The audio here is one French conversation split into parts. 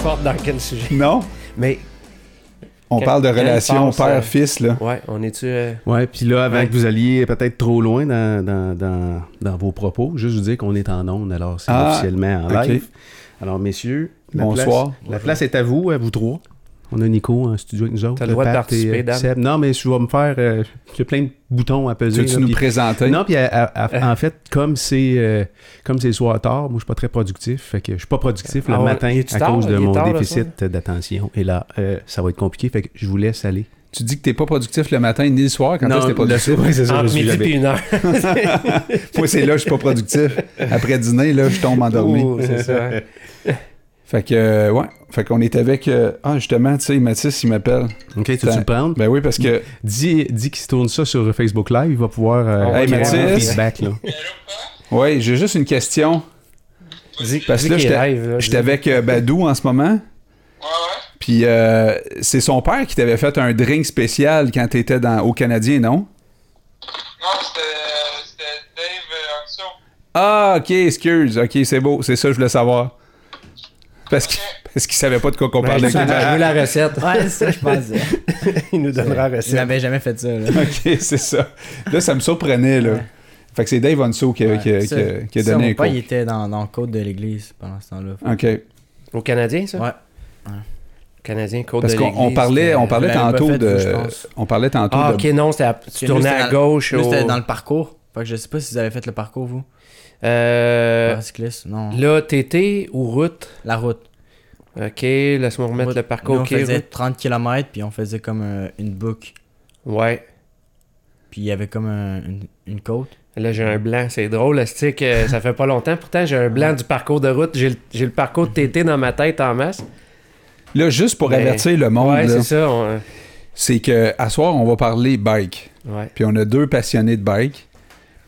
importe dans quel sujet. Non? Mais On Quel- parle de relation père-fils, là. ouais, on est-tu. euh, Ouais, puis là, avant Ouais. que vous alliez peut-être trop loin dans, dans, dans, dans vos propos, juste vous dire qu'on est en ondes, alors c'est Ah, officiellement en live. Alors, messieurs, la Bonsoir. place, la place est à vous, à vous trois. On a Nico en studio avec nous autres. T'as le droit de Pat participer, et, euh, Dan. Seb. Non, mais je vais me faire... euh, J'ai plein de boutons à peser. Tu là, nous puis- présenter? Non, puis en fait, comme c'est euh, comme c'est le soir tard, moi je suis pas très productif, fait que je suis pas productif le Ah ouais, matin à tard, cause de mon tard, déficit d'attention. Et là, euh, ça va être compliqué, fait que je vous laisse aller. Tu dis que t'es pas productif le matin ni le soir. Quand est-ce que t'es productif? c'est ça, je Entre midi jamais. et une heure. Moi, c'est là que je suis pas productif. Après dîner, là, je tombe endormi. C'est ça. Fait que, euh, ouais. Fait qu'on est avec... euh, Ah, justement, tu sais, Mathis, il m'appelle. Ok, tu veux prendre? Ben oui, parce que... Dis, dis qu'il se tourne ça sur Facebook Live, il va pouvoir euh, Hey, avoir Mathis. un feedback. Là. Ouais, j'ai juste une question. Dis, Parce que là, j'étais- avec euh, Badou en ce moment. Ouais, ouais. Puis euh, c'est son père qui t'avait fait un drink spécial quand t'étais dans, au Canadien, non? Non, c'était Dave Anso. Ah, ok, excuse. Ok, c'est beau. C'est ça je voulais savoir. Parce que- parce qu'il savait pas de quoi qu'on parlait. as joué la recette. Ouais, c'est ça, je pense. Il nous donnera la Il recette. n'avait jamais fait ça. Là. ok, c'est ça. Là, ça me surprenait, là. Ouais. Fait que c'est Dave Onso qui, a- qui a- Ouais, qui ça- a- qui a ça, donné mon un père, il était dans, dans le code de l'église pendant ce temps-là. Ok. Au Canadien, ça? Ouais. Canadien, Côte Parce de qu'on l'Église. on parlait, on parlait tantôt de. je. On parlait tantôt Ah, de. ok, non, c'était à- tu tournais à gauche. Au- c'était dans le parcours. Fait que je sais pas si vous avez fait le parcours, vous. Euh, Pas cycliste, non. Là, TT ou route? La route. Ok, laisse-moi remettre Route. le parcours. Nous, on faisait route. 30 km, puis on faisait comme euh, une boucle. Ouais. Puis il y avait comme un- une, une côte. Là, j'ai un blanc. C'est drôle, c'est que ça fait pas longtemps. Pourtant, j'ai un blanc du parcours de route. J'ai le, j'ai le parcours de TT dans ma tête en masse. Là, juste pour Mais- avertir le monde, ouais, c'est ça. on- c'est que à soir, on va parler bike. Ouais. Puis on a deux passionnés de bike.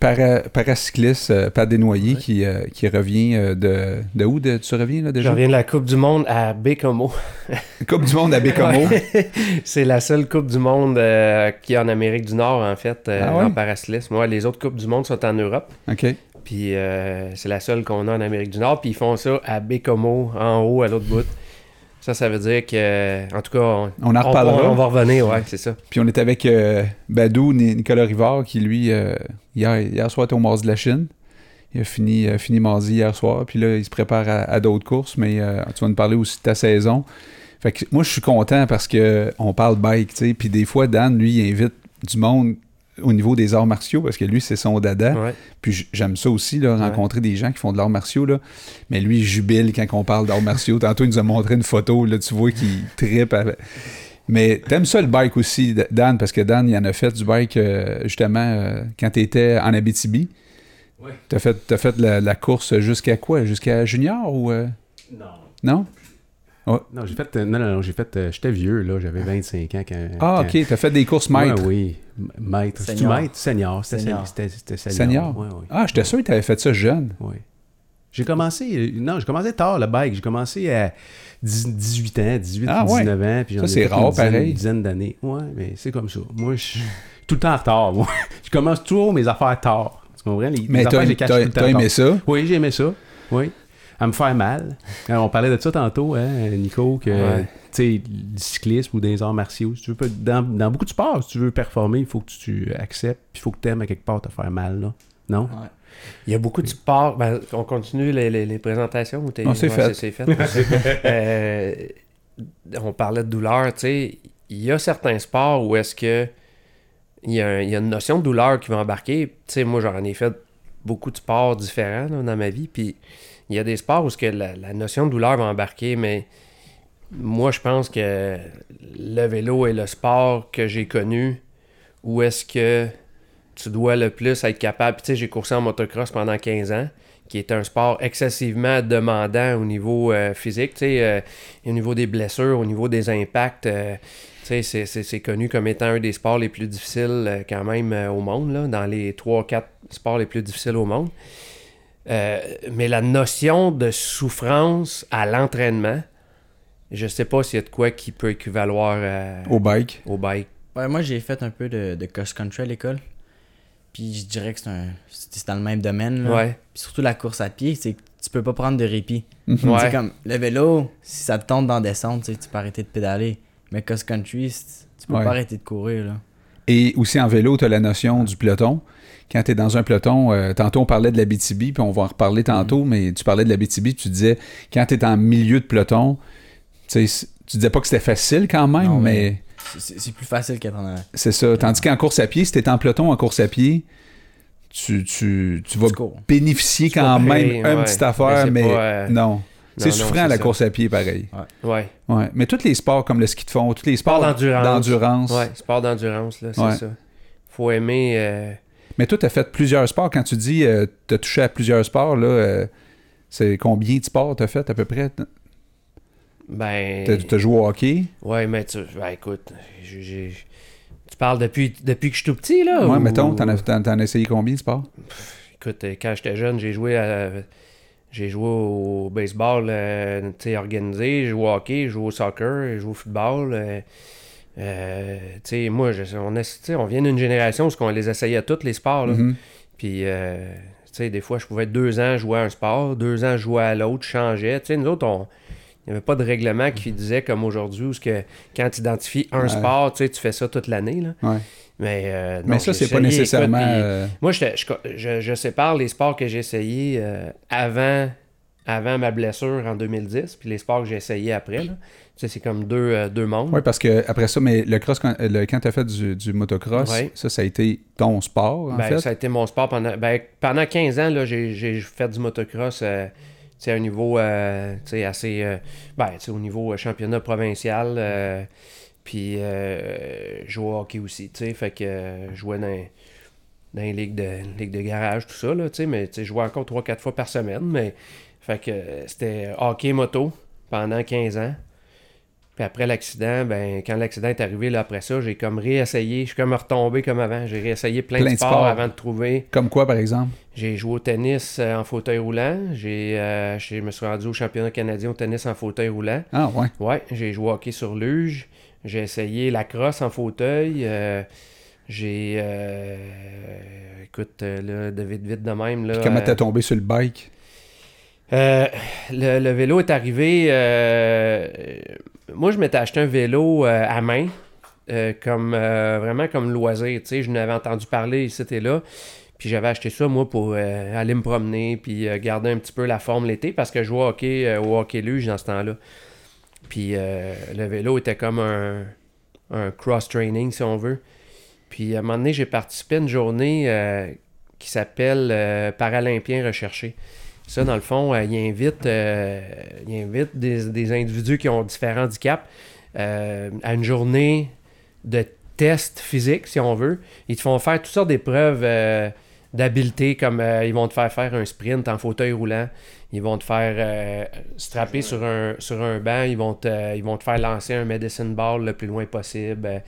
Para, paracycliste, euh, Pat Desnoyers, Ouais. qui, euh, qui revient euh, de. De où de- tu reviens là Je déjà reviens de la Coupe du Monde à Bécomo. Coupe du Monde à Bécomo. c'est la seule Coupe du Monde y a en Amérique du Nord, en fait, Ah en paracyclisme. Ouais, les autres Coupes du Monde sont en Europe. OK. Puis euh, c'est la seule qu'on a en Amérique du Nord. Puis ils font ça à Bécomo, en haut, à l'autre bout. Ça, ça veut dire que, en tout cas, on, On en reparlera. on va revenir, ouais, c'est ça. Puis on est avec euh, Badou, Ni- Nicolas Rivard, qui lui, euh, hier, hier soir, était au Mars de la Chine. Il a fini, euh, fini mardi hier soir. Puis là, il se prépare à, à d'autres courses. Mais euh, tu vas nous parler aussi de ta saison. Fait que moi, je suis content parce que on parle bike, tu sais. Puis des fois, Dan, lui, il invite du monde au niveau des arts martiaux parce que lui, c'est son dada. Ouais. Puis j'aime ça aussi, là, Ouais. rencontrer des gens qui font de l'art martiaux. Là. Mais lui, il jubile quand on parle d'arts martiaux. Tantôt, il nous a montré une photo. Là, tu vois qu'il trippe. avec- Mais t'aimes ça le bike aussi, Dan, parce que Dan, il en a fait du bike euh, justement euh, quand t'étais en Abitibi. Oui. T'as fait, t'as fait la, la course jusqu'à quoi? Jusqu'à junior ou... euh, Non. Non? Non, j'ai fait. euh, non, non, non, j'ai fait. euh, J'étais vieux, là. J'avais 25 ans quand. Ah, quand- ok. T'as fait des courses Ouais, maîtres. oui. Maître. C'est-tu Senior. maître? Senior. C'était Senior. c'était- c'était senior. Senior? Ouais, ouais. Ah, j'étais sûr que t'avais fait ça jeune. Oui. J'ai commencé, euh, non, j'ai commencé tard le bike. J'ai commencé à 10 18 ans, 18, Ah, ouais. 19 ans. Puis j'en Ça, ai c'est fait rare, une dizaine, pareil. Une dizaine d'années. Ouais, mais c'est comme ça. Moi, je suis tout le temps en retard. Moi, je commence toujours mes affaires tard. Tu comprends? Les, Mais les affaires, t'as aimé ça? Oui, j'ai aimé ça. Oui. À me faire mal. Alors, on parlait de ça tantôt, hein, Nico, que Ouais. tu sais, le cyclisme ou des arts martiaux, si tu veux, pas- dans, dans beaucoup de sports, si tu veux performer, il faut que tu acceptes, puis il faut que tu aimes à quelque part te faire mal, là. Non? Il y a beaucoup de sports. Ben, on continue les, les- les présentations ou t'es- Non, c'est fait. C'est fait. Euh, on parlait de douleur, tu sais. Il y a certains sports où est-ce que il y, a un- il y a une notion de douleur qui va embarquer. Tu sais, moi, j'en ai fait beaucoup de sports différents là, dans ma vie. Puis il y a des sports où que la, notion de douleur va embarquer, mais moi, je pense que le vélo est le sport que j'ai connu où est-ce que tu dois le plus être capable. Tu sais, j'ai coursé en motocross pendant 15 ans, qui est un sport excessivement demandant au niveau euh, physique, euh, au niveau des blessures, au niveau des impacts. euh, tu sais, c'est- connu comme étant un des sports les plus difficiles quand même au monde, là, dans les 3-4 sports les plus difficiles au monde. Euh, mais la notion de souffrance à l'entraînement, je sais pas s'il y a de quoi qui peut équivaloir à- Au bike. au bike. Ouais, moi, j'ai fait un peu de, de cross-country à l'école. Puis je dirais que c'est un. C'est dans le même domaine. Là. Ouais. Puis surtout la course à pied, c'est que tu peux pas prendre de répit. Ouais. comme le vélo, si ça te tente d'en descendre, tu peux arrêter de pédaler. Mais cross-country, tu peux Ouais. pas arrêter de courir. Là. Et aussi en vélo, tu as la notion du peloton. Quand tu es dans un peloton, euh, tantôt on parlait de la BTB, puis on va en reparler tantôt, mais tu parlais de la BTB, tu disais, quand tu es en milieu de peloton, tu disais pas que c'était facile quand même, Non, mais, mais- C'est c'est plus facile qu'être en avant. c'est ça. Tandis qu'en course à pied, si tu es en peloton en course à pied, tu, tu, tu vas bénéficier Tu quand vas même payer, une ouais. petite affaire, Mais mais, c'est pas, euh, non. C'est non, souffrant c'est la ça. course à pied, pareil. Ouais. Ouais. Mais tous les sports comme le ski de fond, tous les sports Sport d'endurance. d'endurance. Ouais, sport d'endurance, là, c'est Ouais. ça. Faut aimer. euh, Mais toi, tu as fait plusieurs sports. Quand tu dis euh, tu as touché à plusieurs sports, là, euh, c'est combien de sports tu as fait à peu près? ben. Tu as joué au hockey? Ouais, mais tu. Ben, écoute, j'ai- tu parles depuis, depuis que je suis tout petit, là? Ouais, ou- mettons, t'en as, t'en- t'en as essayé combien de sports? Écoute, euh, quand j'étais jeune, j'ai joué à. J'ai joué au baseball euh, organisé, j'ai joué au hockey, j'ai joué au soccer, j'ai joué au football. Euh, tu sais, moi, je- on, est- on vient d'une génération où on les essayait tous les sports. là. Mhm. Puis, euh, tu sais, des fois, je pouvais être deux ans jouer à un sport, deux ans jouer à l'autre, je changeais. Tu sais, nous autres, on. Il n'y avait pas de règlement qui disait comme aujourd'hui où que quand tu identifies un Ouais. sport, tu sais, tu fais ça toute l'année. Ouais. Mais, euh, non, Mais ça, c'est pas nécessairement. écoute, puis- euh, moi, je, je, je sépare les sports que j'ai essayés euh, avant, avant ma blessure en 2010, puis les sports que j'ai essayés après. là. Tu sais, c'est comme deux, euh, deux mondes. Ouais, parce que après ça, mais le cross, quand, tu as fait du, du motocross, Ouais. ça, ça a été ton sport, en Ben, fait? Ça a été mon sport pendant, ben, pendant 15 ans. là, J'ai j'ai fait du motocross euh, à un niveau euh, tu sais, assez. euh, ben, tu sais, au niveau euh, championnat provincial. puis jouais au hockey aussi. tu sais, Fait que je jouais dans, dans les ligues de, ligues de garage, tout ça. Là, tu sais, mais je jouais encore 3-4 fois par semaine. Mais fait que euh, c'était hockey moto pendant 15 ans. Puis après l'accident, ben quand l'accident est arrivé, là, après ça, j'ai comme réessayé. Je suis comme retombé comme avant. J'ai réessayé plein, Plein de sports, avant de trouver. Comme quoi, par exemple? J'ai joué au tennis euh, en fauteuil roulant. J'ai, euh, je me suis rendu au championnat canadien au tennis en fauteuil roulant. Ah, ouais. Ouais, j'ai joué au hockey sur luge. J'ai essayé la crosse en fauteuil. euh, j'ai. euh, écoute, euh, là, de vite, vite de même. Là, Puis comment euh, t'es tombé sur le bike? Euh, le, vélo est arrivé. euh, moi, je m'étais acheté un vélo euh, à main, comme vraiment comme loisir. Tu sais, je n'avais entendu parler et là. Puis j'avais acheté ça, moi, pour aller me promener, puis garder un petit peu la forme l'été, parce que je jouais au hockey, au hockey luge dans ce temps-là. Puis le vélo était comme un, un cross-training, si on veut. Puis à un moment donné, j'ai participé à une journée qui s'appelle Paralympien recherché. Ça, dans le fond, euh, il invite, euh, il invite des, des individus qui ont différents handicaps euh, à une journée de test physique, si on veut. Ils te font faire toutes sortes d'épreuves euh, d'habileté, comme euh, ils vont te faire faire un sprint en fauteuil roulant. Ils vont te faire euh, strapper sur un, sur un banc. Ils vont, te, ils vont te faire lancer un medicine ball le plus loin possible.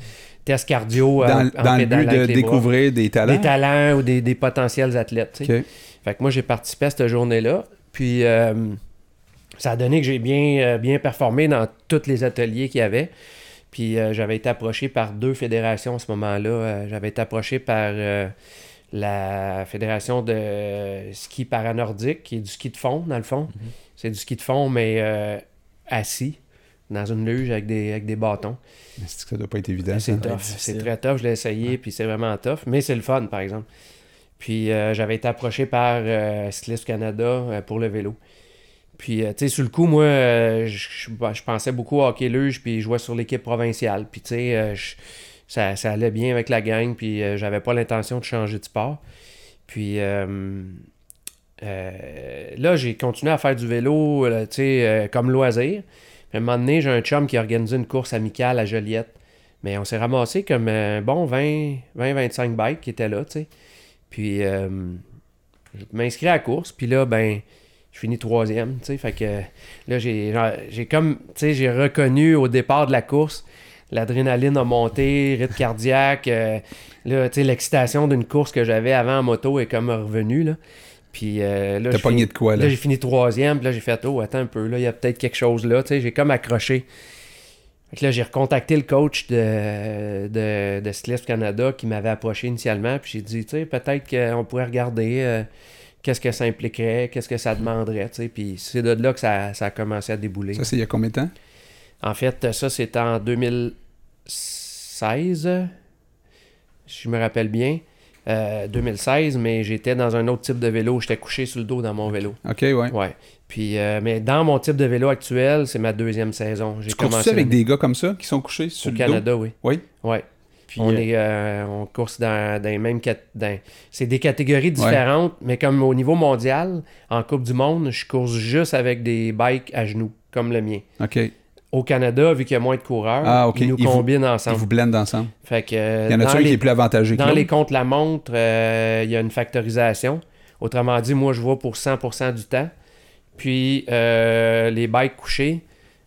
Test cardio Dans, en dans le but de bras. découvrir des talents? Des talents ou des, des potentiels athlètes. Fait que moi, j'ai participé à cette journée-là. Puis, euh, ça a donné que j'ai bien, euh, bien performé dans tous les ateliers qu'il y avait. Puis, euh, j'avais été approché par deux fédérations à ce moment-là. Euh, j'avais été approché par euh, la fédération de ski paranordique, qui est du ski de fond, dans le fond. C'est du ski de fond, mais euh, assis, dans une luge avec des, avec des bâtons. Mais c'est que ça doit pas être évident. C'est tough. C'est très tough. Je l'ai essayé, puis c'est vraiment tough. Mais c'est le fun, par exemple. Puis euh, j'avais été approché par euh, Cycliste Canada euh, pour le vélo. Puis, tu sais, sur le coup, moi, euh, je pensais beaucoup au hockey luge, puis je jouais sur l'équipe provinciale. Puis, tu sais, ça, allait bien avec la gang, puis j'avais pas l'intention de changer de sport. Puis, là, j'ai continué à faire du vélo, là, tu sais, euh, comme loisir. Puis, à un moment donné, j'ai un chum qui a organisé une course amicale à Joliette. Mais on s'est ramassé comme un bon 20 20-25 bikes qui étaient là, tu sais. Puis, euh, je m'inscris à la course, puis là, ben, je finis troisième, tu sais. Fait que là, j'ai j'ai comme, tu sais, j'ai reconnu au départ de la course, l'adrénaline a monté, rythme cardiaque. euh, là, tu sais, l'excitation d'une course que j'avais avant en moto est comme revenue, là. Puis euh, là, pogné finis- de quoi, là? Là, j'ai fini troisième, puis là, j'ai fait, oh, attends un peu, là, il y a peut-être quelque chose là, tu sais, j'ai comme accroché. Fait que là, j'ai recontacté le coach de, de, de Canada qui m'avait approché initialement. Puis j'ai dit, tu sais, peut-être qu'on pourrait regarder euh, qu'est-ce que ça impliquerait, qu'est-ce que ça demanderait, tu sais. Puis c'est de là que ça, ça a commencé à débouler. Ça, c'est il y a combien de temps? En fait, ça, c'était en 2016, si je me rappelle bien. Euh, 2016, mais j'étais dans un autre type de vélo. J'étais couché sur le dos dans mon vélo. OK, ouais. Ouais. Puis, euh, mais dans mon type de vélo actuel, c'est ma deuxième saison. J'ai Tu courses commencé avec des gars comme ça qui sont couchés sur au le Canada, oui. Oui? Ouais. Puis, on euh, est euh, on course dans, dans les mêmes dans- c'est des catégories différentes, mais comme au niveau mondial, en Coupe du Monde, je course juste avec des bikes à genoux, comme le mien. dos? OK. Au Canada, vu qu'il y a moins de coureurs, Ah, ils nous Ils vous- combinent Ils ensemble. vous blendent ensemble. Fait que, euh, Il y en a un les- qui est plus avantagé que Dans les contre-la-montre, euh, il y a une factorisation. Autrement dit, moi, je vois pour 100% du temps. Puis, euh, les bikes couchés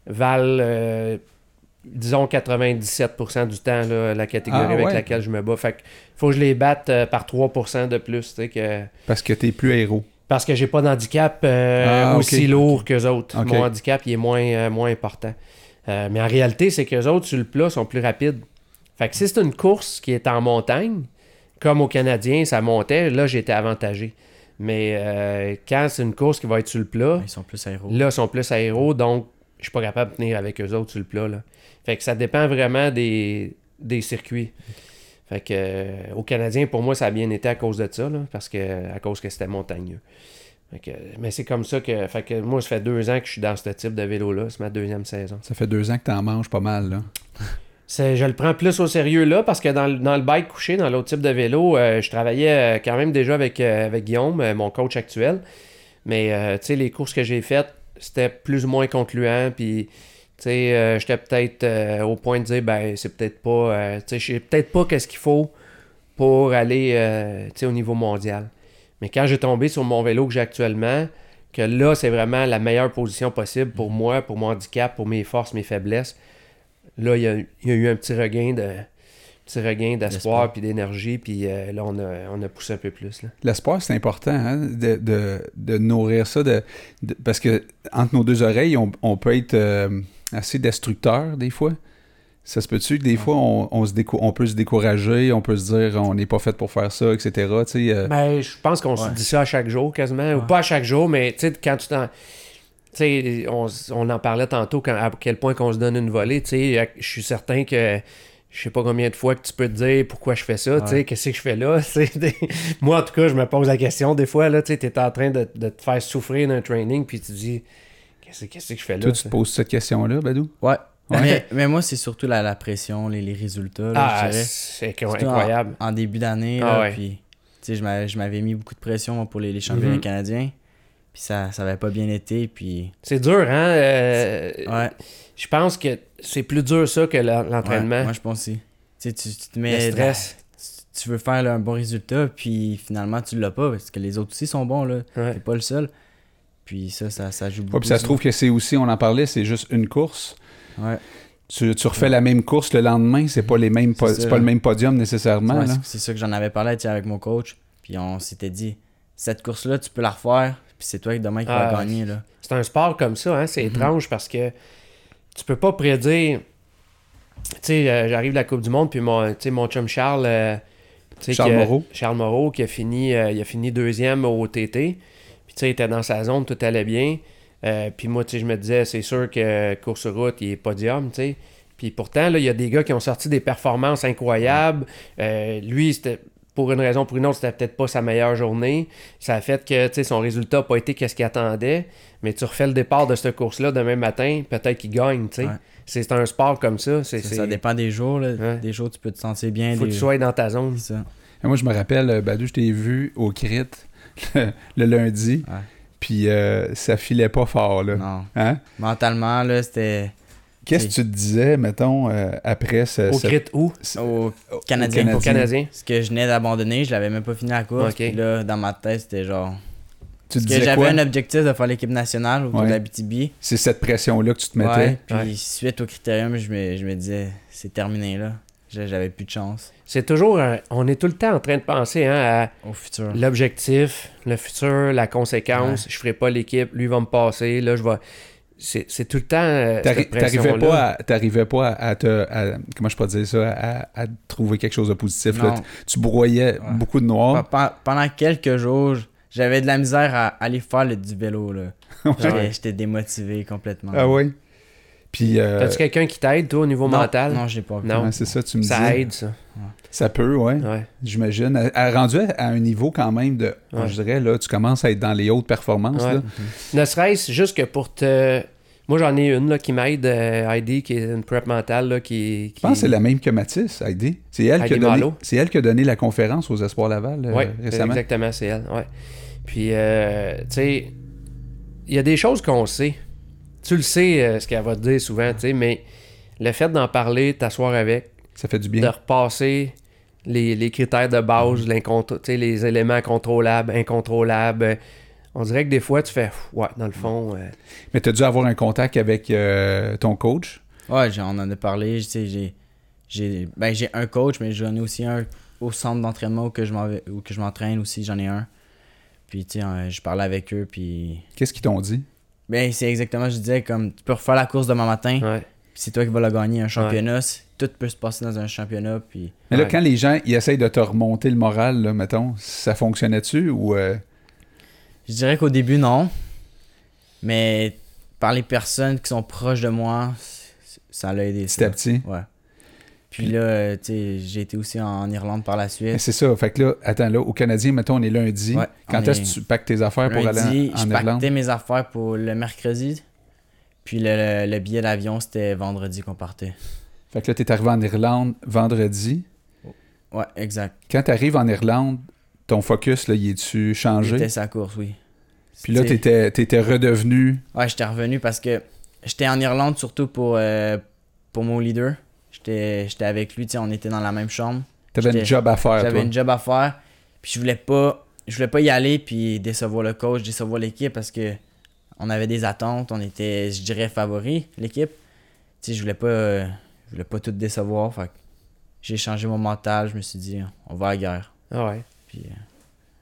valent, euh, disons, 97% du temps, là, la catégorie Ah, avec ouais. laquelle je me bats. Fait que faut que je les batte par 3% de plus. Que... Parce que t'es plus héros. Parce que j'ai pas d'handicap euh, Ah, aussi lourd qu'eux autres. Ok. Mon handicap, il est moins, euh, moins important. Euh, mais en réalité, c'est qu'eux autres, sur le plat, sont plus rapides. Fait que si c'est une course qui est en montagne, comme aux Canadiens, ça montait, là, j'étais avantagé. Mais euh, quand c'est une course qui va être sur le plat, Ils sont plus aéros. là, ils sont plus aéros, donc je suis pas capable de tenir avec eux autres sur le plat. Là. Fait que ça dépend vraiment des, des circuits. Fait que euh, aux Canadiens, pour moi, ça a bien été à cause de ça, là, parce que à cause que c'était montagneux. Que, mais c'est comme ça que. Fait que moi, ça fait deux ans que je suis dans ce type de vélo-là. C'est ma deuxième saison. Ça fait deux ans que t'en manges pas mal, là. Je le prends plus au sérieux là parce que dans, le- dans le bike couché, dans l'autre type de vélo, euh, je travaillais euh, quand même déjà avec, euh, avec Guillaume, euh, mon coach actuel. Mais tu sais, les courses que j'ai faites, c'était plus ou moins concluant. Puis, tu sais, j'étais peut-être au point de dire, ben, c'est peut-être pas. tu sais, je sais peut-être pas qu'est-ce qu'il faut pour aller tu sais, au niveau mondial. Mais quand j'ai tombé sur mon vélo que j'ai actuellement, que là, c'est vraiment la meilleure position possible pour moi, pour mon handicap, pour mes forces, mes faiblesses. Là, il y a, il y a eu un petit regain de petit regain d'espoir puis d'énergie, puis euh, là, on a, on a poussé un peu plus. L'espoir, c'est important hein, de, de- de nourrir ça. De, de- parce que entre nos deux oreilles, on, on peut être euh, assez destructeur des fois. Ça se peut-tu que des fois, on, on se décou- on peut se décourager, on peut se dire on n'est pas fait pour faire ça, etc. Tu sais, euh, Ben, je pense qu'on se dit ça à chaque jour quasiment, ou pas à chaque jour, mais tu sais, quand tu t'en. Tu sais, on, on en parlait tantôt quand, à quel point qu'on se donne une volée. Tu sais, je suis certain que je sais pas combien de fois que tu peux te dire pourquoi je fais ça, tu sais, Ouais. qu'est-ce que je fais là. tu sais, des- Moi, en tout cas, je me pose la question des fois, là, tu t'es en train de, de te faire souffrir d'un training, puis tu te dis, qu'est-ce qu'est-ce que je fais là? toi, tu te poses cette question-là, Badou? Ouais. Ouais. Mais, mais moi, c'est surtout la, la pression, les, les résultats, là, Ah, c'est en- incroyable. En, début d'année, Ah là, ouais. puis tu sais, je m'avais- je m'avais mis beaucoup de pression moi, pour les, les championnats Mhm. canadiens. Puis ça, ça avait pas bien été, puis... C'est dur, hein? euh, Ouais, Je pense que c'est plus dur ça que ouais, l'entraînement. moi je pense aussi. Tu sais, tu, tu te le mets... stress. tu- Tu veux faire là, un bon résultat, puis finalement tu l'as pas, parce que les autres aussi sont bons, là. Ouais. T'es pas le seul. Puis ça, ça, ça joue beaucoup. Ouais, puis ça se trouve que c'est aussi, on en parlait, c'est juste une course. Ouais. Tu, tu refais la même course le lendemain, c'est pas les mêmes C'est pas le même podium nécessairement. C'est- ça que j'en avais parlé tu sais, avec mon coach. Puis on s'était dit, cette course-là, tu peux la refaire, puis c'est toi demain qui Ah, vas gagner, là. C'est un sport comme ça, hein? c'est Mhm. étrange parce que tu peux pas prédire. Tu sais, euh, j'arrive de la Coupe du Monde, puis mon, tu sais, mon chum Charles. euh, Charles qui a- Moreau. Charles Moreau, qui a fini, euh, il a fini deuxième au TT. Puis tu sais, il était dans sa zone, tout allait bien. Euh, puis moi, tu sais, je me disais, c'est sûr que course route, il est podium, tu sais. Puis pourtant, là, il y a des gars qui ont sorti des performances incroyables. Euh, lui, c'était pour une raison ou pour une autre, c'était peut-être pas sa meilleure journée. Ça a fait que tu sais, son résultat n'a pas été qu'est-ce qu'il attendait. Mais tu refais le départ de cette course-là demain matin, peut-être qu'il gagne. tu sais. Ouais. C'est un sport comme ça. C'est, Ça, c'est- ça dépend des jours, là. Ouais. Des jours, tu peux te sentir bien. faut que tu sois dans ta zone. C'est ça. Et moi, je me rappelle, euh, Badou, je t'ai vu au crit le, le lundi, Ouais. Puis euh, ça filait pas fort, là. Non. Hein? Mentalement, là, c'était Qu'est-ce que tu te disais, mettons, euh, après ce... Au ce- crit où? ce- au au Canadien. Au Canadien. Ce que je venais d'abandonner, je l'avais même pas fini la course. Puis là, dans ma tête, c'était genre. Tu te Parce que disais j'avais un objectif de faire l'équipe nationale autour Ouais. de la BTB. C'est cette pression-là que tu te mettais? Ouais, puis Ouais. suite au critérium, je me, je me disais, c'est terminé là. J'a- J'avais plus de chance C'est toujours. un- on est tout le temps en train de penser hein, à au futur. l'objectif, le futur, la conséquence. Je ferai pas l'équipe, lui va me passer. Là, je vais. c'est c'est tout le temps. euh, T'arrivais pas, à, t'arrivais pas à, te. à- comment je peux dire ça À, à trouver quelque chose de positif. là. Tu, broyais Ouais. beaucoup de noir. Pe- pe- Pendant quelques jours, j'avais de la misère à aller faire le, du vélo. Ouais. j'étais démotivé complètement. Ah oui? Puis. euh, T'as-tu quelqu'un qui t'aide, toi, au niveau non, mental? Non, j'ai pas. Non. ouais, c'est ça, tu me Ça dis. aide, ça. Ça peut, ouais. Ouais. J'imagine. Elle- elle rendu à un niveau quand même de. Ouais. Je dirais, là, tu commences à être dans les hautes performances. Ouais. Là. Ne serait-ce juste que pour te. Moi, j'en ai une là, qui m'aide, euh, Heidi, qui est une prep mentale. Là, qui, Je pense que c'est la même que Mathis, Heidi. C'est elle, qui a Heidi donné, elle qui a donné la conférence aux Espoirs Laval euh, Oui, récemment. exactement, c'est elle. Ouais. Puis, euh, tu sais, il y a des choses qu'on sait. Tu le sais, euh, ce qu'elle va te dire souvent, tu sais, mais le fait d'en parler, t'asseoir avec, Ça fait du de bien. repasser les, les critères de base, Mm. l'incontr- tu sais, les éléments contrôlables, incontrôlables, euh, on dirait que des fois, tu fais, ouais, dans le fond, euh, Mais tu as dû avoir un contact avec euh, ton coach? Ouais, j'ai- on en a parlé. tu sais, J'ai j'ai ben, j'ai un coach, mais j'en ai aussi un au centre d'entraînement où que je m'en vais- où que je m'entraîne aussi. J'en ai un. Puis, tu sais, euh, je parlais avec eux. Puis, Qu'est-ce qu'ils t'ont dit? Ben, c'est exactement, je disais, comme tu peux refaire la course demain matin. ouais. Puis c'est toi qui vas la gagner, un championnat. Tout peut se passer dans un championnat. Puis, Mais là, Ouais. quand les gens ils essayent de te remonter le moral, là, mettons, ça fonctionnait-tu ou euh, je dirais qu'au début, non. Mais par les personnes qui sont proches de moi, ça l'a aidé. petit à petit? Ouais. Puis là, euh, tu sais, j'ai été aussi en Irlande par la suite. c'est ça. Fait que là, attends, là, au Canadien, mettons, on est lundi. Ouais, Quand est-ce est- que tu packs tes affaires pour aller en, je en Irlande? pactais mes affaires pour le mercredi. Puis le, le billet d'avion, c'était vendredi qu'on partait. Fait que là, t'es arrivé en Irlande vendredi. Ouais, exact. Quand t'arrives en Irlande, ton focus, là, il est-tu changé? C'était sa course, oui. Puis là, t'étais, t'étais redevenu... Ouais, j'étais revenu parce que j'étais en Irlande surtout pour, euh, pour mon leader. J'étais j'étais avec lui, on était dans la même chambre. T'avais une job à faire, J'avais une job à faire. Puis je voulais pas je voulais pas y aller puis décevoir le coach, décevoir l'équipe parce que on avait des attentes, on était je dirais favoris l'équipe. Tu sais, je voulais pas euh, je voulais pas tout décevoir, fait j'ai changé mon mental, je me suis dit on va à la guerre. Ah ouais. Puis euh,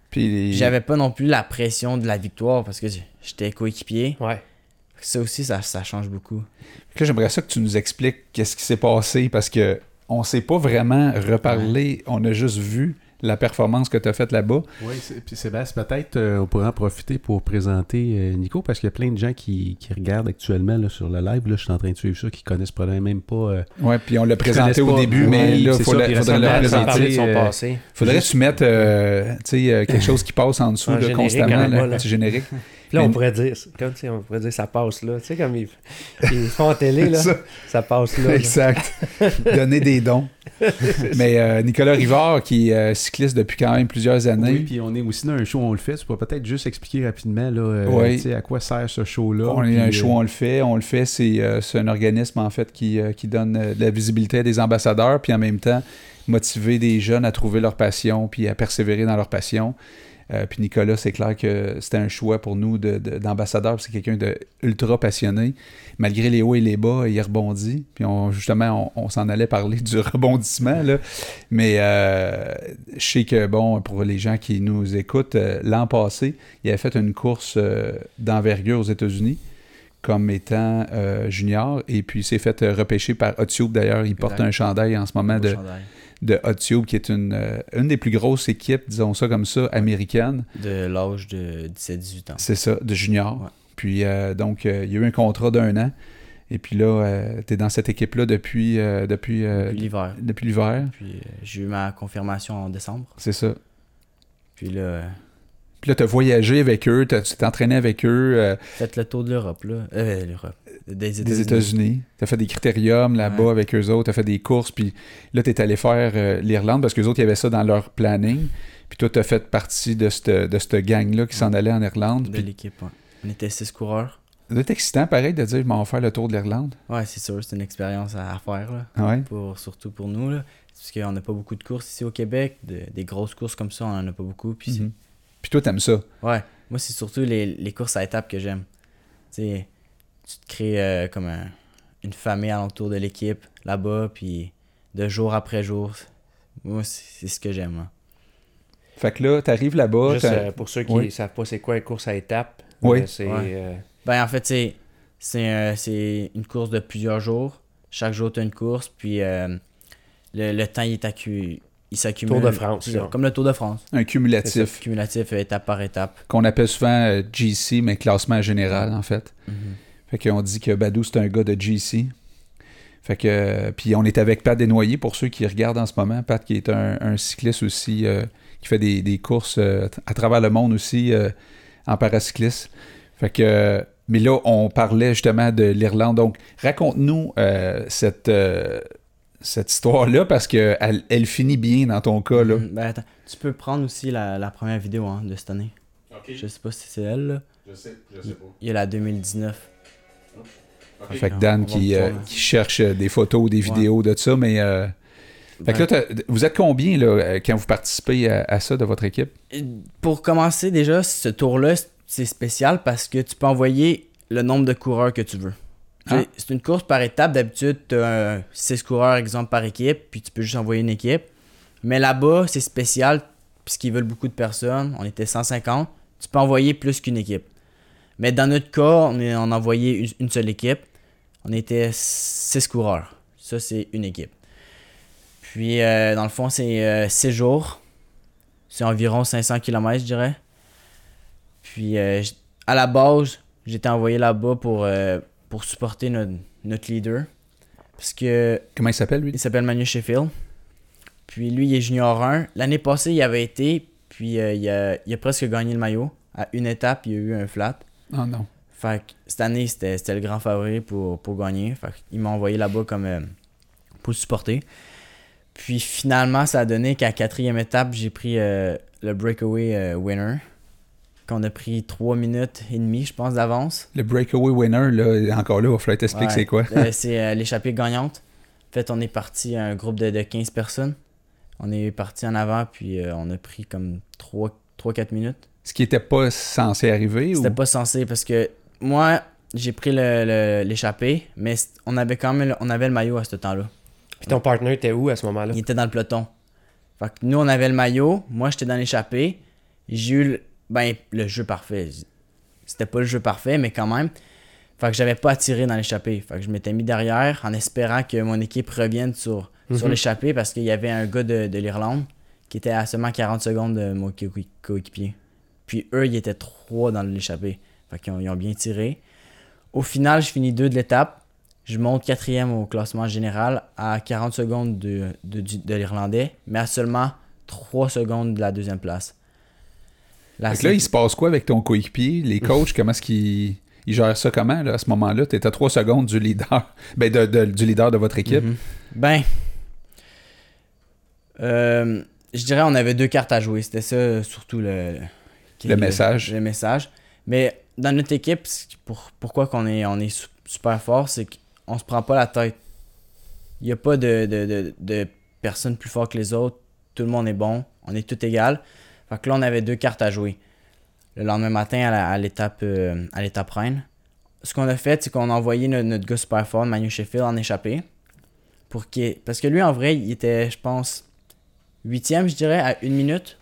Puis les- j'avais pas non plus la pression de la victoire parce que j'étais coéquipier. Ouais. Ça aussi ça, ça change beaucoup. Là, j'aimerais ça que tu nous expliques qu'est-ce qui s'est passé parce que on s'est pas vraiment reparlé. On a juste vu la performance que tu as faite là-bas. Oui, puis Sébastien, peut-être euh, on pourrait en profiter pour présenter euh, Nico, parce qu'il y a plein de gens qui, qui regardent actuellement là, sur le live. Là, je suis en train de suivre ça, qui connaissent probablement même pas. euh, Ouais, puis on l'a présenté au pas. début, Ouais, mais puis faudrait le présenter, son euh. Faudrait que tu mettes euh, tu sais, euh, quelque chose qui passe en dessous Un là, générique constamment, un petit générique. Puis là, on pourrait dire, comme tu sais, on pourrait dire ça passe là. Tu sais, comme ils, ils font en télé, là, Ça. ça, passe là. là. Exact. Donner des dons. Mais euh, Nicolas Rivard, qui est euh, cycliste depuis quand même plusieurs années, Oui, puis on est aussi dans un show, on le fait. Tu peux peut-être juste expliquer rapidement là, euh, Oui. tu sais, à quoi sert ce show-là. on est un show, on le fait. On le fait, c'est euh, c'est un organisme en fait qui, euh, qui donne euh, de la visibilité à des ambassadeurs, puis en même temps motiver des jeunes à trouver leur passion, puis à persévérer dans leur passion. Euh, puis Nicolas, c'est clair que c'était un choix pour nous de- de- d'ambassadeur. c'est quelqu'un de ultra passionné. Malgré les hauts et les bas, il rebondit. Puis on, justement, on, on s'en allait parler du rebondissement. Là. Mais euh, je sais que, bon, pour les gens qui nous écoutent, euh, l'an passé, il avait fait une course d'envergure aux États-Unis comme étant junior. Et puis il s'est fait repêcher par Hot. D'ailleurs, il porte un chandail en ce moment Au de, chandail. De Hot Tube, qui est une, euh, une des plus grosses équipes, disons ça comme ça, américaines. De l'âge de 17-18 ans. C'est ça, de junior. Ouais. Puis euh, donc, euh, il y a eu un contrat d'un an. Et puis là, tu es dans cette équipe-là depuis, euh, depuis, euh, Depuis l'hiver. depuis l'hiver. Puis euh, j'ai eu ma confirmation en décembre. C'est ça. Puis là, euh, Puis là, tu as voyagé avec eux, tu t'es entraîné avec eux euh, faites le tour de l'Europe, là. Euh, l'Europe. Des États-Unis. États-Unis. Tu as fait des critériums là-bas Ouais. avec eux autres, tu as fait des courses. Puis là, tu es allé faire euh, l'Irlande parce qu'eux autres, il y avait ça dans leur planning. Puis toi, tu as fait partie de cette, de cette gang-là qui s'en allait en Irlande. de l'équipe, ouais. On était six coureurs. c'est excitant, pareil, de dire, je m'en vais faire le tour de l'Irlande. Ouais, c'est sûr, c'est une expérience à, faire, là. Ouais. Pour, surtout pour nous, là. Parce qu'on n'a pas beaucoup de courses ici au Québec. de- des grosses courses comme ça, on en a pas beaucoup. Puis Mhm. Puis toi, t'aimes ça. Ouais, moi, c'est surtout les, les courses à étapes que j'aime. Tu sais, tu te crées euh, comme un- une famille alentour de l'équipe là-bas, puis de jour après jour. Moi, c'est ce que j'aime. hein. Fait que là, t'arrives là-bas. Juste euh, pour ceux qui Oui. savent pas c'est quoi une course à étapes, Oui. euh, c'est Ouais. euh, Ben, en fait, c'est C'est euh, c'est une course de plusieurs jours. Chaque jour, tu as une course, puis euh, le, le temps, il est accu- il s'accumule. Tour de France, là. Comme le Tour de France. Un cumulatif Cumulatif, étape par étape. qu'on appelle souvent euh, GC, mais classement général, en fait. Mhm. Fait qu'on dit que Badou, c'est un gars de GC. Fait que, puis on est avec Pat Desnoyers, pour ceux qui regardent en ce moment. Pat qui est un, un cycliste aussi, euh, qui fait des, des courses euh, à travers le monde aussi euh, en paracycliste. Fait que, mais là, on parlait justement de l'Irlande. Donc, raconte-nous euh, cette, euh, cette histoire-là, parce que elle, elle finit bien dans ton cas. Là. Mhm. Ben, attends, tu peux prendre aussi la, la première vidéo hein, de cette année. Je sais pas si c'est elle. Là. Je sais, je sais pas. Il y a la 2019. Fait que Dan qui, euh, qui cherche des photos, des Ouais. vidéos de ça, mais... euh, Fait que là, t'as- vous êtes combien là, euh, quand vous participez à, à ça de votre équipe? Pour commencer, déjà, ce tour-là, c'est spécial parce que tu peux envoyer le nombre de coureurs que tu veux. Ah. C'est une course par étape. D'habitude, tu as 6 coureurs, exemple, par équipe, puis tu peux juste envoyer une équipe. Mais là-bas, c'est spécial puisqu'ils veulent beaucoup de personnes. On était 150. Tu peux envoyer plus qu'une équipe. Mais dans notre cas, on, est, on a envoyé une, seule équipe. On était 6 coureurs. Ça, c'est une équipe. Puis, euh, dans le fond, c'est 6 jours. C'est environ 500 km, je dirais. Puis, euh, à la base, j'étais envoyé là-bas pour, euh, pour supporter notre, notre leader. Parce que Comment il s'appelle, lui? il s'appelle Manu Sheffield. Puis lui, il est junior 1. L'année passée, il avait été, puis euh, il, a, il a presque gagné le maillot. À une étape, il y a eu un flat. Oh non. Fait que cette année, c'était c'était le grand favori pour, pour gagner. Fait qu'il m'a envoyé là-bas comme euh, pour le supporter. Puis finalement, ça a donné qu'à la quatrième étape, j'ai pris euh, le breakaway euh, winner. Qu'on a pris 3 minutes et demie, je pense, d'avance. Le breakaway winner, là, encore là, il va falloir t'expliquer Ouais. c'est quoi. C'est l'échappée gagnante. En fait, on est parti un groupe de, de 15 personnes. On est parti en avant, puis on a pris comme 3-4 minutes. Ce qui était pas censé arriver ou... C'était pas censé parce que moi, j'ai pris le- le- l'échappée, mais on avait quand même le- on avait le maillot à ce temps-là. Puis ton partner était où à ce moment-là? Il était dans le peloton. Fait que nous, on avait le maillot. Moi, j'étais dans l'échappée. J'ai eu le, ben, le jeu parfait. C'était pas le jeu parfait, mais quand même. Fait que j'avais pas tirer dans l'échappée. Fait que je m'étais mis derrière en espérant que mon équipe revienne sur, sur Mhm. l'échappée parce qu'il y avait un gars de, de l'Irlande qui était à seulement 40 secondes de mon co- coéquipier. Puis eux, ils étaient trois dans l'échappée. Fait qu'ils ont, ils ont bien tiré. Au final, je finis deux de l'étape. Je monte quatrième au classement général à 40 secondes de, de, l'Irlandais, mais à seulement 3 secondes de la deuxième place. La Fait que là, il se passe quoi avec ton coéquipier? Les coachs, comment est-ce qu'ils ils gèrent ça comment là, à ce moment-là? T'es à 3 secondes du leader. Ben, de- de- du leader de votre équipe. Mhm. Ben, euh, je dirais on avait deux cartes à jouer. C'était ça surtout le, qui- Le message. Le message. Mais dans notre équipe, pour, pourquoi qu'on est, on est su- super fort, c'est qu'on se prend pas la tête. Il n'y a pas de, de, de, de personnes plus fortes que les autres. Tout le monde est bon. On est tout égal. Fait que là, on avait deux cartes à jouer. Le lendemain matin, à l'étape euh, à l'étape reine, ce qu'on a fait, c'est qu'on a envoyé notre, notre gars super fort, Manu Sheffield, en échappée. Pour qu'il- Parce que lui, en vrai, il était, je pense, huitième, je dirais, à une minute.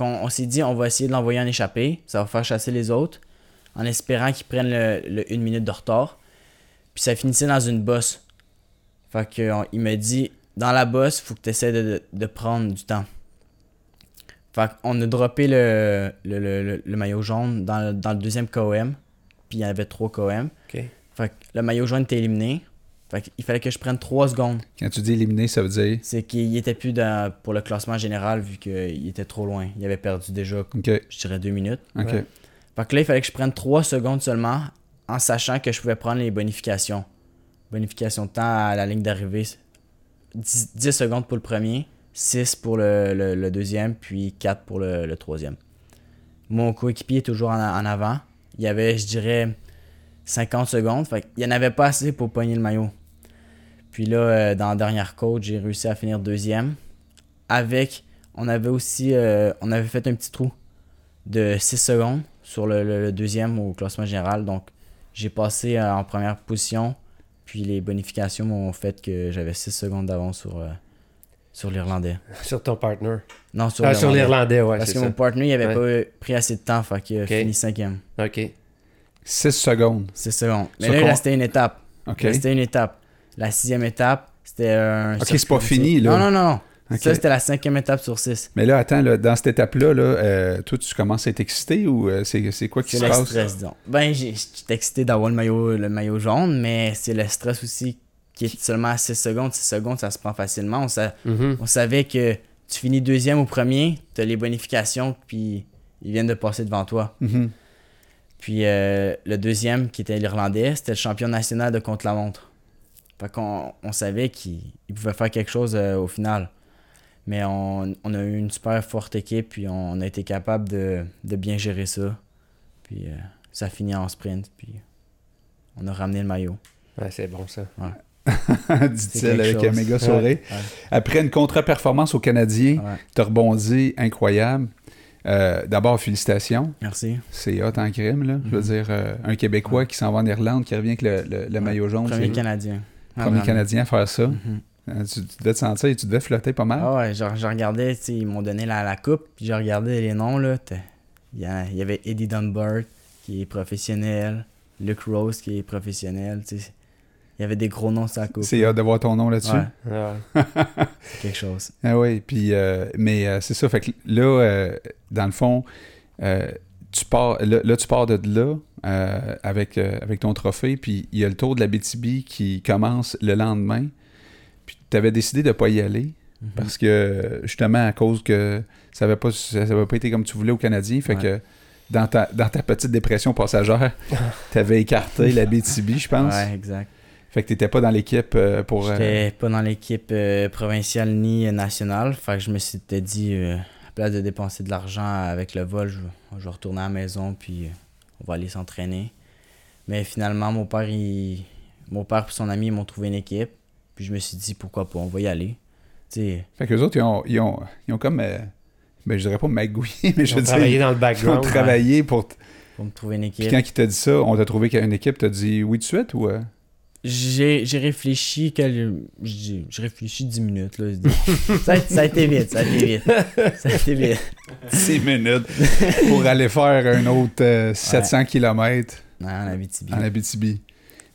Qu'on on s'est dit, on va essayer de l'envoyer en échappée. Ça va faire chasser les autres. En espérant qu'ils prennent le, le une minute de retard. Puis ça finissait dans une bosse. Fait que, on- il m'a dit, dans la bosse, faut que tu essaies de, de- de prendre du temps. Fait qu'on a droppé le, le, le- maillot jaune dans, le- dans le deuxième KOM. Puis il y avait trois KOM. Fait que le maillot jaune était éliminé. Fait qu'il fallait que je prenne 3 secondes. Quand tu dis éliminer, ça veut dire? C'est qu'il était plus dans- pour le classement général vu qu'il était trop loin. Il avait perdu déjà, je dirais, 2 minutes. OK. Ouais. Fait que là, il fallait que je prenne 3 secondes seulement en sachant que je pouvais prendre les bonifications. Bonification de temps à la ligne d'arrivée. 10, 10 secondes pour le premier, 6 pour le, le- le deuxième, puis 4 pour le, le troisième. Mon coéquipier est toujours en, en avant. Il y avait, je dirais, 50 secondes. Fait qu'il n'y en avait pas assez pour pogner le maillot. Puis là, euh, dans la dernière côte, j'ai réussi à finir deuxième. Avec, on avait aussi, euh, on avait fait un petit trou de 6 secondes sur le, le- le deuxième au classement général. Donc, j'ai passé euh, en première position. Puis les bonifications m'ont fait que j'avais 6 secondes d'avance sur, euh, sur l'Irlandais. Sur ton partner. Non, sur Ah, sur l'Irlandais. ouais, Parce que ça. mon partner, il avait Ouais. pas pris assez de temps. Fait qu'il a fini cinquième. OK. 6 secondes. 6 secondes. Mais Ça là, il restait une étape. OK. Il restait une étape. La sixième étape, c'était un. Ok, c'est pas fini, là. Non, non, non. Ça, c'était la cinquième étape sur 6. Mais là, attends, là, dans cette étape-là, là, euh, toi, tu commences à être excité ou euh, c'est c'est quoi qui C'est se le passe? stress, disons. Ben, j'étais excité d'avoir le maillot, le maillot jaune, mais c'est le stress aussi qui est seulement à 6 secondes. 6 secondes, ça se prend facilement. On, sa- Mhm. on savait que tu finis deuxième ou premier, tu as les bonifications, puis ils viennent de passer devant toi. Mhm. Puis euh, le deuxième, qui était l'Irlandais, c'était le champion national de contre-la-montre. Fait qu'on on savait qu'il il pouvait faire quelque chose euh, au final. Mais on, on a eu une super forte équipe, puis on a été capable de, de bien gérer ça. Puis euh, ça finit en sprint, puis on a ramené le maillot. Ouais, c'est bon ça. Dit-il avec un méga sourire. Ouais. Après une contre-performance au Canadien, Ouais. tu as rebondi incroyable. Euh, D'abord, félicitations. Merci. C'est hot en crime, là. Je veux Mhm. dire, euh, un Québécois qui s'en va en Irlande, qui revient avec le, le- le maillot jaune. Premier Canadien. Ah, premier. Canadien à faire ça. Mhm. Euh, Tu, tu devais te sentir, tu devais flotter pas mal. Ah ouais, genre, je regardais, ils m'ont donné la, la coupe, puis j'ai regardé les noms, là. Il y, avait Eddie Dunbar, qui est professionnel, Luke Rose, qui est professionnel, tu sais. Il y avait des gros noms sur la coupe. C'est hot de voir ton nom là-dessus. Ouais, Ouais. quelque chose. Ah oui, puis euh, mais euh, c'est ça, fait que là, euh, dans le fond, tu pars, là, là, tu pars de là euh, avec, euh, avec ton trophée, puis il y a le tour de la BTB qui commence le lendemain. Puis tu avais décidé de ne pas y aller Mhm. parce que justement à cause que ça n'avait pas, ça avait pas été comme tu voulais au Canadien, fait Ouais. que dans ta, dans ta petite dépression passagère, tu avais écarté la BTB, je pense. Ouais, exact. Fait que tu n'étais pas dans l'équipe euh, pour. euh, J'étais pas dans l'équipe provinciale ni nationale, fait que je me suis dit, à place de dépenser de l'argent avec le vol, je, je vais retourner à la maison, puis euh, on va aller s'entraîner. Mais finalement, mon père, il, mon père et son ami m'ont trouvé une équipe, puis je me suis dit, pourquoi pas, on va y aller. Tu sais, Fait que les autres, ils ont, ils ont, ils ont comme. euh, ben, je dirais pas magouillé, mais je Ils veux ont dire. travaillé dans le Ils ont background. travaillé pour. t- pour me trouver une Puis équipe. quand il t'a dit ça, on t'a trouvé qu'il y a une équipe, t'as dit oui de suite ou. euh? J'ai j'ai réfléchi, quel... j'ai j'ai réfléchi 10 minutes. Là. ça, a, ça a été vite, ça a été vite. Ça a été vite. 6 minutes pour aller faire un autre euh, 700 km Non, en Abitibi. en Abitibi.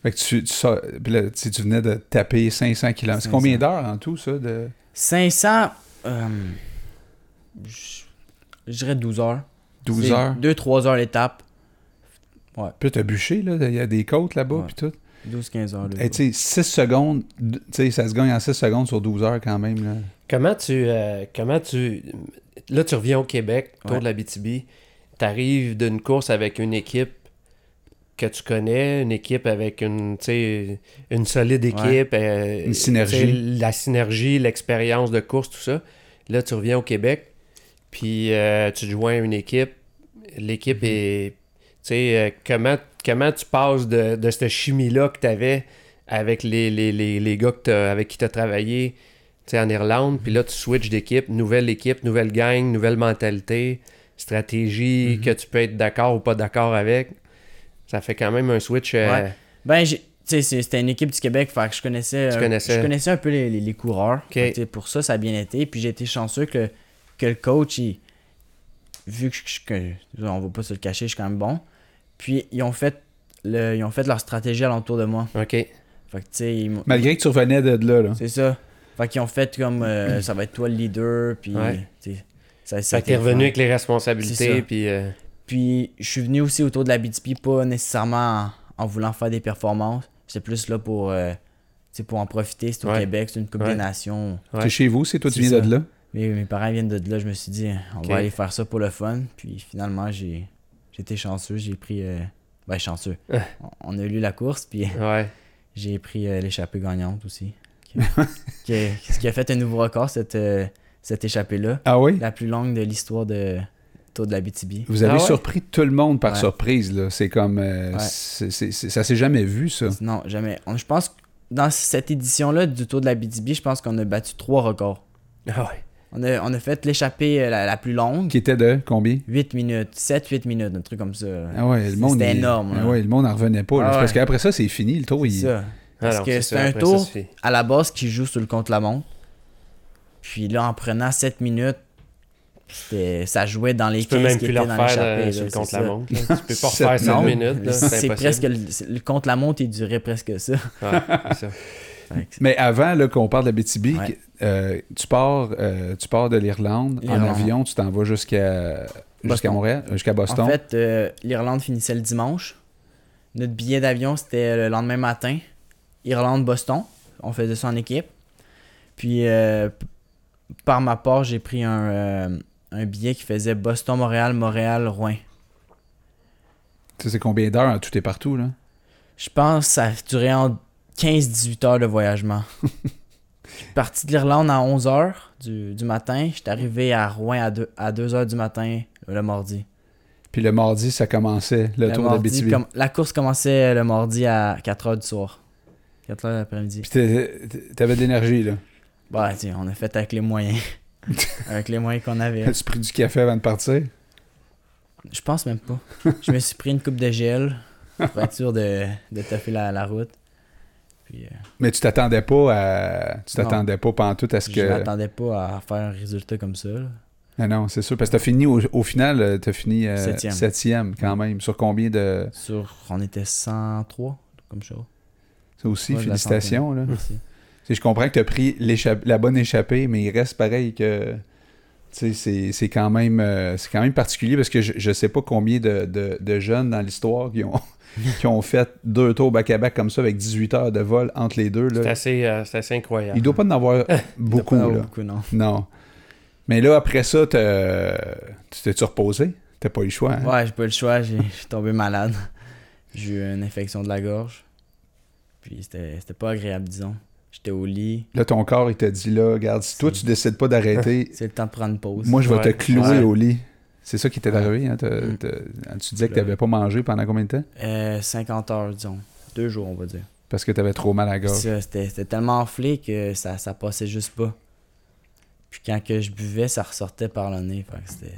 Fait que tu, tu, sors- puis là, tu sais, tu venais de taper 500 km. C'est 500. combien d'heures en tout, ça? De... 500, euh, je dirais 12 heures. 12 heures? 2-3 heures l'étape. Puis là, t'as bûché, là. Il y a des côtes là-bas, Ouais. puis tout. 12-15 heures. Et tu sais, 6 secondes, tu sais, ça se gagne en 6 secondes sur 12 heures quand même, là. Comment tu. euh, comment tu. Là, tu reviens au Québec, tour Ouais. de la BTB. Tu arrives d'une course avec une équipe que tu connais, une équipe avec une, tu sais, une solide équipe. euh, Une synergie. La synergie, l'expérience de course, tout ça. Là, tu reviens au Québec, puis euh, tu te joins à une équipe. L'équipe Mhm. est. Tu sais, euh, comment, comment tu passes de, de cette chimie-là que tu avais avec les, les, les, les gars que avec qui tu as travaillé en Irlande, puis là, tu switches d'équipe, nouvelle équipe, nouvelle gang, nouvelle mentalité, stratégie, Mhm. que tu peux être d'accord ou pas d'accord avec. Ça fait quand même un switch. euh, Ouais. Ben, c'était une équipe du Québec, fait que je connaissais, Tu euh, connaissais. je connaissais un peu les, les- les coureurs. Pour ça, ça a bien été. Puis j'ai été chanceux que, que le coach, il- vu que, je- que- on va pas se le cacher, je suis quand même bon. Puis ils ont fait, le, ils ont fait leur stratégie alentour de moi. OK. Fait que, tu sais, ils m'ont- Malgré que tu revenais de de là, là. C'est ça. Fait qu'ils ont fait comme euh, ça va être toi le leader, puis Ouais. ça, ça Fait t'es revenu avec les C'est responsabilités, puis... euh, Puis je suis venu aussi autour de la BTP, pas nécessairement en, en voulant faire des performances. J'étais plus là pour, euh, pour en profiter. C'est au Ouais. Québec, c'est une Coupe Ouais. des Nations. Ouais. C'est chez vous, c'est toi, tu C'est viens de là? Mais mes parents viennent de là, je me suis dit, on va aller faire ça pour le fun. Puis finalement, j'ai été chanceux, j'ai pris. euh, ben, chanceux. Ouais. On- a lu la course, puis Ouais. j'ai pris euh, l'échappée gagnante aussi. Qui, qui a- ce qui a fait un nouveau record, cette, euh, cette échappée-là. Ah oui? La plus longue de l'histoire de Tour de la BTB. Vous avez Ah ouais? surpris tout le monde par Ouais. surprise, là. C'est comme... euh, Ouais. c'est- c'est- c'est- ça s'est jamais vu, ça. Non, jamais. On- je pense que dans cette édition-là du Tour de la BTB, je pense qu'on a battu trois records. Ah ouais. On a, on a fait l'échappée euh, la, la plus longue, Qui était de combien? 8 minutes, 7-8 minutes, un truc comme ça. Ah ouais, le monde... C'était il- énorme, Ah ouais, le monde en revenait pas. Ah Parce qu'après ça, c'est fini, le tour, C'est il... ça. Ah Parce non, que c'est un tour à la base qui joue sur le contre-la-montre. Puis là, en prenant 7 minutes, c'était- ça jouait dans les Tu peux 15 même plus étaient le dans refaire l'échappée. euh, le contre la montre. Tu peux pas Sept refaire 7 Non, minutes. C'est presque le, le contre la montre, il durait presque ça. Ouais, que- Mais avant là, qu'on parle de la BTB, Ouais. Euh, tu, pars, euh, tu pars de l'Irlande en avion, tu t'en vas jusqu'à. Montréal, euh, jusqu'à Boston. En fait, euh, l'Irlande finissait le dimanche. Notre billet d'avion, c'était le lendemain matin. Irlande-Boston. On faisait ça en équipe. Puis, par ma part, j'ai pris un, un billet qui faisait Boston-Montréal, Montréal-Rouen. Tu sais, c'est combien d'heures en tout et partout là? Je pense que ça durait en 15-18 heures de voyagement. Je suis parti de l'Irlande à 11 heures du, du matin. J'étais arrivé à Rouen à 2, à 2 heures du matin le mardi. Puis le mardi, ça commençait le, Le tour de BTB. comme- la course commençait le mardi à 4 heures du soir. 4 heures l'après-midi. Puis t'avais de l'énergie là. Bah, tiens, on a fait avec les moyens. avec les moyens qu'on avait. As-tu pris du café avant de partir? Je pense même pas. Je me suis pris une coupe de gel pour être sûr de, de taper la, la route. Puis, euh, Mais tu t'attendais pas à. Tu t'attendais pas pendant tout à ce je que. m'attendais pas à faire un résultat comme ça. là. Ah non, c'est sûr. Parce que t'as fini au, au final, euh, t'as fini euh, Septième. septième quand même. Sur combien de. Sur, on était 103, comme ça. Ça aussi, Ouais, félicitations. Là. Merci. Je comprends que tu as pris la bonne échappée, mais il reste pareil que. C'est c'est quand, même, euh, c'est quand même particulier parce que je, je sais pas combien de, de- de jeunes dans l'histoire qui ont, qui ont fait deux tours back-à-back comme ça avec 18 heures de vol entre les deux. C'est Là. assez, euh, c'est assez incroyable. Il doit pas en avoir beaucoup. Il doit pas en avoir là. beaucoup, non. Non. Mais là, après ça, tu t'es-tu reposé? T'as pas eu le choix. hein? Ouais, j'ai pas eu le choix, j'ai- je suis tombé malade. J'ai eu une infection de la gorge. Puis c'était pas agréable, disons. J'étais au lit. Là, ton corps, il t'a dit là, regarde, si toi, tu décides pas d'arrêter, C'est le temps de prendre une pause. moi, je vais te clouer Ouais. au lit. C'est ça qui t'est Ouais. arrivé. Hein? Mm. t'as- tu disais que t'avais pas mangé pendant combien de temps? Euh, 50 heures, disons. Deux jours, on va dire. Parce que t'avais trop mal à la gorge. C'était tellement enflé que ça, ça passait juste pas. Puis quand que je buvais, ça ressortait par le nez.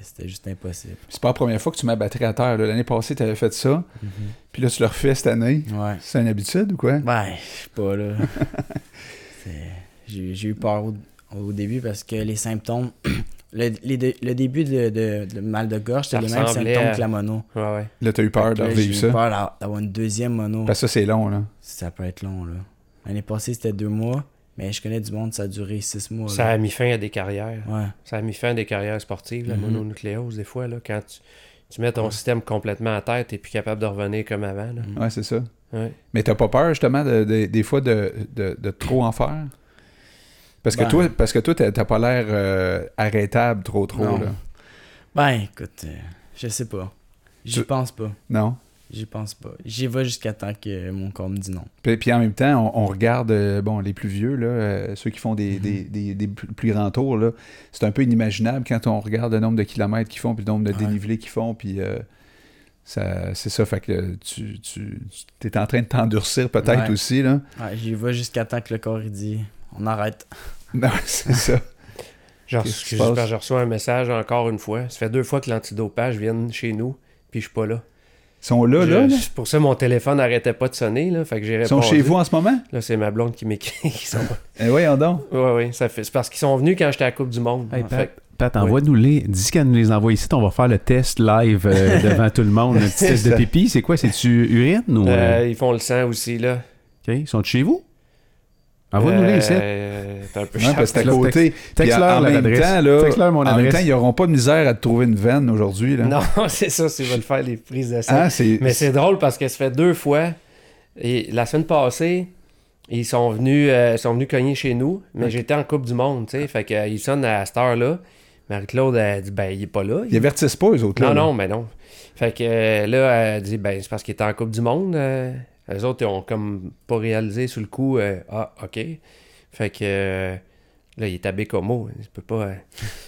C'était- juste impossible. C'est pas la première fois que tu la batterie à terre. L'année passée, t'avais fait ça. Mhm. Puis là, tu le refais cette année. Ouais. C'est une habitude ou quoi? Ben, je sais pas, là. J'ai eu peur au, début parce que les symptômes. Le, les de- le début de, de- de mal de gorge, c'était les mêmes symptômes à- que la mono. Ouais, ouais. Là, t'as eu peur revivre J'ai ça? eu peur d'a- d'avoir une deuxième mono. Parce que ça, c'est long, là. Ça peut être long, là. L'année passée, c'était deux mois. Mais je connais du monde, ça a duré six mois. Ça là. a mis fin à des carrières. Ouais. Ça a mis fin à des carrières sportives, la Mhm. mononucléose, des fois. Là, quand tu, tu mets ton système complètement à terre, t'es plus capable de revenir comme avant. Là. Ouais, c'est ça. Ouais. Mais t'as pas peur, justement, de, de- des fois, de, de, de trop en faire? Parce que Ben. toi, parce que toi, t'as pas l'air euh, arrêtable trop, trop, Non. là. Ben, écoute, euh, je sais pas. J'y Tu- pense pas. Non? J'y pense pas. J'y vais jusqu'à temps que mon corps me dit non. Puis, puis en même temps, on, on regarde, euh, bon, les plus vieux, là, euh, ceux qui font des, Mhm. des, des- des plus grands tours, c'est un peu inimaginable quand on regarde le nombre de kilomètres qu'ils font, puis le nombre de Ouais. dénivelés qu'ils font, puis euh, ça, c'est ça, fait que tu, tu es en train de t'endurcir peut-être Ouais. aussi, là. Ouais, j'y vais jusqu'à temps que le corps il dit on arrête. Non, c'est ça. Genre, je reçois un message encore une fois. Ça fait deux fois que l'antidopage vient chez nous, puis je suis pas là. Ils sont là, Je- là, là? c'est Pour ça, mon téléphone n'arrêtait pas de sonner. Là, fait que j'ai Ils sont chez vous en ce moment? Là, c'est ma blonde qui m'écrit. Ils sont... Eh voyons donc. Ouais, ouais, ça fait. C'est parce qu'ils sont venus quand j'étais à la Coupe du Monde. Hey, en Pat, fait. Pat, envoie-nous-les. Dis qu'elle nous les envoie ici, on va faire le test live euh, devant tout le monde. Le petit test de pipi, c'est quoi? C'est-tu urine ou... euh, Euh, ils font le sang aussi, là. OK, ils sont de chez vous? Envoie-nous-les ici. Euh, t'es un peu cher. parce que c'est à Texte- côté. Texte-leur en leur même adresse. temps, là, Texte-leur mon en même adresse. temps, ils n'auront pas de misère à te trouver une veine aujourd'hui. là. Non, c'est ça, ils veulent faire les prises de sang. C'est... Mais c'est drôle parce que ça fait deux fois. Et la semaine passée, ils sont venus, euh, ils sont venus cogner chez nous, mais j'étais en Coupe du Monde, tu sais. Fait qu'ils sonnent à cette heure-là. Marie-Claude a dit, ben, il est pas là. Ils avertissent pas, eux autres. Non, là, là. non, mais non. Fait que euh, là, elle dit, ben, c'est parce qu'il était en Coupe du Monde. euh. Les autres, ils ont comme pas réalisé sur le coup, euh, ah, OK. Fait que euh, là, il est à Bécomo. Il peut pas. euh.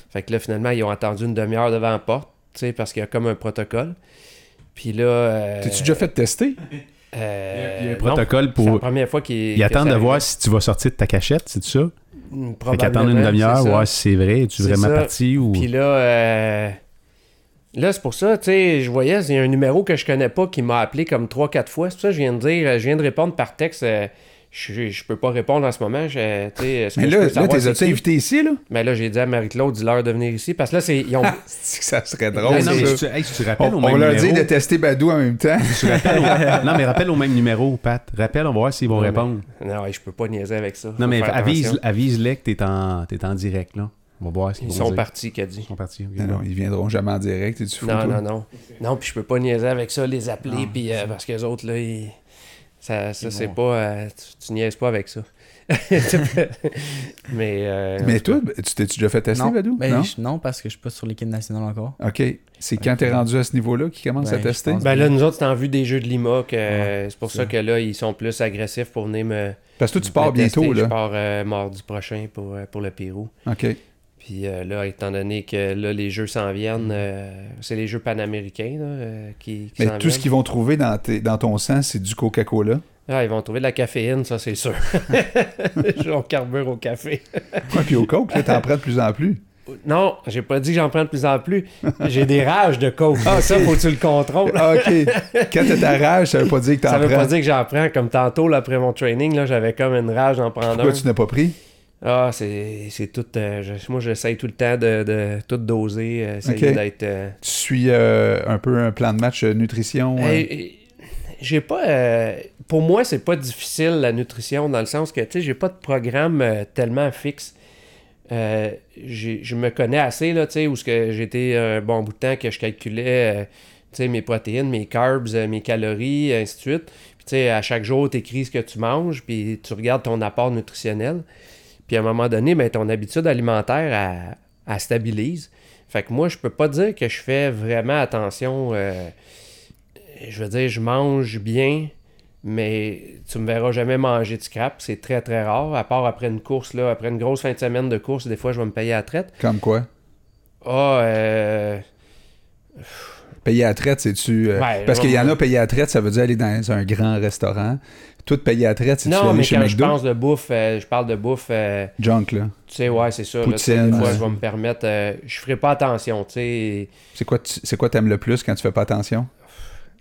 Fait que là, finalement, ils ont attendu une demi-heure devant la porte, tu sais, parce qu'il y a comme un protocole. Puis là. euh, T'es-tu déjà fait tester? euh, Il y a un non, protocole C'est la pour... première fois qu'ils. Ils attendent de voir si tu vas sortir de ta cachette, c'est ça? Fait qu'attendre une demi-heure, voir si c'est vrai, es-tu vraiment ça. parti ou... Puis là, euh, là c'est pour ça, tu sais, je voyais, il y a un numéro que je connais pas qui m'a appelé comme 3-4 fois. C'est pour ça que je viens de dire, je viens de répondre par texte. euh, je, je peux pas répondre en ce moment. Je, que Mais là, là t'es invité ici, là? Mais là, j'ai dit à Marie-Claude, dis-leur de venir ici. Parce que là, c'est, ils ont, que ça serait Non, drôle, non, mais si tu, hey, si tu rappelles On, au on même leur dit de tester Badou en même temps. tu rappelles au- non, mais rappelle au même numéro, Pat. Rappelle, on va voir s'ils vont Ouais, répondre. non, ouais, je peux pas niaiser avec ça. Non, Faut mais faire avise, avise-les que t'es en, t'es en direct, là. On va voir ce qu'ils Ils vont sont dire. partis, qu'a dit. Ils sont partis. ok, Non, ils viendront jamais en direct. Tu fous, Non, toi? non, non. Non, puis je peux pas niaiser avec ça, les appeler, Non. puis euh, parce que les autres, là, ils- ça, ça Ils c'est vont. pas. euh, tu, tu niaises pas avec ça. mais. euh, Mais toi, tu t'es-tu déjà fait tester, non. Badou? Ben, non? je- non, parce que je suis pas sur l'équipe nationale encore. OK. C'est quand t'es rendu à ce niveau-là qu'ils commencent Ben, à je tester? pense. Ben là, nous autres, c'est en vue des jeux de Lima que Ouais, c'est pour c'est ça ça. que là, ils sont plus agressifs pour venir me. Parce que toi, tu pars me tester. bientôt, Je là. pars euh, mardi prochain pour, euh, pour le Pérou. OK. Puis euh, là, étant donné que là, les jeux s'en viennent, euh, c'est les jeux panaméricains là, euh, qui, qui Mais tout ce qu'ils vont trouver dans, tes- dans ton sang, c'est du Coca-Cola. Ah, ils vont trouver de la caféine, ça, c'est sûr. On carbure au café. Ouais, puis au Coke, là, t'en prends de plus en plus. Non, j'ai pas dit que j'en prends de plus en plus. J'ai des rages de coke. Ah, Ça, faut que tu le contrôles. Ah, OK. Quand t'as ta rage, ça veut pas dire que t'en Ça veut prends. pas dire que j'en prends. Comme tantôt, là, après mon training, là, j'avais comme une rage d'en prendre Pourquoi un. tu n'as pas pris? Ah, c'est c'est tout. euh, je- moi, j'essaye tout le temps de, de tout doser, euh, d'être. euh, Tu suis un peu un plan de match nutrition? j'ai pas. pour moi, c'est pas difficile la nutrition dans le sens que, tu sais, j'ai pas de programme tellement fixe. Je me connais assez, là, tu sais, où ce que j'étais un bon bout de temps que je calculais, tu sais, mes protéines, mes carbs, mes calories, ainsi de suite. Puis, tu sais, à chaque jour, tu écris ce que tu manges, puis tu regardes ton apport nutritionnel. Puis, à un moment donné, ben, ton habitude alimentaire, elle, elle stabilise. Fait que moi, je peux pas dire que je fais vraiment attention. euh, je veux dire, je mange bien, mais tu me verras jamais manger de scrap. C'est très, très rare. À part après une course, là, après une grosse fin de semaine de course, des fois, je vais me payer à la traite. Comme quoi? Ah, euh, Payer à traite, c'est-tu. euh, Ouais, parce qu'il y en a payer à traite, ça veut dire aller dans un grand restaurant. Tout payer à traite, c'est-tu aller mais chez quand je McDo? pense de bouffe, euh, je parle de bouffe, euh, Junk, là. tu sais, ouais, c'est ça. là, Poutine, des fois, ouais. je vais me permettre. je ferai pas attention, tu sais. C'est quoi, c'est quoi t'aimes le plus quand tu fais pas attention?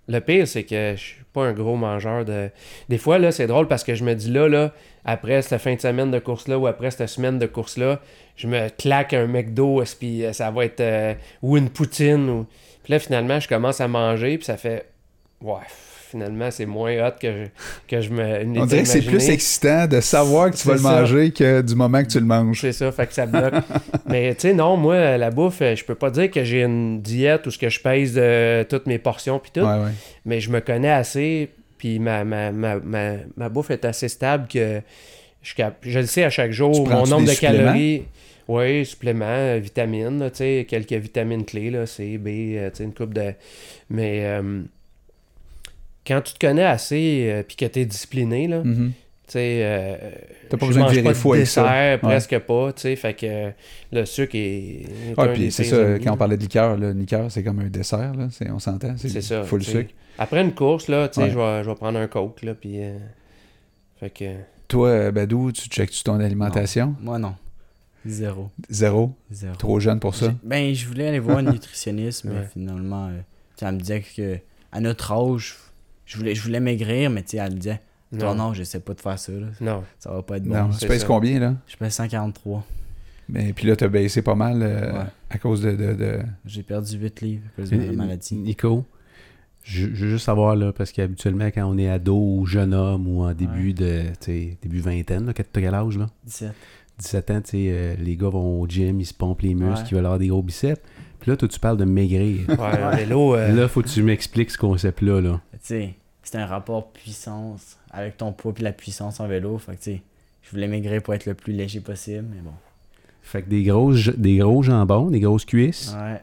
Le pire, c'est que je suis pas un gros mangeur de. Des fois, là, c'est drôle parce que je me dis là, là, après cette fin de semaine de course-là ou après cette semaine de course-là, je me claque un McDo, puis ça va être. euh, ou une poutine. Ou... Puis là, finalement, je commence à manger, puis ça fait. Ouais, finalement, c'est moins hot que je, que je me. On dirait que c'est plus excitant de savoir que tu vas le manger que du moment que tu le manges. C'est ça, fait que ça bloque. Mais tu sais, non, moi, la bouffe, euh, je peux pas dire que j'ai une diète où ce que je pèse de toutes mes portions puis tout. Ouais, ouais. mais je me connais assez, puis ma, ma, ma, ma, ma bouffe est assez stable que je, je le sais à chaque jour, mon nombre de calories. Oui, suppléments, euh, vitamines, là, tu sais, quelques vitamines clés, là, C, B, euh, tu sais, une coupe de... Mais euh, quand tu te connais assez, euh, puis que tu es discipliné, là, Mhm. tu sais... euh, T'as pas je besoin de mange virer pas fou avec ça. Ouais. presque pas, tu sais, fait que le sucre est... est un puis c'est ça, quand on parlait de liqueur, là, liqueur, c'est comme un dessert, là. C'est- on s'entend. C'est ça. Full tu sais. sucre. Après une course, là, tu sais, Ouais. je, vais, je vais prendre un coke, là, puis... euh, fait que... Toi, Badou, tu checkes-tu ton alimentation? Moi, non. Zéro. Zéro? Zéro. Trop jeune pour ça? Ben, je voulais aller voir une nutritionniste, mais Ouais. finalement, euh, tu sais, elle me disait que à notre âge, je voulais, je voulais maigrir, mais tu sais, elle me disait, toi, non, j'essaie pas de faire ça, là. Non. ça va pas être bon. non, tu pèses combien, là? Je pèse 143. Mais puis là, t'as baissé pas mal euh, Ouais. à cause de... de, de- J'ai perdu 8 livres à cause de la maladie. Nico, je, je veux juste savoir, là, parce qu'habituellement, quand on est ado ou jeune homme ou en début de, tu sais, début vingtaine, là, t'as quel âge, là? 17. 17 ans, tu sais, euh, les gars vont au gym, ils se pompent les muscles, Ouais. ils veulent avoir des gros biceps. Puis là, toi, tu parles de maigrir. Ouais, vélo... euh, Là, faut que tu m'expliques ce concept-là, là. Tu sais, c'est un rapport puissance avec ton poids puis la puissance en vélo. Fait que tu sais, je voulais maigrir pour être le plus léger possible, mais bon. Fait que des, grosses, des gros jambons, des grosses cuisses, Ouais,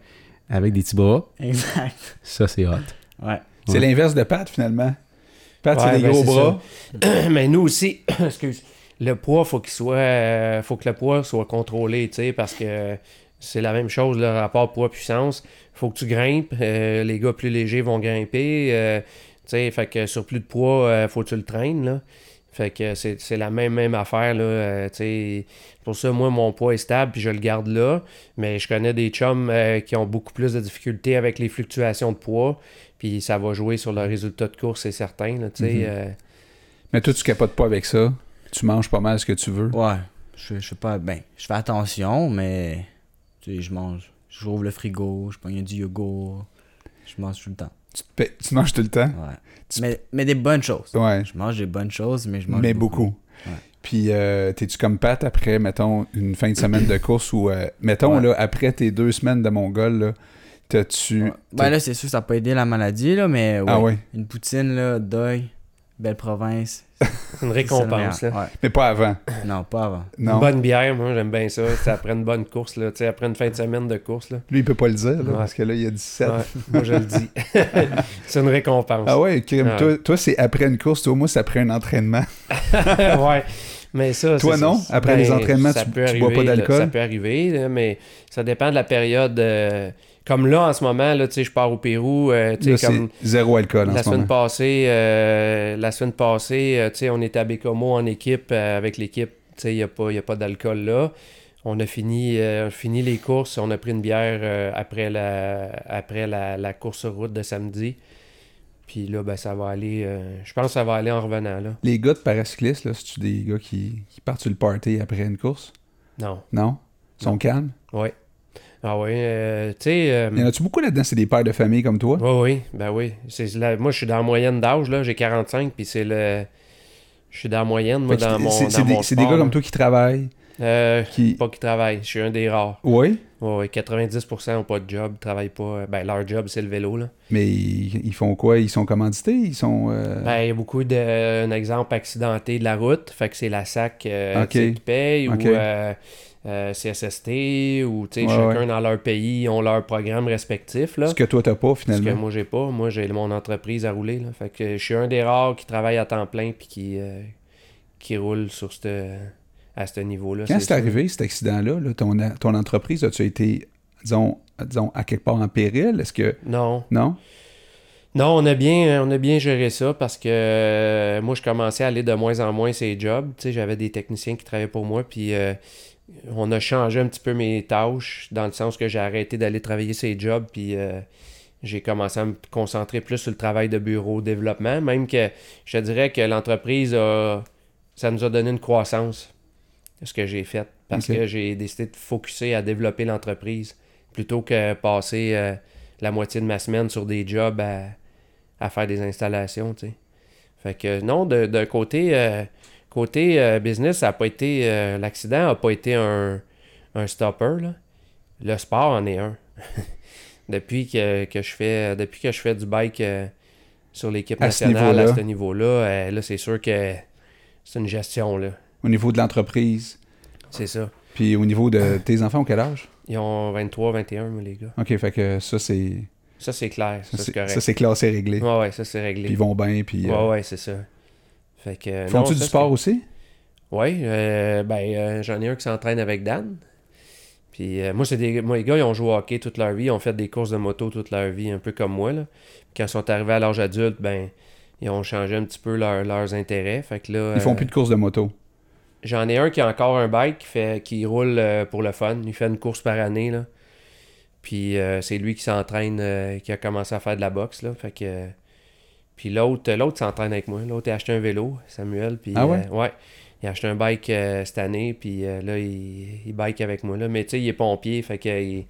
avec des petits bras, exact. ça, c'est hot. Ouais. C'est Ouais. l'inverse de Pat, finalement. Pat, Ouais, c'est des ben, gros bras. mais nous aussi, excuse, le poids, faut qu'il soit, euh, faut que le poids soit contrôlé, tu sais, parce que c'est la même chose, le rapport poids-puissance. Faut que tu grimpes, euh, les gars plus légers vont grimper, euh, tu sais, fait que sur plus de poids, faut que tu le traînes, là. Fait que c'est la même, même affaire, là, sais. Pour ça, moi, mon poids est stable, puis je le garde là. Mais je connais des chums qui ont beaucoup plus de difficultés avec les fluctuations de poids, puis ça va jouer sur le résultat de course, c'est certain, là, tu sais. Mhm. euh, Mais toi, tu capotes pas avec ça? Tu manges pas mal ce que tu veux? Ouais. Je, je fais pas. Ben, je fais attention, mais. Tu sais, je mange. J'ouvre le frigo, je prends du yogourt. Je mange tout le temps. Tu, tu manges tout le temps? Ouais. Tu- Mais, mais des bonnes choses. Ouais. Je mange des bonnes choses, mais je mange Mais beaucoup. Ouais. Puis, euh, t'es-tu comme Pat après, mettons, une fin de semaine de course ou, euh, mettons, Ouais. là, après tes deux semaines de Mongol, là, t'as-tu. Ouais. Ben là, c'est sûr, ça n'a pas aidé la maladie, là, mais. Ah ouais. Une poutine, là, deuil, belle province. Une récompense. là. Mais pas avant. Non, pas avant. Non. Une bonne bière, moi j'aime bien ça. C'est après une bonne course, là, tu sais, après une fin de semaine de course. Là. Lui, il peut pas le dire, là, Ouais. parce que là, il y a 17. Ouais, moi je le dis. c'est une récompense. Ah ouais, crime. Toi, toi c'est après une course, toi, moi, c'est après un entraînement. ouais. Mais ça, Toi, non? ça. Après les entraînements, tu- tu bois pas d'alcool? Ça peut arriver, mais ça dépend de la période. euh, comme là, en ce moment, là, tu sais, je pars au Pérou. euh, tu sais, comme zéro alcool en la ce semaine moment. passée, euh, la semaine passée, euh, tu sais, on était à Bécomo en équipe euh, avec l'équipe. Tu sais, il n'y a pas, y a pas d'alcool là. On a fini, euh, fini les courses. On a pris une bière euh, après, la, après la, la course sur route de samedi. Puis là, ben, ça va aller. euh, je pense que ça va aller en revenant. là. Les gars de paracyclistes, là, c'est-tu des gars qui, qui partent sur le party après une course? Non. Non? Ils sont Non. calmes? Oui. Ah oui. euh, tu sais. euh, Y en a-tu beaucoup là-dedans? C'est des pères de famille comme toi? Oui, oui, ben oui. La- moi, je suis dans la moyenne d'âge, là. J'ai 45, puis c'est le... Je suis dans la moyenne, moi, dans mon, c'est des, gars là. comme toi qui travaillent, Euh, qui... pas qui travaillent. Je suis un des rares. Oui, Oui, oui. 90% n'ont pas de job, travaillent pas. Ben, leur job, c'est le vélo, là. mais ils, font quoi? Ils sont commandités? Ils sont... euh, Ben, il y a beaucoup de... Un exemple accidenté de la route. Fait que c'est la SAC euh, qui paye, ou euh, CSST, ou, Ouais, chacun ouais. dans leur pays ont leur programme respectif, là. ce que toi, t'as pas, Ce que finalement. moi j'ai pas, moi j'ai mon entreprise à rouler. Là. Fait que je suis un des rares qui travaille à temps plein puis qui, euh, qui roule sur cette, à ce niveau-là. Quand c'est arrivé, cet accident-là, là, ton, ton entreprise, as-tu été, disons, disons, à quelque part en péril? Est-ce que... Non. Non? Non, on a bien, on a bien géré ça parce que euh, moi je commençais à aller de moins en moins ces jobs. Tu sais, j'avais des techniciens qui travaillaient pour moi puis euh, on a changé un petit peu mes tâches dans le sens que j'ai arrêté d'aller travailler ces jobs puis euh, j'ai commencé à me concentrer plus sur le travail de bureau, développement. Même que je dirais que l'entreprise a. Ça nous a donné une croissance, ce que j'ai fait. Parce que j'ai décidé de focuser à développer l'entreprise plutôt que passer euh, la moitié de ma semaine sur des jobs à, à faire des installations, tu sais. Fait que non, de côté, euh, côté euh, business, ça a pas été. euh, L'accident n'a pas été un, un stopper. Là. Le sport en est un. depuis que, que je fais depuis que je fais du bike euh, sur l'équipe À ce nationale à niveau-là? ce niveau-là, euh, là c'est sûr que c'est une gestion là. Au niveau de l'entreprise, C'est ça. puis au niveau de tes enfants, quel âge? Ils ont 23, 21, moi, les gars. OK, fait que ça, c'est... Ça c'est clair, ça, c'est c'est correct. ça, c'est classé réglé. ouais, ouais, ça c'est réglé. Puis ils vont bien, puis... euh, Ouais, ouais, c'est ça. Fait que. Font-tu du sport aussi? Oui, euh, ben euh, j'en ai un qui s'entraîne avec Dan. Puis euh, moi, c'est des moi, les gars, ils ont joué au hockey toute leur vie, ils ont fait des courses de moto toute leur vie, un peu comme moi. Là. Puis quand ils sont arrivés à l'âge adulte, ben ils ont changé un petit peu leur- leurs intérêts. Fait que là, Ils font plus de courses de moto. J'en ai un qui a encore un bike qui fait qui roule pour le fun. Il fait une course par année. Là. Puis c'est lui qui s'entraîne, qui a commencé à faire de la boxe. Là. Fait que. Puis l'autre, l'autre s'entraîne avec moi. L'autre a acheté un vélo, Samuel. Puis, Ah ouais? euh, ouais. Il a acheté un bike euh, cette année, puis euh, là, il, il bike avec moi. Là. Mais tu sais, il est pompier, fait que il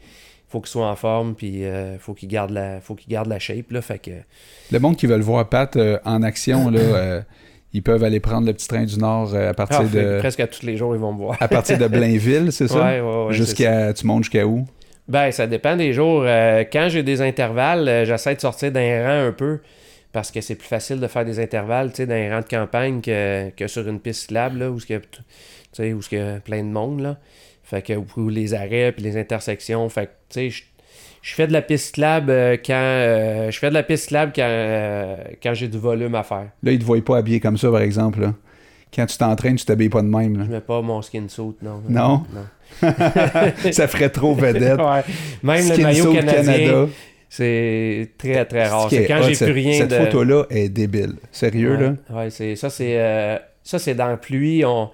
faut qu'il soit en forme, puis faut qu'il garde la faut qu'il garde la shape. Là, fait que Le monde qui veut le voir Pat en action, là, ils peuvent aller prendre le petit train du Nord à partir Ah, que de presque à tous les jours, ils vont me voir. à partir de Blainville, c'est ça? Ouais, ouais, ouais. Jusqu'à tu montes jusqu'à où? Ben, ça dépend des jours. Quand j'ai des intervalles, j'essaie de sortir d'un rang un peu parce que c'est plus facile de faire des intervalles, tu sais, d'un rang de campagne que, que sur une piste cyclable, là, où il y a, tu sais, où il y a plein de monde, là. Fait que, ou les arrêts puis les intersections. Fait que, tu sais, je- je fais de la piste cyclable euh, quand... euh, je fais de la piste cyclable quand, euh, quand j'ai du volume à faire. Là, ils te voient pas habillé comme ça, par exemple. là. Quand tu t'entraînes, tu t'habilles pas de même. là. Je mets pas mon skin suit, non. Non? Non. ça ferait trop vedette. Ouais. Même Skin le maillot suit canadien, Canada. C'est très, très rare. C'est est quand j'ai cette- plus rien Cette de... photo-là est débile. Sérieux, ouais, là? Ouais, c'est ça c'est euh, ça c'est dans la pluie, on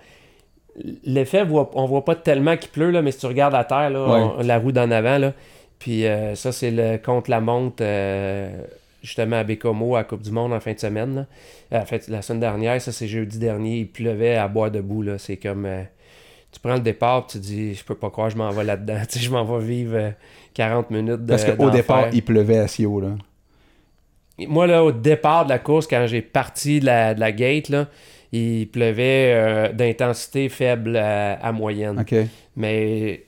l'effet voit- on voit pas tellement qu'il pleut là, mais si tu regardes la terre là, Ouais. on- la roue d'en avant là, puis euh, ça c'est le contre la montre euh, justement à Bécomo, à la Coupe du Monde en fin de semaine. Là. En fait, la semaine dernière, ça c'est jeudi dernier, il pleuvait à boire debout. Là. C'est comme. tu prends le départ, tu dis, je peux pas croire, je m'en vais là-dedans. Tu sais, je m'en vais vivre 40 minutes de. Parce qu'au départ, il pleuvait à Sio, là. Moi, là, au départ de la course, quand j'ai parti de la, de la gate, là, il pleuvait euh, d'intensité faible à, à moyenne. Mais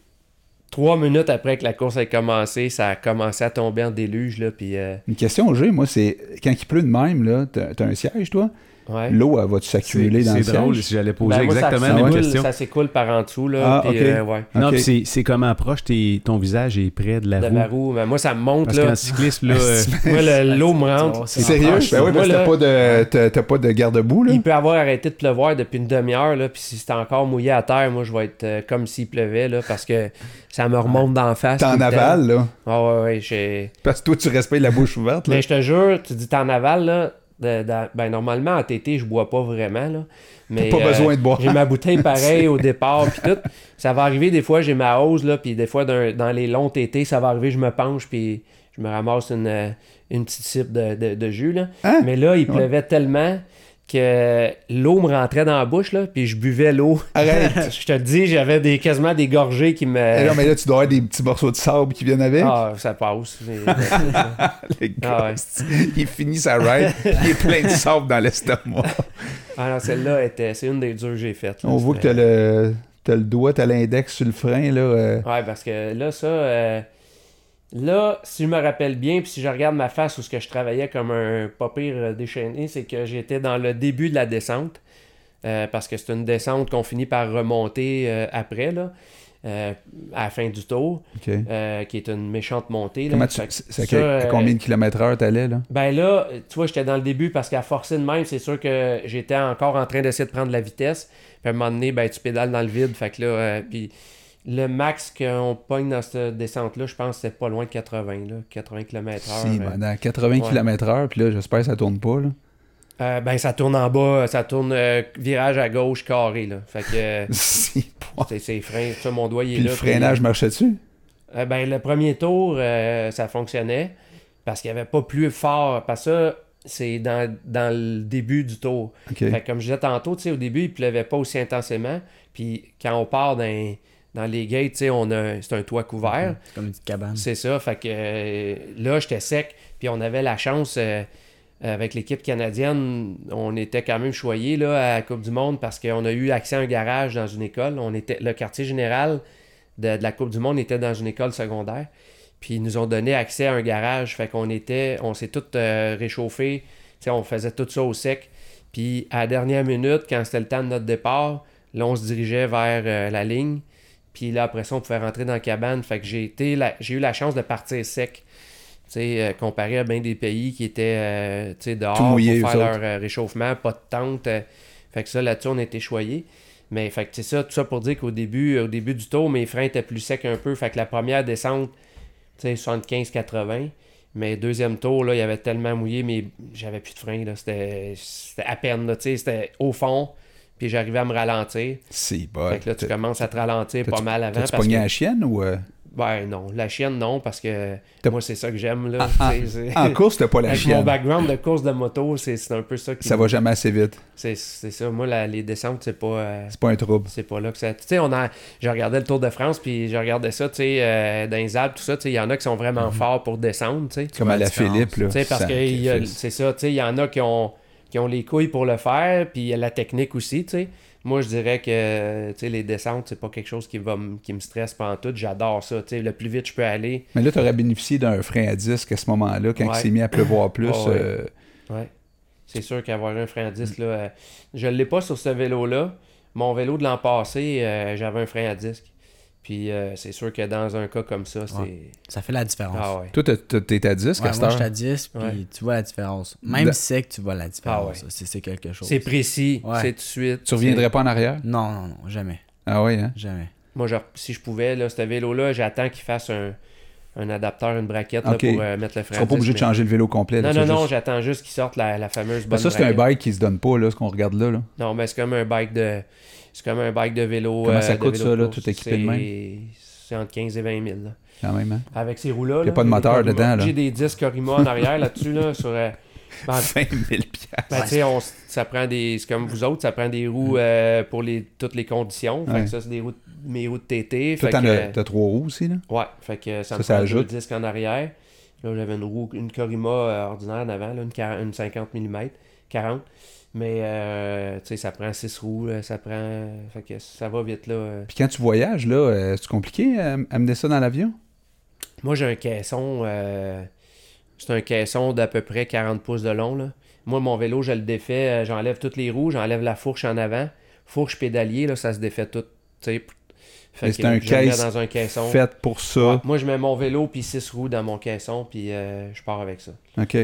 trois minutes après que la course ait commencé, ça a commencé à tomber en déluge. Là, puis, euh, Une question que j'ai, moi, c'est quand il pleut de même, là, t'as t'as un siège, toi? Ouais. L'eau, elle va-tu s'accumuler dans le C'est drôle siège? si j'allais poser Ben, moi, ça exactement la même question. Ça s'écoule par en dessous. Là, Ah, puis, ok. euh, ouais. Non, Ok. puis c'est- c'est comment proche t'es- ton visage est près de la De roue? ma roue. Mais moi, ça me monte. Parce Là. qu'en cyclisme, là, euh, l'eau me rentre. voir ça. Sérieux? Ah, Ben oui, parce que t'as pas de, t'as- t'as pas de garde-boue, là? Il peut avoir arrêté de pleuvoir depuis une demi-heure, là, puis si c'est encore mouillé à terre, moi, je vais être euh, comme s'il pleuvait, là, parce que ça me remonte d'en face. T'es en tout le temps. aval, là. Ah ouais, ouais, j'ai... Parce que toi, tu respectes la bouche ouverte, là. Mais je te jure, tu dis t'es en aval, là, de- de- ben normalement, en TT, je bois pas vraiment, là. Mais, pas euh, besoin de boire. J'ai ma bouteille pareil au départ, puis tout. Ça va arriver, des fois, j'ai ma hausse, là, puis des fois, dans, dans les longs TT, ça va arriver, je me penche, puis je me ramasse une, euh, une petite cipe de, de- de jus, là. Hein? Mais là, il pleuvait tellement que l'eau me rentrait dans la bouche, là, puis je buvais l'eau. Arrête! je te le dis, j'avais des, quasiment des gorgées qui me... Eh non, mais là, tu dois avoir des petits morceaux de sable qui viennent avec. Ah, ça passe. Les gars, Ah ouais. il finit sa ride, il est plein de sable dans l'estomac. Ah non, celle-là, était... c'est une des dures que j'ai faites. là. On voit que t'as le, t'as le doigt, t'as l'index sur le frein, là. euh, Ouais, parce que là, ça. euh, Là, si je me rappelle bien, puis si je regarde ma face où ce que je travaillais comme un pas pire euh, déchaîné, c'est que j'étais dans le début de la descente. euh, parce que c'est une descente qu'on finit par remonter euh, après, là, euh, à la fin du tour, qui est une méchante montée. Là. Comment tu, ça, à, combien de kilomètres heure t'allais, là? Ben là, tu vois, j'étais dans le début parce qu'à forcer de même, c'est sûr que j'étais encore en train d'essayer de prendre la vitesse. Puis à un moment donné, ben, tu pédales dans le vide. Fait que là, puis le max qu'on pogne dans cette descente-là, je pense que c'était pas loin de 80, là, 80 km/h. Si, ben, dans 80 ouais. km heure, puis là, j'espère que ça tourne pas, là. Euh, ben, ça tourne en bas, ça tourne euh, virage à gauche carré. Là. Fait que euh, Si, c'est c'est frein. Ça, mon doigt, il est Puis là. le freinage marchait dessus? Euh, ben, le premier tour, euh, ça fonctionnait parce qu'il n'y avait pas plus fort. Parce que ça, c'est dans, dans le début du tour. OK. Fait que comme je disais tantôt, tu sais, au début, il pleuvait pas aussi intensément. Puis quand on part dans, dans les gates, on a c'est un toit couvert. C'est comme une petite cabane. C'est ça. Fait que euh, là, j'étais sec. Puis on avait la chance, euh, avec l'équipe canadienne, on était quand même choyés là, à la Coupe du Monde parce qu'on a eu accès à un garage dans une école. On était, le quartier général de, de la Coupe du Monde était dans une école secondaire. Puis ils nous ont donné accès à un garage. Fait qu'on était, on s'est tous euh, sais, on faisait tout ça au sec. Puis à la dernière minute, quand c'était le temps de notre départ, là, on se dirigeait vers euh, la ligne. Puis là, après ça, on pouvait rentrer dans la cabane. Fait que j'ai été la- j'ai eu la chance de partir sec. Tu sais, euh, comparé à bien des pays qui étaient euh, tu sais, dehors mouillé, pour faire leur euh, réchauffement, pas de tente. euh, fait que ça, là-dessus, on était choyés. Mais fait que c'est ça, tout ça pour dire qu'au début, au début du tour, mes freins étaient plus secs un peu. Fait que la première descente, tu sais, 75-80. Mais deuxième tour, là, il y avait tellement mouillé, mais j'avais plus de frein. C'était à peine, là, tu sais, c'était au fond. Puis j'arrivais à me ralentir. Si, bah. fait que là, tu commences à te ralentir pas mal avant. T'as-tu parce pogné que- la chienne ou. euh, Ben non, la chienne, non, parce que moi, c'est ça que j'aime. là. Ah, Tu c'est- En course, t'as pas la Avec mon chienne. background de course de moto, c'est c'est un peu ça qui. Ça va jamais assez vite. C'est c'est ça. Moi, la- les descentes, c'est pas. euh, C'est pas un trouble. c'est pas là que ça. Tu sais, on a. Je regardais le Tour de France, puis je regardais ça, tu sais, euh, dans les Alpes, tout ça. Tu sais, il y en a qui sont vraiment forts pour descendre, tu sais. Comme à la. Philippe, là. Tu sais, parce que c'est ça, tu sais, il y en a qui ont, qui ont les couilles pour le faire, puis il y a la technique aussi, tu sais. Moi, je dirais que, tu sais, les descentes, c'est pas quelque chose qui, va qui me stresse pas tout. J'adore ça, tu sais. Le plus vite je peux aller, Mais là, t'aurais bénéficié d'un frein à disque à ce moment-là, quand Ouais. il s'est mis à pleuvoir plus. Ouais. euh, Ouais. C'est sûr qu'avoir un frein à disque, là, euh, je l'ai pas sur ce vélo-là. Mon vélo de l'an passé, euh, j'avais un frein à disque. Puis euh, c'est sûr que dans un cas comme ça, c'est. Ouais. Ça fait la différence. Ah ouais. Toi, t'es à disque Ouais, à cette moi, je suis à 10, puis Ouais. tu vois la différence. Même Da- sec, tu vois la différence. Ah ouais. ça. C'est c'est quelque chose. C'est précis, Ouais. c'est tout de suite. Tu reviendrais pas en arrière? Non, non, non, jamais. Ah oui, hein? Jamais. Moi, je- si je pouvais, là, ce vélo-là, j'attends qu'il fasse un, un adapteur, une braquette là, pour euh, mettre le Tu frein. seras à pas obligé de changer le vélo complet. là, Non, tu non, non, juste- j'attends juste qu'il sorte la, la fameuse bonne Ben, ça, c'est un bike qui se donne pas, là, ce qu'on regarde là. là. Non, mais c'est comme un bike de. C'est comme un bike de vélo. Comment euh, ça coûte, ça, là, tout équipé de C'est- C'est entre 15 et 20 000. là. quand même. Hein? Avec ces roues-là. Y a là, pas de moteur dedans, là. J'ai des disques Corima en arrière là-dessus, là, sur. Euh, ben, 20 000 piastres. ben, on ça prend des. C'est comme vous autres, ça prend des roues euh, pour les, toutes les conditions. Fait Ouais. que ça, c'est des roues, mes roues de TT. Toi, fait t'en que, as, t'as trois roues aussi, là? Ouais, fait que ça, Ça, me ça prend ajoute. deux disques en arrière. Là, j'avais une roue, une Corima euh, ordinaire en avant, là, une, 40 une 50 mm, 40. Mais, euh, tu sais, ça prend 6 roues, ça prend... Fait que ça va vite, là. Puis quand tu voyages, là, c'est compliqué à amener ça dans l'avion? Moi, j'ai un caisson, euh, c'est un caisson d'à peu près 40 pouces de long, là. Moi, mon vélo, je le défais, euh, j'enlève toutes les roues, j'enlève la fourche en avant. Fourche pédalier, là, ça se défait tout, c'est un caisse dans un caisson. Fait pour ça. Ouais, moi, je mets mon vélo puis 6 roues dans mon caisson, puis euh, je pars avec ça. OK.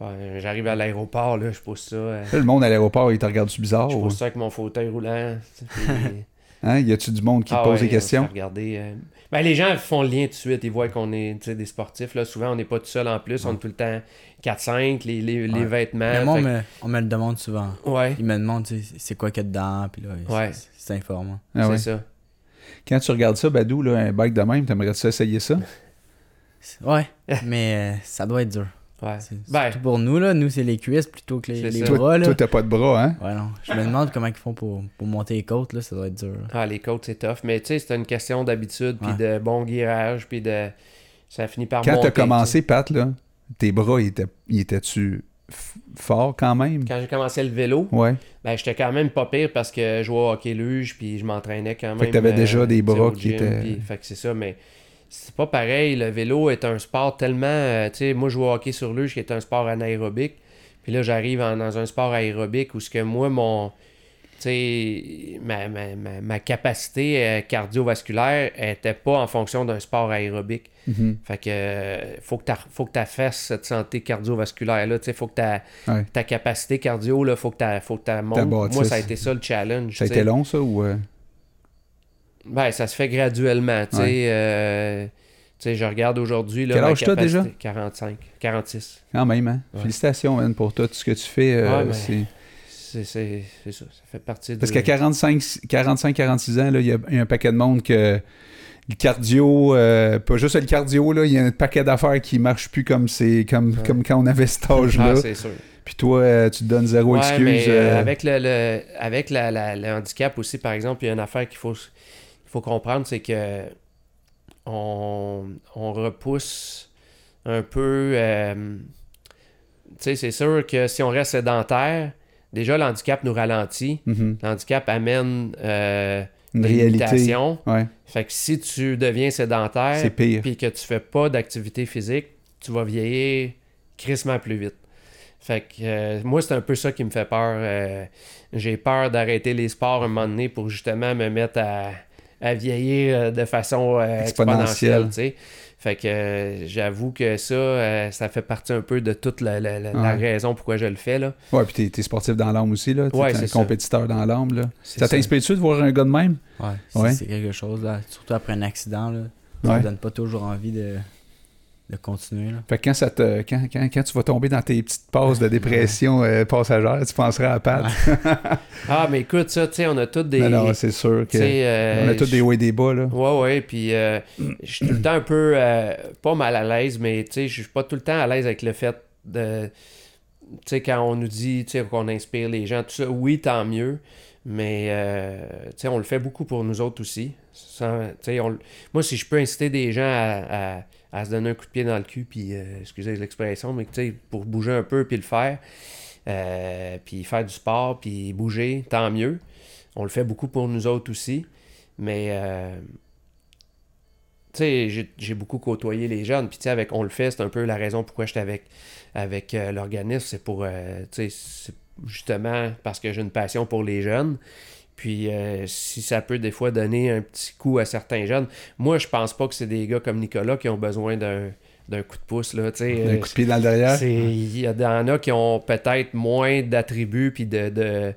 Ben, J'arrive à l'aéroport, là, je pousse ça. euh, le monde à l'aéroport, il te regarde-tu bizarre? je ou- pousse ça avec mon fauteuil roulant. puis- Hein? Y a-tu du monde qui te Ah pose ouais, des on questions? euh, Ben, les gens font le lien tout de suite. Ils voient qu'on est des sportifs. Là. Souvent, on n'est pas tout seul en plus. On est tout le temps 4-5, les, les, vêtements. Mais moi, on me, on me le demande souvent. Ils me demandent tu sais, c'est quoi qu'il y a dedans, puis là, Ouais. c'est- c'est informant. Ah c'est ouais. ça. Quand tu regardes ça, Badou, là, un bike de même, t'aimerais-tu essayer ça? Ouais, mais euh, ça doit être dur. Ouais. C'est- Ben, Surtout pour nous, là, nous, c'est les cuisses plutôt que les, bras. Là. toi, t'as pas de bras, hein? Ouais, non. Je me demande comment ils font pour, pour monter les côtes, là, ça doit être dur. là. ah, les côtes, c'est tough. Mais tu sais, c'est une question d'habitude, puis de bon guirage, puis de. Ça finit par Quand monter, t'as commencé, Pat, là, tes bras, ils étaient- ils étaient-tu quand même? Quand j'ai commencé le vélo, Ouais. ben, j'étais quand même pas pire parce que je jouais au hockey luge, puis je m'entraînais quand même. Fait que t'avais déjà des tu sais, bras qui étaient- fait que c'est ça, mais c'est pas pareil. Le vélo est un sport tellement. euh, tu sais, moi, je joue au hockey sur luge, qui est un sport anaérobique. Puis là, j'arrive dans un sport aérobique où ce que moi, mon. Ma, ma, ma, ma capacité euh, cardiovasculaire était pas en fonction d'un sport aérobique. Mhm. Fait que euh, faut que tu faut que tu fasses cette santé cardiovasculaire là, tu sais, faut que ta, Ouais. ta capacité cardio là, faut que tu faut que tu montes. Moi ça a été ça le challenge, Ça a été long, ça, ou... Ben ça se fait graduellement, tu sais Ouais. euh, je regarde aujourd'hui Quel âge t'as déjà? 45, 46. Quand même, hein? Ouais. Félicitations, man, pour tout ce que tu fais. euh, Ouais, c'est- C'est c'est c'est ça, ça fait partie Parce de qu'à 45-46 ans, il y, a- il y a un paquet de monde que le cardio, euh, pas juste le cardio, il y a un paquet d'affaires qui marchent plus comme c'est comme, Ouais. comme quand on avait cet âge-là. Ah, c'est sûr. Puis toi, euh, tu te donnes zéro excuse. mais, avec le, le- avec la- la- le handicap aussi, par exemple, il y a une affaire qu'il faut, faut comprendre, c'est que on, on repousse un peu. euh, tu sais, c'est sûr que si on reste sédentaire, déjà l'handicap nous ralentit. mhm, L'handicap amène euh, Une réalité. Ouais, Fait que si tu deviens sédentaire, puis que tu fais pas d'activité physique, tu vas vieillir crissement plus vite. Fait que euh, moi, c'est un peu ça qui me fait peur. Euh, J'ai peur d'arrêter les sports un moment donné pour justement me mettre à, à vieillir euh, de façon euh, Exponentielle. exponentielle. tu sais. Fait que euh, j'avoue que ça, euh, ça fait partie un peu de toute la, la- la- la Ouais. raison pourquoi je le fais. Là. Ouais, puis t'es, t'es sportif dans l'âme aussi, là. T'es Ouais, un c'est ça. compétiteur dans l'âme, là. C'est Ça t'inspire-tu de voir un gars de même? Ouais, c'est Ouais. c'est quelque chose, là. Surtout après un accident, là. Ça Ouais. me donne pas toujours envie de, de continuer, là. Fait que quand, ça te, quand, quand, quand tu vas tomber dans tes petites passes de dépression euh, passagère, tu penseras à Pat. Ah, mais écoute, ça, tu sais, on a tous des. Non, non, c'est sûr tu que... sais, euh, on a tous des hauts et des bas, là. Ouais, ouais, puis euh, je suis tout le temps un peu, euh, pas mal à l'aise, mais tu sais, je suis pas tout le temps à l'aise avec le fait de, tu sais, quand on nous dit, tu sais, qu'on inspire les gens, tout ça, oui, tant mieux, mais, tu sais, on le fait beaucoup pour nous autres aussi. Sans- on- moi, si je peux inciter des gens à, à- à se donner un coup de pied dans le cul, puis, euh, excusez l'expression, mais pour bouger un peu, puis le faire, euh, puis faire du sport, puis bouger, tant mieux. On le fait beaucoup pour nous autres aussi, mais... euh, j'ai- beaucoup côtoyé les jeunes, puis avec On le fait, c'est un peu la raison pourquoi j'étais avec, avec euh, l'organisme, c'est pour, justement parce que j'ai une passion pour les jeunes, puis euh, si ça peut des fois donner un petit coup à certains jeunes, moi je pense pas que c'est des gars comme Nicolas qui ont besoin d'un d'un coup de pouce, là. Un coup de pied dans le derrière. Il y en a qui ont peut-être moins d'attributs, puis de. de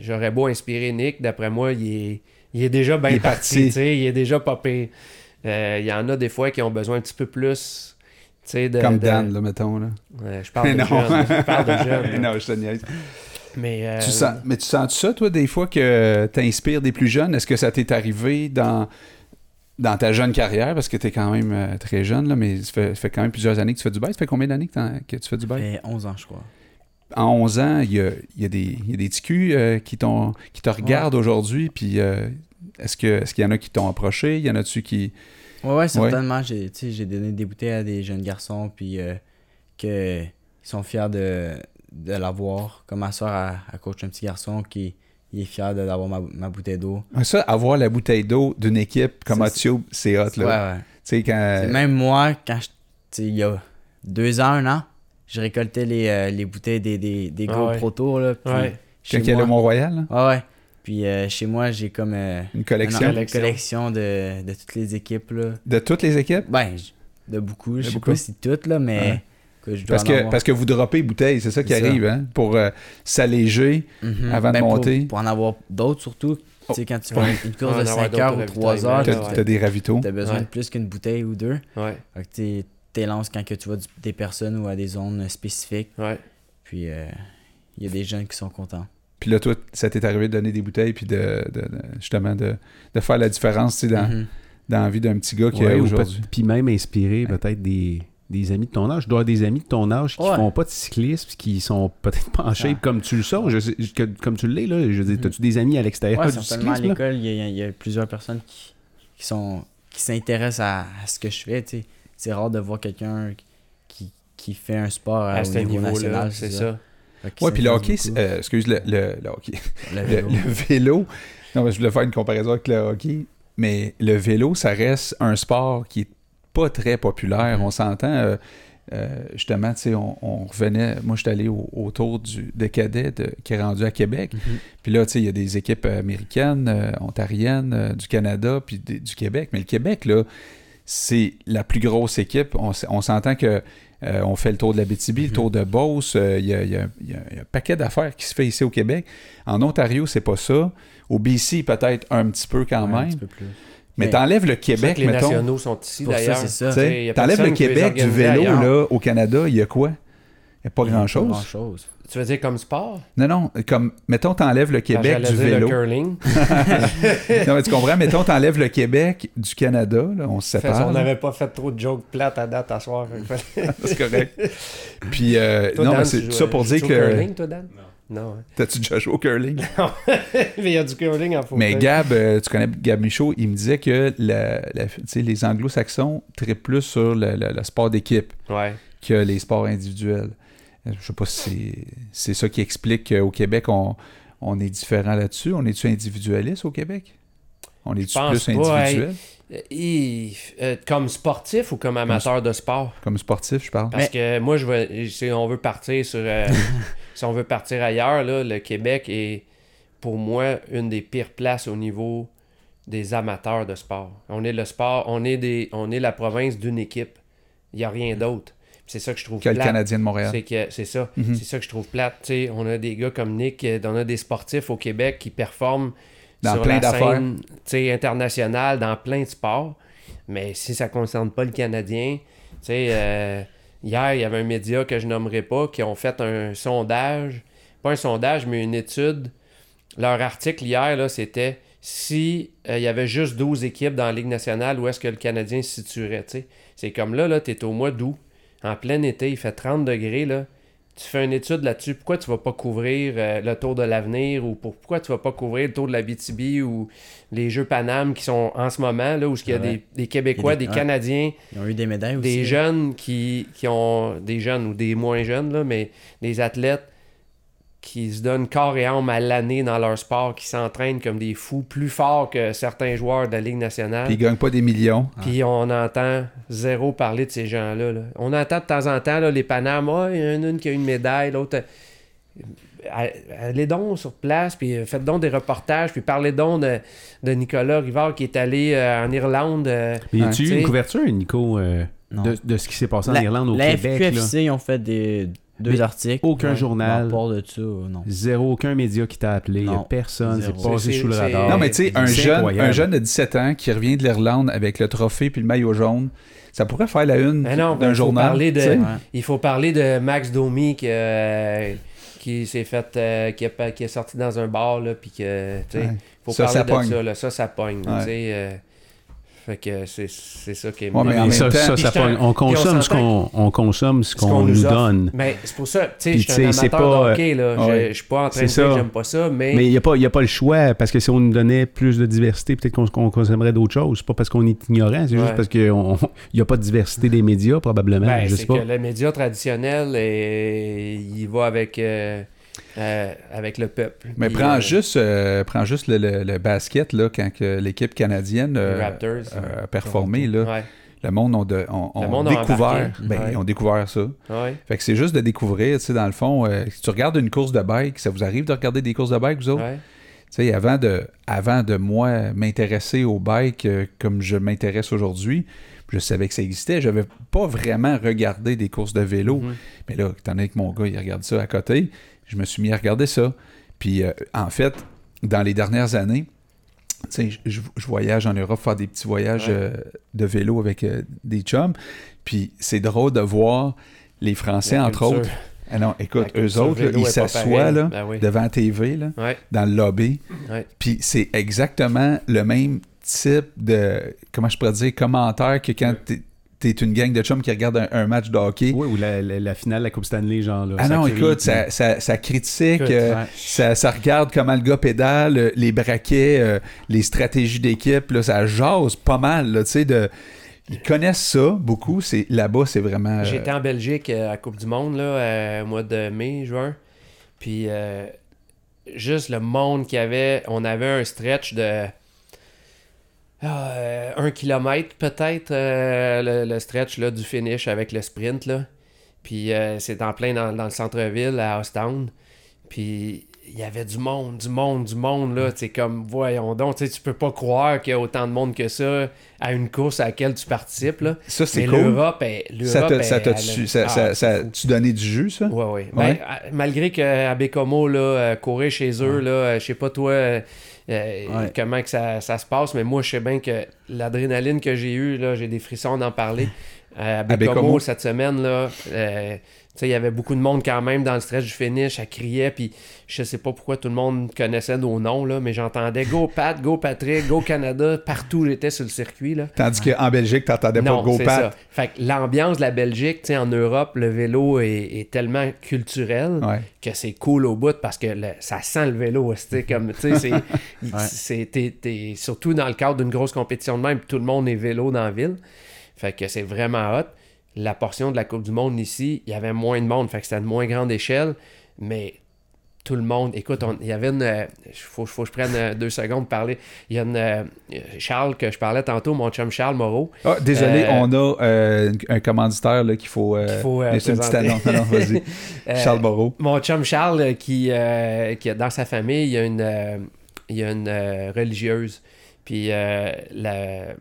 j'aurais beau inspirer Nick, d'après moi, il est, il est déjà bien parti. il est déjà pas pire. Euh, Il y en a des fois qui ont besoin un petit peu plus. De, Comme de- Dan, là, mettons, là. Ouais, je parle de jeunes. Je parle de jeunes. non, je te niaise. Mais. euh, Tu sens, mais tu sens ça, toi, des fois, que t'inspires des plus jeunes? Est-ce que ça t'est arrivé dans dans ta jeune carrière, parce que tu es quand même euh, très jeune, là, mais ça fait, ça fait quand même plusieurs années que tu fais du bike. Ça fait combien d'années que, tu fais du Ça fait 11 ans, je crois. En 11 ans, il y a, il y a des, il y a des ticus euh, qui, t'ont- qui te regardent aujourd'hui, puis euh, est-ce que est-ce qu'il y en a qui t'ont approché? Il y en a-tu qui... Ouais, ouais, certainement. J'ai, tu sais, j'ai donné des bouteilles à des jeunes garçons, puis euh, que ils sont fiers de, de l'avoir. Comme ma soeur, elle, elle coach un petit garçon qui il est fier de- d'avoir ma, ma bouteille d'eau. Ça, avoir la bouteille d'eau d'une équipe comme Tube, c'est hot, Ouais, là. ouais. Tu sais, quand... C'est Même moi, quand je, tu sais, il y a deux ans, un an, je récoltais les, euh, les bouteilles des, des, des Ah gros ouais. Pro Tour. Là, puis Ouais. chez Quand il y a le moi- Mont-Royal, là, Ouais, ouais. Puis euh, chez moi, j'ai comme euh, une collection une collection de, de toutes les équipes. Là. de toutes les équipes? Ben, de beaucoup. Je sais beaucoup? pas si toutes, là, mais Ouais. Que je dois Parce que, avoir. parce que vous droppez bouteilles, c'est ça qui ça. arrive, hein? Pour euh, s'alléger. Mhm. avant de pour- monter. Pour, en avoir d'autres, surtout. Oh. Tu sais, quand tu fais Ouais. une course de en avoir 5 heures ou pour 3 ravitailler. heures, t'as t'as des ravitaux. t'as besoin Ouais. de plus qu'une bouteille ou deux. Ouais, Fait que tu t'élances quand que tu vas du- des personnes ou à des zones spécifiques. ouais. Puis euh, il y a des jeunes qui sont contents. Puis là, toi, ça t'est arrivé de donner des bouteilles, puis de, de- de- justement de, de faire la différence tu sais, dans, Mhm. dans la vie d'un petit gars qui Ouais, est ou aujourd'hui. Puis même inspirer peut-être des, des amis de ton âge. Je dois avoir des amis de ton âge qui Ouais. font pas de cyclisme, qui sont peut-être pas en shape Ah. comme tu le sors. Je sais- que- comme tu l'es, là. Je veux dire, Mhm. t'as-tu des amis à l'extérieur Ouais, du certainement à cyclisme? l'école, il y, a- il y a plusieurs personnes qui, qui sont qui s'intéressent à, à ce que je fais. tu sais. C'est rare de voir quelqu'un qui, qui fait un sport à, À au ce niveau national. c'est ça. Qu'ils Ouais, puis le hockey, euh, excuse, le, le, le hockey. Le Le, vélo. le vélo. Non, mais je voulais faire une comparaison avec le hockey. Mais le vélo, ça reste un sport qui est pas très populaire. On s'entend. euh, euh, justement, tu sais, on, on revenait. Moi, j'étais allé au, au tour du, de cadet de- qui est rendu à Québec. Mhm. Puis là, tu sais, il y a des équipes américaines, euh, ontariennes, euh, du Canada, puis des- du Québec. Mais le Québec, là, c'est la plus grosse équipe. On, s'entend que euh, on fait le tour de la BTB, le Mhm. tour de Beauce. Il y, a, y y y un paquet d'affaires qui se fait ici au Québec. En Ontario, c'est pas ça. Au BC, peut-être un petit peu quand Ouais, un même. petit peu plus. Mais Mais- t'enlèves le Québec, que les mettons. nationaux sont ici d'ailleurs. T'enlèves le les Québec du vélo ailleurs. là, au Canada, il y a quoi? Il n'y a pas grand-chose. grand-chose. Tu veux dire comme sport? Non, non, comme, mettons, t'enlèves le Ah, Québec du dire vélo. le curling. non, mais tu comprends? Mettons, t'enlèves le Québec du Canada, là, on se Fait, sépare. on n'avait pas fait trop de jokes plates à date à soir. c'est correct. Puis, euh, Toi, non, Dan, mais tu c'est ça pour dire que. curling, toi, Dan? Non. Hein. T'as-tu déjà joué au curling? Mais il y a du curling en fauteuil. Mais Gab, euh, tu connais Gab Michaud, il me disait que la, la- les anglo-saxons trippent plus sur le, le- le sport d'équipe Ouais. que les sports individuels. Euh, Je sais pas si c'est- ça qui explique qu'au Québec, on, on est différent là-dessus. On est-tu individualiste au Québec? On est-tu plus individuel? Euh, euh, comme sportif ou comme amateur de sport? Comme sportif, je parle. Parce que moi, je veux, si on veut partir sur, euh, si on veut partir ailleurs, là, le Québec est pour moi une des pires places au niveau des amateurs de sport. On est le sport, on est des, on est la province d'une équipe. Il n'y a rien d'autre. C'est ça que je trouve Que le plate. Canadien de Montréal. C'est que c'est ça. Mhm. C'est ça que je trouve plate. On a des gars comme Nick, euh, on a des sportifs au Québec qui performent Dans sur plein la d'affaires. scène internationale, dans plein de sports. Mais si ça ne concerne pas le Canadien, tu sais, euh, hier, il y avait un média que je nommerai pas qui ont fait un sondage, pas un sondage, mais une étude. Leur article hier, là, c'était si euh, il y avait juste 12 équipes dans la Ligue nationale, où est-ce que le Canadien se situerait. C'est comme là, là tu es au mois d'août, en plein été, il fait 30 degrés, là. Tu fais une étude là-dessus, pourquoi tu vas pas couvrir euh, le Tour de l'avenir ou pour- pourquoi tu vas pas couvrir le Tour de la BTB ou les Jeux Paname qui sont en ce moment, là, où il y a Ouais. des, des Québécois, des- des ouais. Canadiens, Ils ont eu des médailles aussi. des jeunes qui, qui ont. Des jeunes ou des moins jeunes, là, mais des athlètes qui se donnent corps et âme à l'année dans leur sport, qui s'entraînent comme des fous, plus forts que certains joueurs de la Ligue nationale. Puis ils gagnent pas des millions. Puis on entend zéro parler de ces gens-là. là. On entend de temps en temps là, les Panames, Ah, il y en a une qui a une médaille, l'autre. euh, Allez donc sur place, puis euh, faites donc des reportages, puis parlez donc de, de Nicolas Rivard qui est allé euh, en Irlande. euh, Mais a-tu eu une couverture, Nico, euh, de, de ce qui s'est passé en La- Irlande au la Québec? là? FQFC, ils ont fait des, deux Mais articles. aucun Ouais. journal. Part de ça, non. Zéro, aucun média qui t'a appelé, Non. personne, c'est passé sous le radar. Non, mais tu sais, un jeune, incroyable. un jeune de 17 ans qui revient de l'Irlande avec le trophée puis le maillot jaune, ça pourrait faire la une d'un il faut journal. parler de-. Ouais. Il faut parler de Max Domi qui, euh, qui s'est fait. euh, qui, a- qui est sorti dans un bar, là, puis que. tu sais, Ouais. faut Ça, parler ça de pogne. ça, là. Ça, ça pogne. Ouais. tu sais, euh, Fait que c'est c'est ça qui est Ouais, mais en Mais même ça, temps- ça, Puis ça je t'en- pogne. on consomme ce qu'on on consomme ce ce qu'on nous donne. Mais c'est pour ça, tu sais, je suis un amateur pas, de hockey, là. Je- ouais. Je suis pas en train de dire que j'aime pas ça, mais... Mais il n'y a, pas- il y a pas le choix, parce que si on nous donnait plus de diversité, peut-être qu'on qu'on consommerait d'autres choses. C'est pas parce qu'on est ignorant, c'est Ouais. juste parce qu'il n'y a pas de diversité des médias, probablement. Ben, je c'est sais pas. que le média traditionnel, et, il va avec, euh, euh, avec le peuple. Mais Puis, prends euh, juste, euh, prends juste le, le- le basket, là, quand l'équipe canadienne euh, Raptors. euh, a performé, là, Ouais, le monde ont, de- ont- ont Le monde a découvert, ben, Ouais. ils ont découvert ça. ouais. Fait que c'est juste de découvrir, tu sais, dans le fond, euh, si tu regardes une course de bike, ça vous arrive de regarder des courses de bike, vous autres? Tu sais, avant de, avant de moi m'intéresser au bike euh, comme je m'intéresse aujourd'hui, je savais que ça existait. Je n'avais pas vraiment regardé des courses de vélo. Mhm. Mais là, étant donné que mon gars, il regarde ça à côté, je me suis mis à regarder ça. Puis, euh, en fait, dans les dernières années, tu sais, je, je- je voyage en Europe faire des petits voyages Ouais. euh, de vélo avec euh, des chums. Puis, c'est drôle de voir les Français, La entre culture- autres. Ah non, écoute, eux autres, là, ils s'assoient Ben oui. devant la TV, là, Ouais, dans le lobby. ouais. Puis c'est exactement le même type de, comment je pourrais dire, commentaire que quand t'es t'es une gang de chums qui regardent un, un match de hockey. Oui, ou la, la- la finale de la Coupe Stanley, genre. Là, Ah ça non, crie, écoute, ça, ça, ça critique, Écoute, euh, ouais. ça, ça regarde comment le gars pédale, euh, les braquets, euh, les stratégies d'équipe, là, ça jase pas mal, là, tu sais, de... Ils connaissent ça beaucoup, c'est là-bas, c'est vraiment... euh, J'étais en Belgique euh, à la Coupe du Monde, là, euh, au mois de mai, juin. Puis, euh, juste le monde qu'il y avait, on avait un stretch de euh, un kilomètre peut-être, euh, le, le stretch là, du finish avec le sprint. Là. Puis, euh, c'est en plein dans, dans le centre-ville, à Ostend. Puis, il y avait du monde, du monde, du monde. là. C'est comme, voyons donc, tu peux pas croire qu'il y a autant de monde que ça à une course à laquelle tu participes. Là. Ça, c'est cool. l'Europe, est- Ça l'Europe t'a- ça tu- ça- ah, ça- tu donnais du jus, ça? Ouais, ouais. Ouais. Ben, malgré qu'à Bécomo, là, courir chez eux, là, je sais pas toi euh, Ouais. comment que ça, ça se passe, mais moi, je sais bien que l'adrénaline que j'ai eue, là, j'ai des frissons d'en parler. Euh, à Bécomo, cette semaine, là, euh, il y avait beaucoup de monde quand même dans le stretch du finish, ça criait, puis je sais pas pourquoi tout le monde connaissait nos noms, là, mais j'entendais Go Pat, Go Patrick, Go Canada, partout où j'étais sur le circuit. Là. Tandis qu'en Belgique, t'entendais pas Go Pat. ça. Fait que l'ambiance de la Belgique, en Europe, le vélo est, est tellement culturel Ouais. que c'est cool au bout parce que le- ça sent le vélo. c'est comme, tu sais, c'est, surtout dans le cadre d'une grosse compétition de même, tout le monde est vélo dans la ville. Fait que c'est vraiment hot. La portion de la Coupe du Monde ici, il y avait moins de monde, fait que c'était de moins grande échelle, mais tout le monde, écoute, il y avait une. Il faut, faut que je prenne euh, deux secondes pour parler. Il y a une. euh, Charles, que je parlais tantôt, mon chum Charles Moreau. Ah, désolé, Euh, on a euh, un commanditaire qu'il faut. euh, Qu'il faut, euh, une petite présenter. annonce. Non, non, vas-y. Euh, Charles Moreau. Mon chum Charles, euh, qui, euh, qui a dans sa famille, il y a une, euh, il y a une euh, religieuse. Puis euh, la,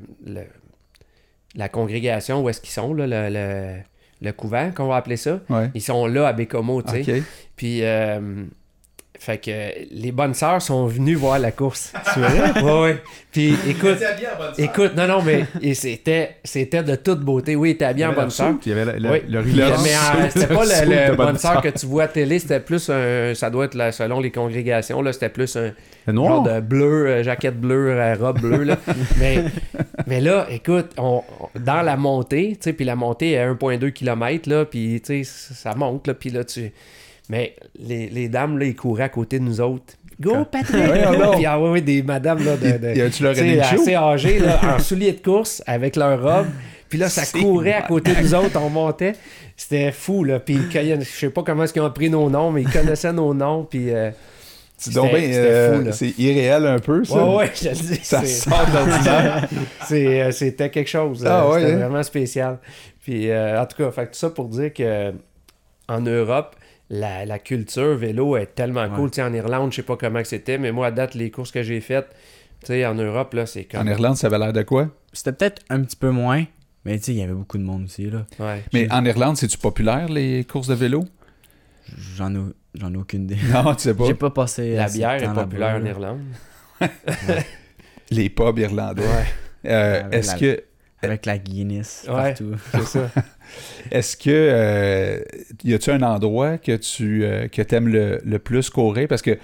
la congrégation, où est-ce qu'ils sont, là, le, le, le couvent, qu'on va appeler ça, Ouais. ils sont là à Bécomo, tu sais. Puis, euh, fait que les bonnes sœurs sont venues voir la course. C'est vrai? ouais, ouais. Puis, écoute, écoute, non, non, mais c'était, c'était de toute beauté. Oui, il était habillé en bonne sœur. Il y avait le, Oui. le Mais, euh, c'était pas le, bonne sœur que tu vois à télé, c'était plus un. Ça doit être là, selon les congrégations, là, c'était plus un Le genre noir. de bleu, euh, jaquette bleue, euh, robe bleue. Là. mais, mais là, écoute, on, on- dans la montée, tu sais, puis la montée est à 1,2 km, là, puis tu sais, ça monte, là, puis là, tu. Mais les, les dames, là, ils couraient à côté de nous autres. Go, Patrick! Puis, ah ouais, ouais, des madames, là, de. de tu assez âgées, là, en souliers de course, avec leur robe. Puis là, ça courait à côté de nous autres, on montait. C'était fou, là. Puis je sais pas comment est-ce qu'ils ont pris nos noms, mais ils connaissaient nos noms. Puis. euh, C'est euh, fou, là. c'est irréel un peu, ça. Ouais, ouais, je le dis. Ça sort euh, C'était quelque chose. Ah euh, ouais, C'était hein? vraiment spécial. Puis, euh, en tout cas, fait tout ça pour dire que en Europe, la, la culture vélo est tellement cool. Tu sais, en Irlande, je sais pas comment c'était, mais moi, à date, les courses que j'ai faites, tu sais, en Europe, là, c'est comme. En Irlande, ça avait l'air de quoi? C'était peut-être un petit peu moins, mais tu sais, il y avait beaucoup de monde aussi, là. Ouais. Mais en Irlande, c'est-tu populaire, les courses de vélo? J'en ai, j'en ai aucune idée. Non, tu sais pas. J'ai pas passé La assez de bière temps est populaire en. Irlande. Les pubs irlandais. Ouais, Euh, est-ce la- que Avec la Guinness Ouais. partout. c'est ça. Est-ce que euh, y a-tu un endroit que tu euh, que aimes le, le plus courir? Parce que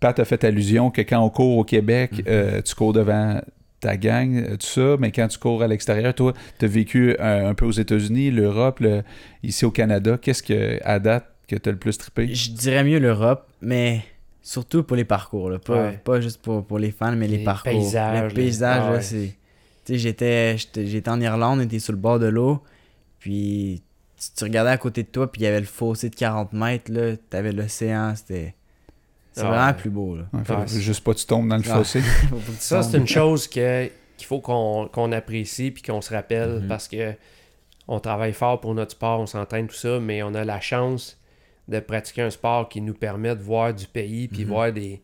Pat a fait allusion que quand on court au Québec, Mhm. euh, tu cours devant ta gang, euh, tout ça, mais quand tu cours à l'extérieur, toi, tu as vécu euh, un peu aux États-Unis, l'Europe, le- ici au Canada. Qu'est-ce que, à date, que tu as le plus trippé? Je dirais mieux l'Europe, mais surtout pour les parcours. Là. Pas, Ouais. pas juste pour, pour les fans, mais les, Les parcours. paysages, Le les- paysage, ah là, ouais. c'est. Tu sais, j'étais, j'étais, en Irlande, on était sur le bord de l'eau, puis tu, tu regardais à côté de toi, puis il y avait le fossé de 40 mètres, là, t'avais l'océan, c'était. C'est Ah vraiment ouais. plus beau, là. Ouais, faut Ouais, c'est- juste pas que tu tombes dans le Ah. fossé. Ça, c'est une chose que, qu'il faut qu'on, qu'on apprécie puis qu'on se rappelle Mhm. parce que on travaille fort pour notre sport, on s'entraîne, tout ça, mais on a la chance de pratiquer un sport qui nous permet de voir du pays puis Mhm. voir des,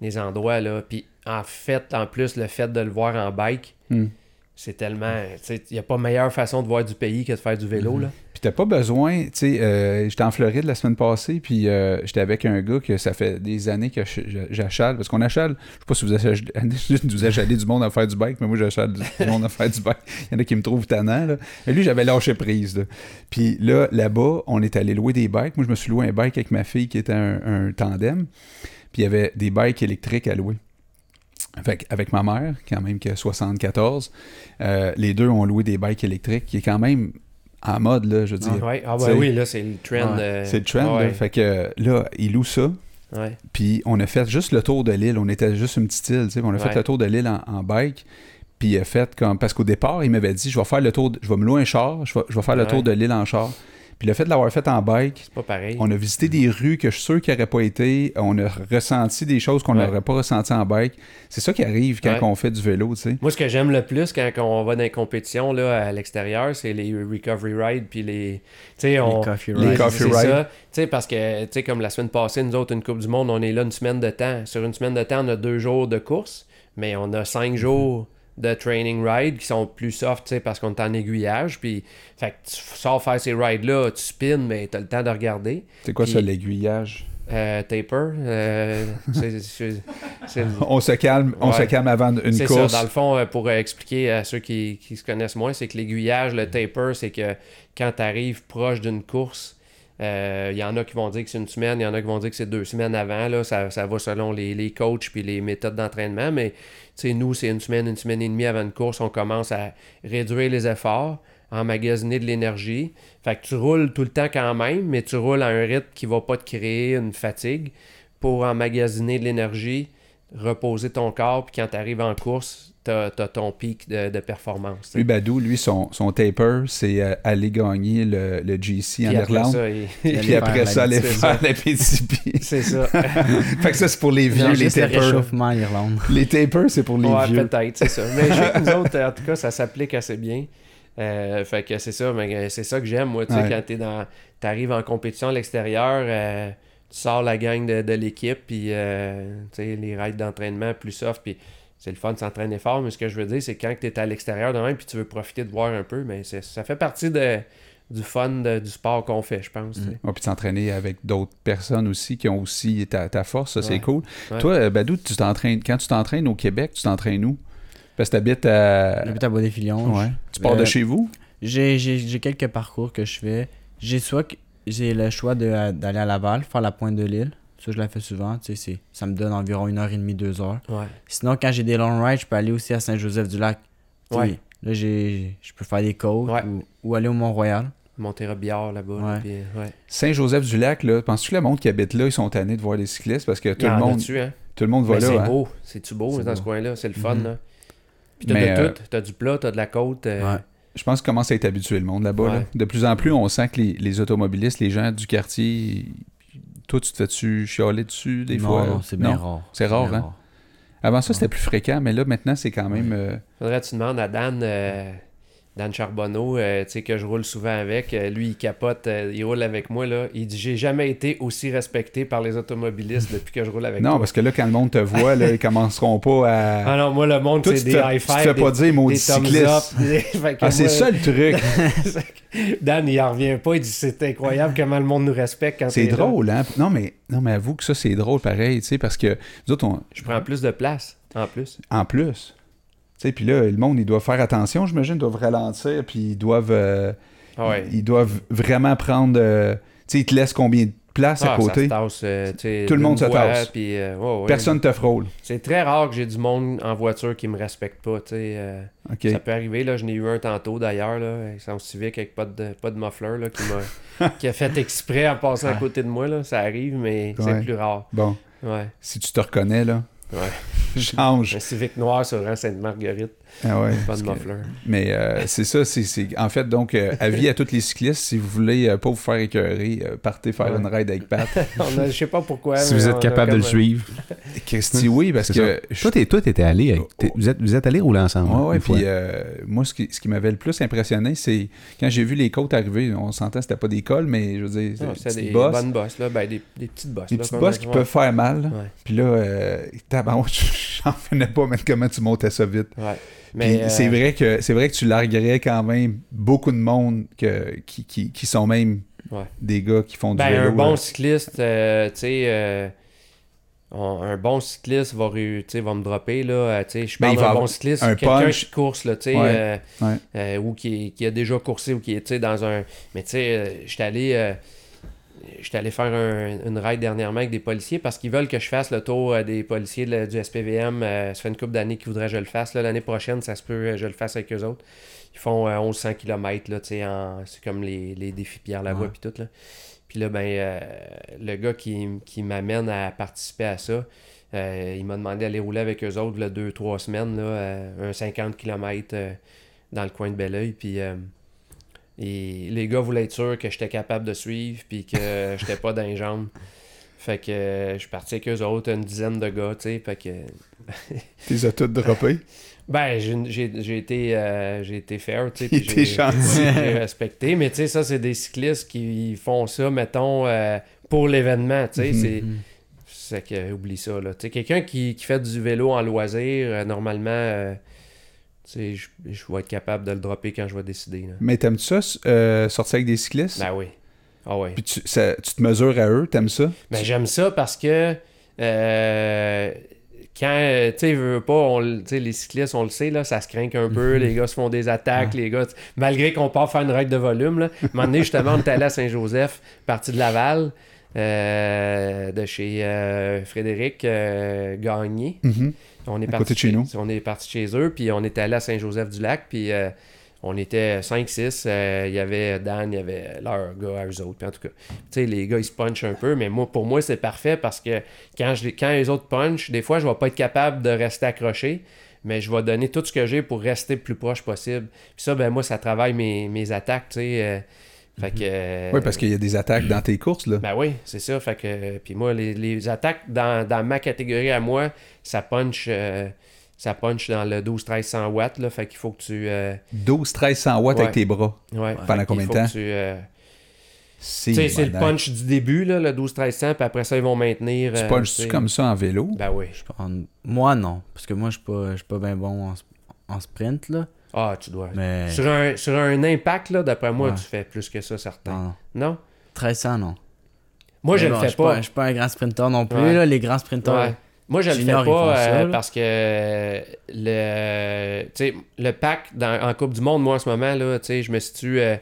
des endroits. Là. Puis en fait, en plus, le fait de le voir en bike, Hmm. C'est tellement. Il n'y a pas meilleure façon de voir du pays que de faire du vélo. Mhm. Là. Puis t'as pas besoin, tu sais, euh, j'étais en Floride la semaine passée, puis euh, j'étais avec un gars que ça fait des années que j'achale, parce qu'on achale, je sais pas si vous achalez, vous achalez du monde à faire du bike, mais moi j'achale du monde à faire du bike. Il y en a qui me trouvent tannant, là. Mais lui, j'avais lâché prise, là. Puis là, là-bas, on est allé louer des bikes. Moi, je me suis loué un bike avec ma fille qui était un, un tandem, puis il y avait des bikes électriques à louer. Fait avec ma mère, quand même qui a 74, euh, les deux ont loué des bikes électriques, qui est quand même en mode, là, je veux dire. Ouais. Ah, Tu ben oui, là, c'est le trend. Ouais. euh, C'est le trend, ouais. là. Fait que là, il loue ça. Puis on a fait juste le tour de l'île. On était juste une petite île, tu sais. puis On a fait le tour de l'île en, en bike. Puis il a fait comme. Parce qu'au départ, il m'avait dit je vais faire le tour. de- je vais me louer un char. Je vais, je vais faire le tour de l'île en char. Puis le fait de l'avoir fait en bike, C'est pas pareil. on a visité des rues que je suis sûr qu'il n'aurait pas été. On a ressenti des choses qu'on Ouais. n'aurait pas ressenti en bike. C'est ça qui arrive quand Ouais. on fait du vélo, tu sais. Moi, ce que j'aime le plus quand on va dans les compétitions là, à l'extérieur, c'est les recovery rides puis les. Tu sais, on. Les coffee les rides. coffee c'est rides. ça. Tu sais, parce que, tu sais, comme la semaine passée, nous autres, une Coupe du Monde, on est là une semaine de temps. Sur une semaine de temps, on a deux jours de course, mais on a cinq jours de training ride qui sont plus soft, tu parce qu'on est en aiguillage. Puis, fait que tu sors faire ces rides-là, tu spins, mais t'as le temps de regarder. C'est quoi ça, l'aiguillage? Euh, taper, euh, c'est- c'est c'est- On se calme, on Ouais. se calme avant une c'est course. ça, dans le fond, euh, pour expliquer à ceux qui, qui se connaissent moins, c'est que l'aiguillage, le taper, c'est que quand tu arrives proche d'une course, euh, il y en a qui vont dire que c'est une semaine, il y en a qui vont dire que c'est deux semaines avant. Là, ça, ça va selon les, les coachs puis les méthodes d'entraînement. Mais tu sais, nous, c'est une semaine, une semaine et demie avant une course, on commence à réduire les efforts, emmagasiner de l'énergie. Fait que tu roules tout le temps quand même, mais tu roules à un rythme qui va pas te créer une fatigue pour emmagasiner de l'énergie, reposer ton corps, puis quand tu arrives en course, tu as, ton pic de, de performance. Lui, Badou, lui, son, son taper, c'est euh, aller gagner le, le GC en Puis après Irlande. ça, il- Puis après ça, aller c'est faire la PTP. c'est ça. fait que ça, c'est pour les vieux, Non, les le tapers. réchauffement à Irlande. Les tapers, c'est pour les ouais, vieux. peut-être, c'est ça. Mais je sais que nous autres, en tout cas, ça s'applique assez bien. Euh, fait que c'est ça, mais c'est ça que j'aime, moi, tu sais, Ouais. quand t'es dans... t'arrives en compétition à l'extérieur, euh, tu sors la gang de, de l'équipe, puis euh, tu sais, les rides d'entraînement plus soft, puis c'est le fun de s'entraîner fort, mais ce que je veux dire, c'est quand t'es à l'extérieur de même, puis tu veux profiter de voir un peu, mais c'est- ça fait partie de, du fun de- du sport qu'on fait, je pense. tu puis s'entraîner avec d'autres personnes aussi qui ont aussi ta, ta force, ça c'est cool. Ouais. Toi, euh, Badou, tu t'entraînes quand tu t'entraînes au Québec, tu t'entraînes où? Parce que t'habites à. J'habite à Bois-des-Filions. Ouais. Tu pars de Euh, chez vous? J'ai, j'ai, j'ai quelques parcours que je fais. J'ai soit j'ai le choix de- d'aller à Laval, faire la pointe de l'île. Ça, je la fais souvent. Tu sais, c'est- ça me donne environ une heure et demie, deux heures. Ouais. Sinon, quand j'ai des long rides, je peux aller aussi à Saint-Joseph-du-Lac. Tu sais, Ouais. Là, j'ai, je peux faire des côtes Ouais. ou, ou aller au Mont-Royal. Montérébiard là-bas. ouais. Saint-Joseph-du-Lac, là, penses-tu que le monde qui habite là, ils sont tannés de voir les cyclistes? Parce que tout le monde, hein? tout le monde va Mais là. c'est hein? beau. C'est-tu beau C'est dans beau. ce coin-là? C'est le fun, Mhm. là. Puis t'as de euh, tout. T'as du plat, t'as de la côte. euh, Ouais. Je pense qu'il commence à être habitué le monde là-bas. là. De plus en plus, on sent que les, les automobilistes, les gens du quartier, toi, tu te fais-tu chialer dessus des non, fois? non, c'est bien Non? rare. C'est rare, bien hein? Avant ça, c'était plus fréquent, mais là, maintenant, c'est quand même. euh, Faudrait que tu demandes à Dan, euh, Dan Charbonneau, euh, tu sais, que je roule souvent avec. euh, lui, il capote, euh, il roule avec moi, là. Il dit J'ai jamais été aussi respecté par les automobilistes depuis que je roule avec Non, toi. parce que là, quand le monde te voit, là, ils commenceront pas à. Ah non, moi, le monde, c'est des high tu te five. fais pas dire maudit cycliste. Ah, c'est ça le truc. Dan, il en revient pas. Il dit C'est incroyable comment le monde nous respecte quand C'est là. drôle, hein? Non, mais, non, mais avoue que ça, c'est drôle pareil, tu sais, parce que nous autres, on- Je prends plus de place, en plus. en plus. Sais, puis là, le monde, ils doivent faire attention, j'imagine, ils doivent ralentir, puis ils doivent, euh, Ah ouais. ils doivent vraiment prendre. euh, tu sais, ils te laissent combien de place à Ah, côté? ça tasse, euh, Tout le monde se tasse. euh. Personne te frôle. C'est très rare que j'ai du monde en voiture qui me respecte pas, euh. Ça peut arriver, là, j'en ai eu un tantôt d'ailleurs, son civique avec pas de, pas de muffler, là, qui, a fait exprès en passant à côté de moi, là. Ça arrive, mais Ouais. c'est plus rare. Bon, Ouais. si tu te reconnais, là, Ouais. change. Un civique noir sur rang Sainte-Marguerite, Ah ouais. pas de parce que- muffler. Mais euh, c'est ça, c'est, en fait, donc, euh, avis à tous les cyclistes, si vous voulez euh, pas vous faire écœurer, euh, partez faire Ouais. une ride avec Pat. On a- je sais pas pourquoi. si vous êtes capable de le suivre. Christy, oui, parce que... ça. Toi, t'es, toi, t'étais allé. avec- t'es- vous, êtes, vous êtes allés rouler ensemble. Ouais, ouais, une fois. puis euh, moi, ce qui, ce qui m'avait le plus impressionné, c'est quand j'ai vu les côtes arriver, on s'entend, c'était pas des cols, mais je veux dire, c'est c'est des des bosses. bonnes bosses, là. Ben, des, des petites bosses. Des là, petites bosses qui peuvent faire mal. Puis là, tabarouette, j'en revenais pas, mais comment tu montais ça vite. Ouais. Puis Mais, euh, c'est vrai que c'est vrai que tu larguerais quand même beaucoup de monde que, qui, qui, qui sont même Ouais. des gars qui font du Ben, vélo. un bon là. cycliste, euh, tu sais, euh, un bon cycliste va, va me dropper, là. tu sais, je Ben, parle d'un bon cycliste, un quelqu'un qui course, là, tu sais, Ouais, ouais. ou qui, qui a déjà coursé, ou qui est, dans un... Mais tu sais, euh, j'étais allé... euh, J'étais allé faire un- une ride dernièrement avec des policiers parce qu'ils veulent que je fasse le tour euh, des policiers de du SPVM. euh, ça fait une couple d'années qu'ils voudraient que je le fasse. L'année prochaine, ça se peut que je le fasse avec eux autres. Ils font euh, 1100 km, là, tu sais, en- c'est comme les, les défis Pierre Lavoie puis tout. Là. Puis là, ben, euh, le gars qui, qui m'amène à participer à ça, euh, il m'a demandé d'aller rouler avec eux autres, là, deux, trois semaines, là, euh, un 50 km dans le coin de Belleuil. Puis euh, et les gars voulaient être sûrs que j'étais capable de suivre, puis que j'étais pas dans les jambes. Fait que euh, je suis parti avec eux autres, une dizaine de gars, tu sais. Fait que. Tu les as toutes droppées. Ben, j'ai été, euh, j'ai été fair, tu sais. J'ai- j'ai respecté. Mais tu sais, ça, c'est des cyclistes qui font ça, mettons, euh, pour l'événement, tu sais. Mhm. c'est C'est que, oublie ça, là. Tu sais, quelqu'un qui, qui fait du vélo en loisir, euh, normalement, sais, je je vais être capable de le dropper quand je vais décider, là. Mais t'aimes-tu ça, euh, sortir avec des cyclistes? Ben oui. Ah ouais. Puis tu, ça- tu te mesures à eux, t'aimes ça? Ben, j'aime ça parce que euh, quand, euh, tu sais, veux pas, on les cyclistes, on le sait, là, ça se craint un peu, les gars se font des attaques, les gars, malgré qu'on part faire une règle de volume, là. Un moment donné, justement, on était allé à Saint-Joseph, parti de Laval, euh, de chez Frédéric Gagné. Mhm. On est À parti côté de chez nous. On est parti chez eux, puis on était allé à Saint-Joseph-du-Lac, puis euh, on était 5-6. euh, Il y avait Dan, il y avait leur gars eux autres. Puis en tout cas, tu sais, les gars, ils se punchent un peu, mais moi, pour moi, c'est parfait parce que quand, je, quand les autres punchent, des fois, je vais pas être capable de rester accroché, mais je vais donner tout ce que j'ai pour rester le plus proche possible. Puis ça, ben moi, ça travaille mes, mes attaques, tu sais. euh, fait que... euh, Oui, parce qu'il y a des attaques dans tes courses, là. ben oui, c'est ça. Fait que, puis moi, les, les attaques dans, dans ma catégorie à moi, ça punch, euh, ça punch dans le 12-1300 watts. Là, fait qu'il faut que tu. euh, 12-1300 watts Ouais. avec tes bras. ouais, Pendant combien de temps? que tu, euh, C'est tu sais, c'est le punch du début, là, le 12-1300, puis après ça, ils vont maintenir. Tu euh, punches-tu comme ça en vélo? Ben oui. En- Moi, non. Parce que moi, je suis pas, je suis pas bien bon en, en sprint, là. Ah, tu dois. Mais. Sur, un, sur un impact, là, d'après moi, Ouais. tu fais plus que ça, certain. Non, non. Non? 1300, non. Moi, je Mais le fais pas. Je suis pas un grand sprinter non plus, Ouais. là. Les grands sprinters. Ouais. Moi, je le fais pas euh, parce que le, le pack dans- en Coupe du Monde, moi en ce moment, là, je me situe euh,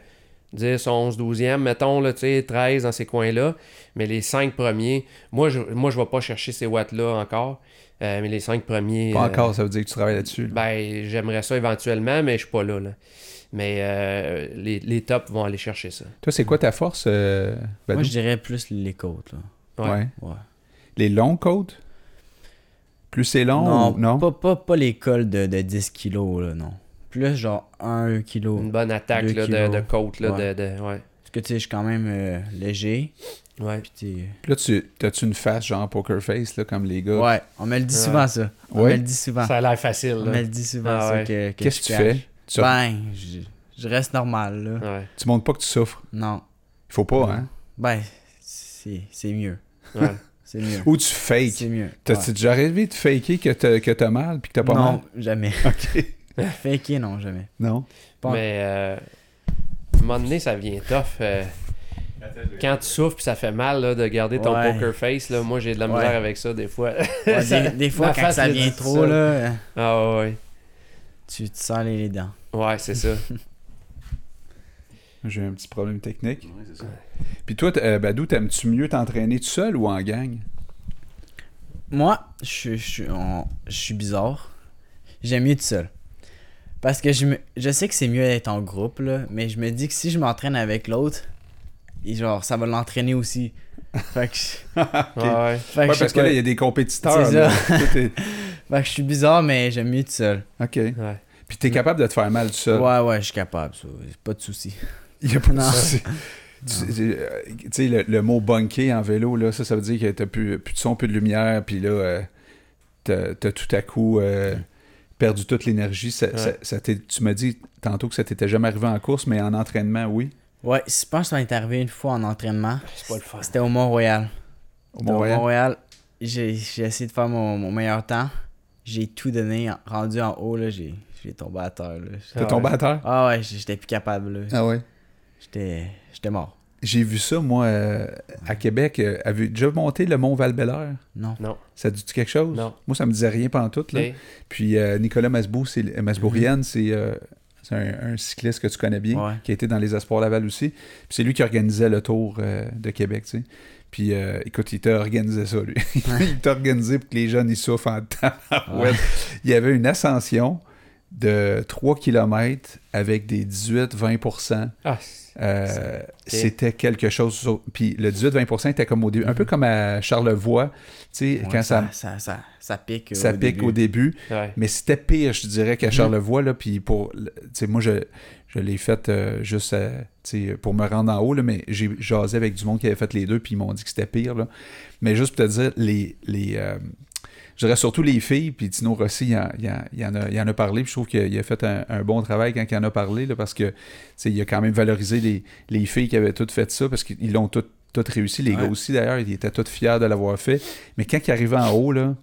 10, 11, 12e, mettons, là, tu sais, 13 dans ces coins-là. Mais les 5 premiers, moi, je moi, je vais pas chercher ces watts-là encore. Euh, mais les 5 premiers. Pas euh, encore, ça veut dire que tu travailles là-dessus. là. ben, j'aimerais ça éventuellement, mais je suis pas là. là. Mais euh, les, les tops vont aller chercher ça. Toi, c'est quoi ta force, euh? Moi, je dirais plus les côtes, là. Ouais. Les longs côtes? Plus c'est long non, ou non? Pas, pas, pas les cols de, de 10 kilos, là, non. Plus genre 1 kilo. Une bonne attaque là, de, de côte. Là, Ouais. de, de- ouais. Parce que, tu sais, je suis quand même euh, léger. Ouais. Puis, sais, Puis là, tu, t'as-tu une face genre poker face, là, comme les gars? Ouais, on me le dit Ouais. souvent, ça. On Ouais? me le dit souvent. Ça a l'air facile. On Là. me le dit souvent, Ah ça, ouais. que, que Qu'est-ce que tu cache. fais? Tu, Ben, je, je reste normal, là. Ouais. tu montres pas que tu souffres? Non. Il faut pas, hein? Ben, c'est c'est mieux. Ouais. C'est mieux. Ou tu fakes. C'est mieux. T'as-tu déjà rêvé de faker que t'as, que t'as mal puis que t'as pas non, mal? jamais. OK. Faker, non, jamais. Non? Pas- Mais euh, à un moment donné, ça vient tough. euh, quand tu souffres puis ça fait mal là, de garder ton Ouais. poker face, là, moi j'ai de la Ouais. misère avec ça des fois. Ouais, Ça- des, des fois, quand face ça vient trop, ça. là, Ah ouais, tu te sors les, les dents. ouais, c'est ça. J'ai un petit problème technique. Puis toi, euh, Badou, t'aimes-tu mieux t'entraîner tout seul ou en gang? Moi, je, suis- je, suis- on- je suis bizarre. J'aime mieux tout seul. Parce que je, me, je sais que c'est mieux d'être en groupe, là, mais je me dis que si je m'entraîne avec l'autre, et genre, ça va l'entraîner aussi. Fait que, je- Ouais, ouais. fait que Ouais, je sais parce que là, il y a des compétiteurs. C'est là. ça. Fait que je suis bizarre, mais j'aime mieux tout seul. OK. Ouais. Puis t'es capable de te faire mal tout seul. Ouais, ouais, je suis capable, ça. Pas de soucis. Il y a pas de Non. souci. Tu tu- euh, tu sais, le, le mot bunker en vélo, là, ça, ça veut dire que t'as plus, plus de son, plus de lumière, puis là, euh, t'as t'as tout à coup euh, perdu toute l'énergie. Ça, Ouais. ça- ça t'est- tu m'as dit tantôt que ça t'était jamais arrivé en course, mais en entraînement, oui. Ouais, je pense que ça m'est arrivé une fois en entraînement. C'est pas le fun. C'était au Mont-Royal. Au. Mont-Royal, j'ai j'ai essayé de faire mon, mon meilleur temps. J'ai tout donné. en- Rendu en haut, là, j'ai j'ai tombé à terre. Ah tombé ouais. à terre? Ah ouais, j'étais plus capable. là. Ah ouais? J'étais j'étais mort. J'ai vu ça, moi, euh, à Québec. Euh, Avez-vous déjà monté le mont val Non. Ça dit quelque chose? Non. Moi, ça me disait rien pendant tout. Là. Puis euh, Nicolas Masbou, c'est euh, Masbourienne, c'est un, un cycliste que tu connais bien, Ouais. qui a été dans les Espoirs Laval aussi. Puis c'est lui qui organisait le tour euh, de Québec, tu sais. Puis euh, écoute, il t'a organisé ça, lui. il t'a organisé pour que les jeunes, ils souffrent en temps. Ouais. Il y avait une ascension de 3 km avec des 18-20 Ah, euh, C'était quelque chose. sur- Puis le 18-20% était comme au début, un peu comme à Charlevoix, tu sais, Ouais, quand ça, ça, ça, ça pique. ça au pique début. au début. ouais. Mais c'était pire, je dirais, qu'à Mhm. Charlevoix. Là, puis pour, tu sais, moi, je, je l'ai fait euh, juste euh, pour me rendre en haut, là, mais j'ai jasé avec du monde qui avait fait les deux, puis ils m'ont dit que c'était pire. Là. Mais juste pour te dire, les, les, euh, je dirais surtout les filles, puis Tino Rossi, il, en- il en- il en, a, il en a parlé, puis je trouve qu'il a fait un, un bon travail quand il en a parlé, là, parce que il a quand même valorisé les, les filles qui avaient toutes fait ça, parce qu'ils l'ont toutes, toutes réussi. Les Ouais. gars aussi, d'ailleurs, ils étaient tous fiers de l'avoir fait. Mais quand il arrivait en haut, là,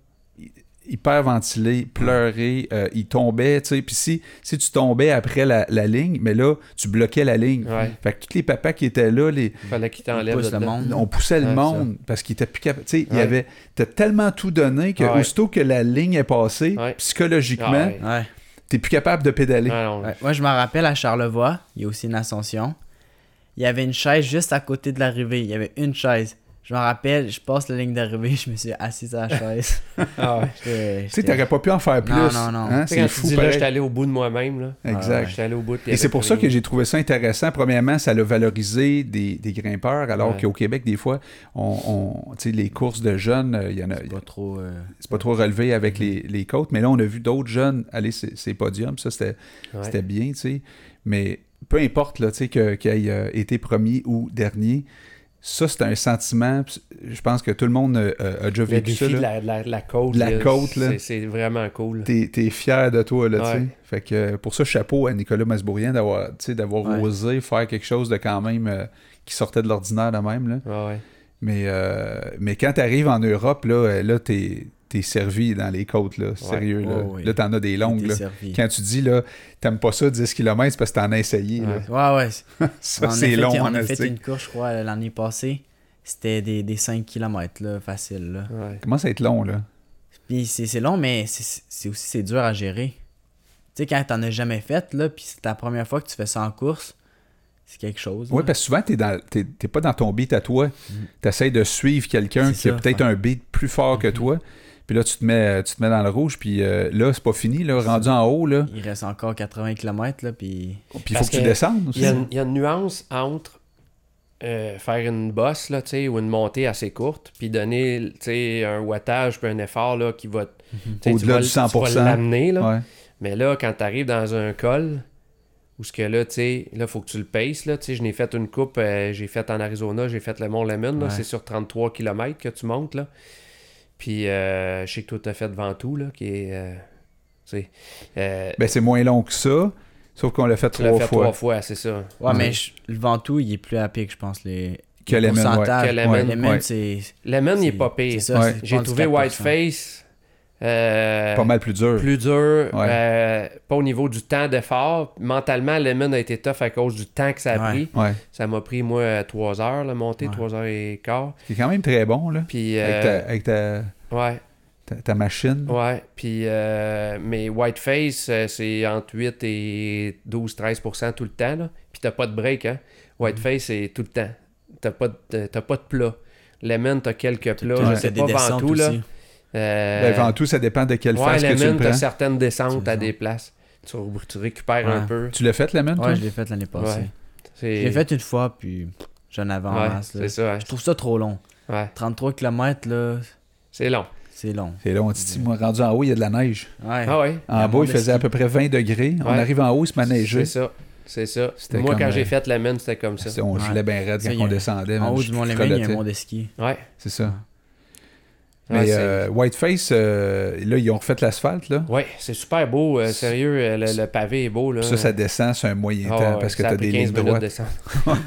hyper ventilé, pleurer, euh, il tombait, tu sais. Puis si, si tu tombais après la, la ligne, mais là, tu bloquais la ligne. Ouais. Fait que tous les papas qui étaient là, les, Fallait qu'il On t'enlève pousse de le monde. on poussait le Ouais, monde parce qu'ils étaient plus capables. Tu sais, il y Ouais. avait. T'as tellement tout donné que Ouais. aussitôt que la ligne est passée, Ouais. psychologiquement, Ah t'es plus capable de pédaler. Non. Ouais. Moi, je me rappelle à Charlevoix, il y a aussi une ascension. Il y avait une chaise juste à côté de l'arrivée. Il y avait une chaise. Je me rappelle, je passe la ligne d'arrivée, je me suis assis à la chaise. Ah ouais. Tu sais, t'aurais pas pu en faire plus. Non, non, non. Hein? C'est quand fou, tu dis là, j'étais allé au bout de moi-même, là. Exact. J'étais allé au bout. Et c'est pour ça que j'ai trouvé ça intéressant. Premièrement, ça a valorisé des, des grimpeurs, alors Ouais. qu'au Québec, des fois, on, on- tu sais, les courses de jeunes, euh, il y en a, C'est pas trop. euh, c'est pas trop relevé avec les, les côtes, mais là, on a vu d'autres jeunes aller ces, ces podiums. Ça, c'était Ouais. c'était bien, tu sais. Mais peu importe, là, tu sais, qu'il ait euh, été premier ou dernier, ça, c'est un sentiment. Je pense que tout le monde euh, a déjà Le vécu défi ça. de la, côte. La là, côte, là. c'est- vraiment cool. T'es es fier de toi, là, tu sais. Fait que euh, pour ça, chapeau à Nicolas Masbourien d'avoir Ouais. osé faire quelque chose de quand même euh, qui sortait de l'ordinaire de même, là. Ouais. Mais, euh, mais quand t'arrives en Europe, là, euh, là t'es es servi dans les côtes, là. Sérieux, là. Ouais, ouais. Là, t'en as des longues, là. servi. Quand tu dis, là, t'aimes pas ça 10 km, c'est parce que t'en as essayé, là. Ouais, ouais. Ça, a c'est long, On a fait esti. une course, je crois, l'année passée. C'était des, des 5 km, là, facile, là. Comment ça être long, là? Puis c'est long, mais c'est aussi c'est dur à gérer. Tu sais, quand t'en as jamais fait, là, puis c'est ta première fois que tu fais ça en course, c'est quelque chose. Oui, parce que souvent, t'es dans- t'es t'es pas dans ton beat à toi. T'essayes de suivre quelqu'un Mm. Qui a ça, peut-être ouais. un beat plus fort que Mhm. toi. Puis là, tu te mets, tu te mets dans le rouge, puis euh, là, c'est pas fini, là, rendu en haut, là. Il reste encore 80 km, là, puis... Puis il faut que tu descendes aussi. il y a une nuance entre euh, faire une bosse là, tu sais, ou une montée assez courte, puis donner tu sais, un wattage puis un effort là, qui va, Au-delà du tu vas 100%. l'amener. là. Ouais. Mais là, quand tu arrives dans un col, où ce que là, tu sais, là, faut que tu le paces. Là, tu sais, je n'ai fait une coupe, euh, j'ai fait en Arizona, j'ai fait le Mont Lemmon, là, Ouais. c'est sur 33 km que tu montes. Là. Puis euh, je sais que toi, tu as fait Ventoux, là, qui est. euh, euh, Ben, c'est moins long que ça, sauf qu'on l'a fait trois fait fois. trois fois, c'est ça. Ouais, mais je- le Ventoux, il est plus à pic, je pense, les... Que les Lemon, ouais. pourcentages. Que Lemon, Ouais, Lemon, ouais. c'est... Lemon, il est pas pire. J'ai trouvé 34%. Whiteface euh, Pas mal plus dur. plus dur, Ouais. euh, pas au niveau du temps d'effort. Mentalement, Lemon a été tough à cause du temps que ça a Ouais. pris. Ouais. Ça m'a pris, moi, 3 heures, la montée, Ouais. 3 heures et quart. C'est quand même très bon, là. Puis, Avec, euh, ta, avec ta, ouais, ta, ta machine. ouais. Puis, euh, mais Whiteface, c'est entre 8 et 12-13% tout le temps, là. Puis t'as pas de break, hein. Whiteface, c'est tout le temps. T'as pas, de- t'as pas de plat. Lemon, t'as quelques plats. Je sais pas descentes Ventoux, là. aussi. Euh, Ben, avant tout, ça dépend de quelle ouais, phase que tu le t'as prends. certaines descentes à des places. Tu, tu récupères un peu. Tu l'as fait, Lemon, toi? Ouais, je l'ai fait l'année passée. Ouais. Je l'ai fait une fois, puis j'en avais en Ouais, ça. Je trouve ça trop long. Ouais, 33 km, là, c'est long. c'est long. C'est long, Titi. Moi, rendu en haut, il y a de la neige. Ouais. Ah ouais, En bas, il faisait à peu près 20 degrés. On arrive en haut, il se met à neiger. c'est ça. C'est ça. C'était Moi, quand j'ai euh, fait Lemon, c'était comme ça. On Ouais. gelait bien raide quand on descendait. En haut du Mont Lévin, il y a un mont de ski. Ouais. C'est ça. Mais c'est- euh, Whiteface, euh, là, ils ont refait l'asphalte, là. Ouais, c'est super beau. euh, sérieux, euh, le, le pavé est beau. Là. Ça, ça descend sur un moyen Ah temps ouais, parce que ça a t'as pris des 15 lignes minutes droites. de descente.